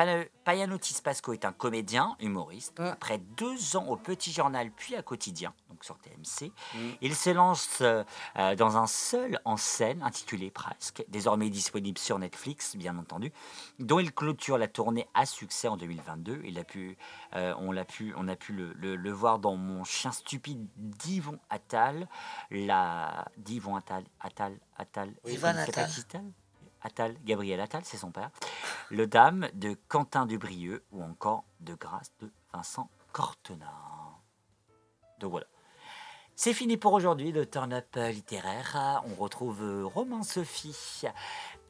Payanotis Pasco est un comédien, humoriste. Après deux ans au Petit Journal, puis à Quotidien, donc sur TMC, il se lance dans un seul en scène, intitulé Presque, désormais disponible sur Netflix, bien entendu, dont il clôture la tournée à succès en 2022. Il a pu, euh, on, l'a pu, on a pu le, le- le voir dans Mon chien stupide d'Yvon Attal, la d'Yvon Attal, Attal, Attal, Yvon Attal. Attal Attal, Gabriel Attal, c'est son père. Le Dame de Quentin Dubrieux ou encore De Grâce de Vincent Cortenard. Donc voilà. C'est fini pour aujourd'hui, le turn-up littéraire. On retrouve euh, Romain Sophie,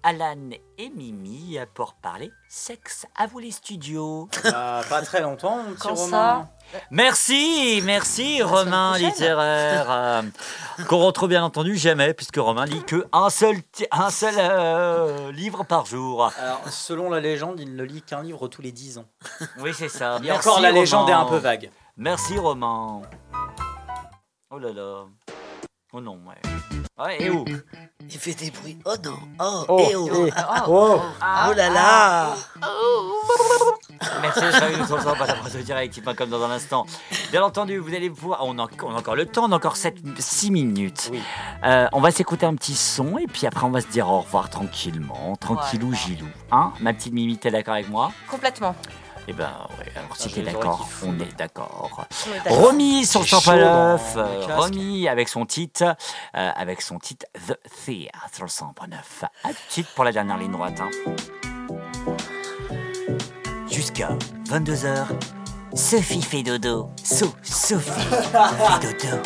Alan et Mimi pour parler sexe. À vous les studios. Bah, pas très longtemps, mon petit Quand Romain. Merci, merci Romain littéraire. euh, Qu'on retrouve bien entendu jamais, puisque Romain lit que un seul, un seul euh, livre par jour. Alors, selon la légende, il ne lit qu'un livre tous les 10 ans. Oui, c'est ça. Et Merci, encore, la légende est un peu vague. Merci Romain. Oh là là. Oh non, ouais. Ouais, et où? Il fait des bruits. Oh non. Oh, Oh, et oh. eh, Ah, oh. oh là là. Merci, je nous on pas la direct, pas comme dans un instant. Bien entendu, vous allez pouvoir. On a, on a encore le temps, on a encore 6 minutes. Euh, on va s'écouter un petit son et puis après on va se dire au revoir tranquillement, tranquillou, gilou. Hein? Ma petite Mimi, t'es d'accord avec moi? Complètement. Eh ben, ouais, alors si j'ai t'es d'accord, on est d'accord. Romy sur le J'ai chaud Sampa9, dans le euh. Romy avec son titre, euh, avec son titre The Theatre sur le Sampa 9. À tout de suite pour la dernière ligne droite. hein. Jusqu'à 22h, Sophie fait dodo. So, Sophie fait dodo.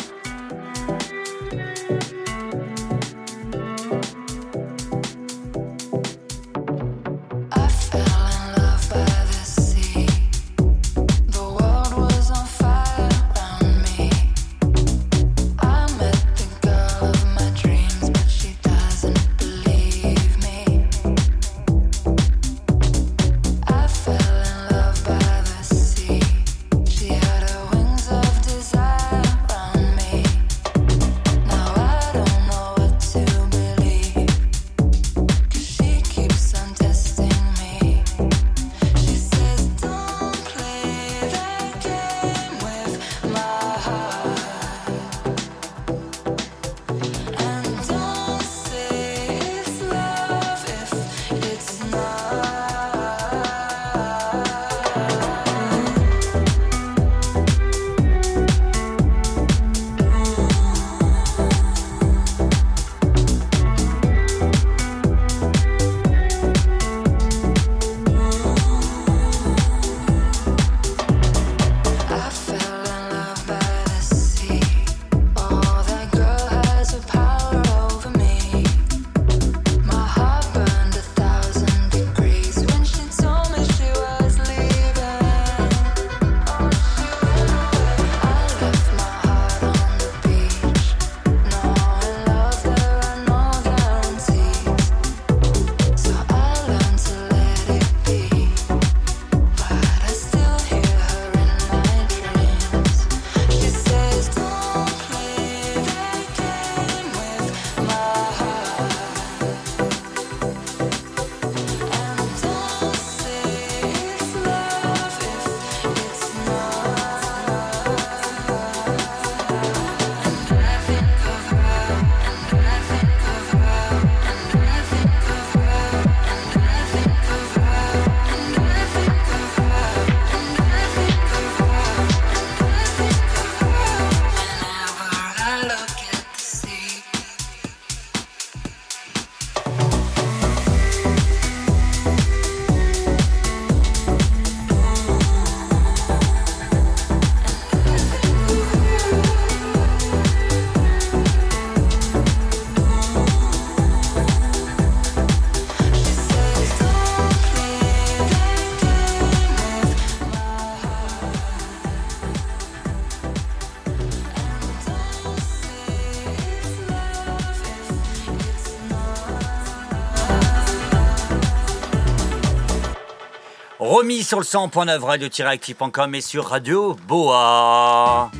Promis sur le 100.9 radio-active.com et sur Radio Boa.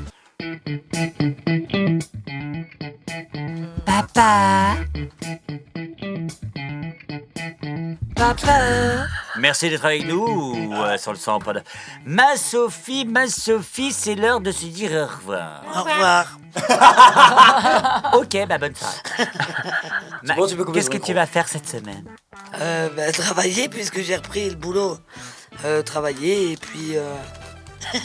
Papa. Papa. Merci d'être avec nous euh, sur le 100.9. Ma Sophie, ma Sophie, c'est l'heure de se dire au revoir. Au revoir. ok, bah bonne soirée. Ma- bon, tu peux couper Qu'est-ce que tu vas faire cette semaine? Euh, bah, travailler, puisque j'ai repris le boulot. Euh, travailler, et puis. euh,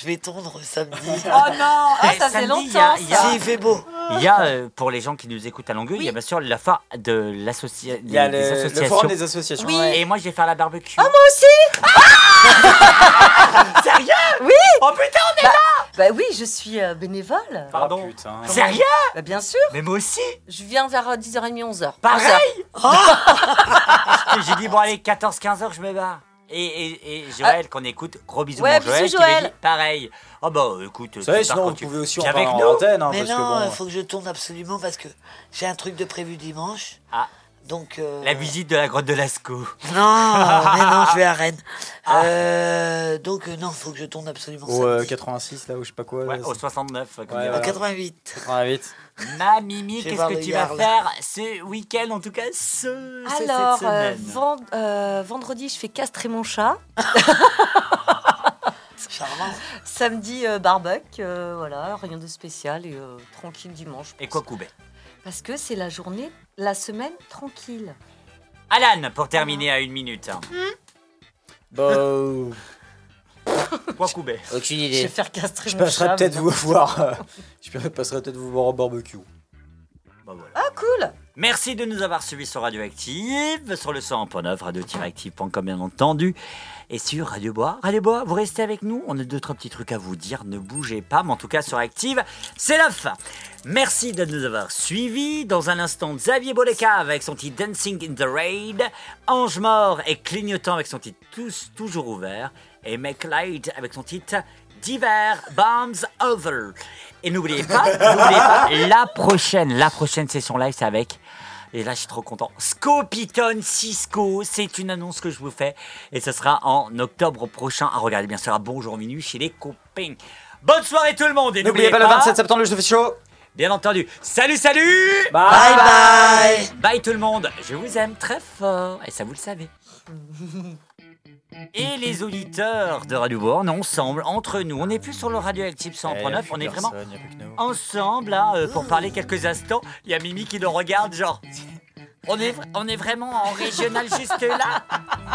Je vais tondre samedi. Oh non Ah, ça fait longtemps, il y a- ça. Si, il fait beau. Il y a, euh, pour les gens qui nous écoutent à Longueuil, il y a bien sûr la foire de l'association. Il y a le- le forum des associations. Oui. Ouais. Et moi, je vais faire la barbecue. Oh, moi aussi Sérieux? Oui Oh putain, on est bah, là Bah oui, je suis euh, bénévole. Pardon. putain. Sérieux? Bah bien sûr. Mais moi aussi. Je viens vers euh, 10h30, 11h. Pareil? 11h. J'ai dit, bon, allez, 14-15 heures, je me barre. Et, et, et Joël, qu'on écoute, gros bisous, Ouais, mon Joël. bisous, qui me Joël. dit pareil. Oh bah, écoute, Vous savez, tu pars sinon, quand vous tu- pouvez aussi en Viens avec parler nous. en antenne. hein, Mais parce que non, bon, il faut que je tourne absolument parce que j'ai un truc de prévu dimanche. Ah. Donc. euh, La visite de la grotte de Lascaux. Non, mais non, je vais à Rennes. Ah. Euh, donc, euh, non, il faut que je tourne absolument Au euh, samedi. 86, là, où je sais pas quoi. Ouais, là, au c'est- 69. comme Ouais, il y a- voilà. 88. 88. Ma Mimi, qu'est-ce que tu vas faire ce week-end, en tout cas ce, Alors, cette euh, semaine vend- euh, vendredi, je fais castrer mon chat. Charmant. Samedi, euh, barbecue. euh, voilà, rien de spécial et euh, tranquille dimanche. Et quoi couper Parce que c'est la journée, la semaine tranquille. Alan, pour terminer à une minute. Bah. euh, Quoi couper Aucune Je vais faire castrer Je mon passerai chat. peut-être mais vous voir. euh, Je passerai peut-être vous voir au barbecue. Ah, cool Merci de nous avoir suivis sur Radioactive, sur le 100.9, radio-active.com bien entendu, et sur Radio Bois. Radio Bois, vous restez avec nous, on a deux, trois petits trucs à vous dire, ne bougez pas, mais en tout cas sur Active, c'est la fin. Merci de nous avoir suivis. Dans un instant, Xavier Boleka avec son titre Dancing in the Raid, Ange Mort et Clignotant avec son titre Tous Toujours Ouvert, et Light avec son titre Divers Bombs Over. Et n'oubliez pas, n'oubliez pas, la prochaine, la prochaine session live, c'est avec. Et là, je suis trop content. Scopiton Cisco, c'est une annonce que je vous fais. Et ce sera en octobre prochain. À regarder, bien sûr, à Bonjour Minuit chez les copains. Bonne soirée tout le monde. Et N'oubliez pas le 27 septembre, le jeu show. Bien entendu. Salut, salut Bye bye. Bye tout le monde. Je vous aime très fort. Et ça, vous le savez. Et les auditeurs de Radio Bourne, ensemble, entre nous, on n'est plus sur le radioactif Eh, 100.9, on est vraiment Personne, ensemble là, euh, pour parler quelques instants. Il y a Mimi qui nous regarde, genre. On est, on est vraiment en régional juste là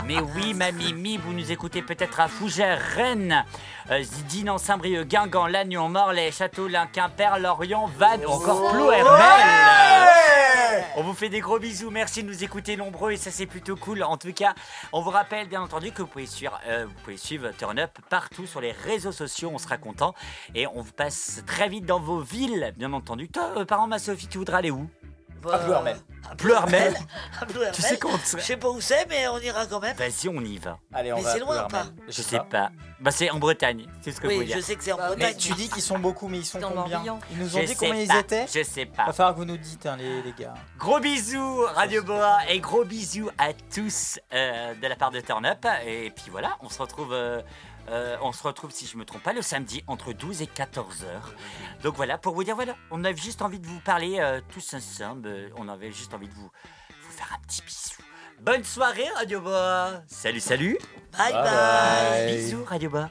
Mais oui, ma Mimi, vous nous écoutez peut-être à Fougères, Rennes, euh, Dinan, Saint-Brieuc, Guingamp, Lannion, Morlaix, Châteaulin, Quimper, Lorient, Vannes, encore Plouermel. On vous fait des gros bisous, merci de nous écouter nombreux et ça c'est plutôt cool. En tout cas, on vous rappelle bien entendu que vous pouvez suivre, euh, vous pouvez suivre Turn Up partout sur les réseaux sociaux, on sera content. Et on vous passe très vite dans vos villes, bien entendu. Toi, euh, par exemple, ma Sophie, tu voudrais aller où? Bah, À Plouermel. à Plouermel À Plouermel. Tu sais comment Je sais pas où c'est, mais on ira quand même. Vas-y, on y va. Allez, on Mais va. c'est loin ou Plouermel. Je sais pas. Bah c'est en Bretagne, c'est ce que vous Oui, je dire. sais que c'est en Bah, Bretagne. Mais tu dis qu'ils sont beaucoup, mais ils sont combien. Ils nous ont Je dit sais combien ils pas, étaient Je sais Va pas. falloir que vous nous dites, hein, les, les gars. Gros bisous Radio Boa et gros bisous à tous euh, de la part de Turn Up. Et puis voilà, on se retrouve. euh, euh, on se retrouve, si je me trompe pas, le samedi entre 12 et 14 heures. Donc voilà, pour vous dire, voilà, on avait juste envie de vous parler euh, tous ensemble. Euh, On avait juste envie de vous, vous faire un petit bisou. Bonne soirée, Radio. Salut, salut. Bye Bye bye. bye. Bisous, Radio Boa.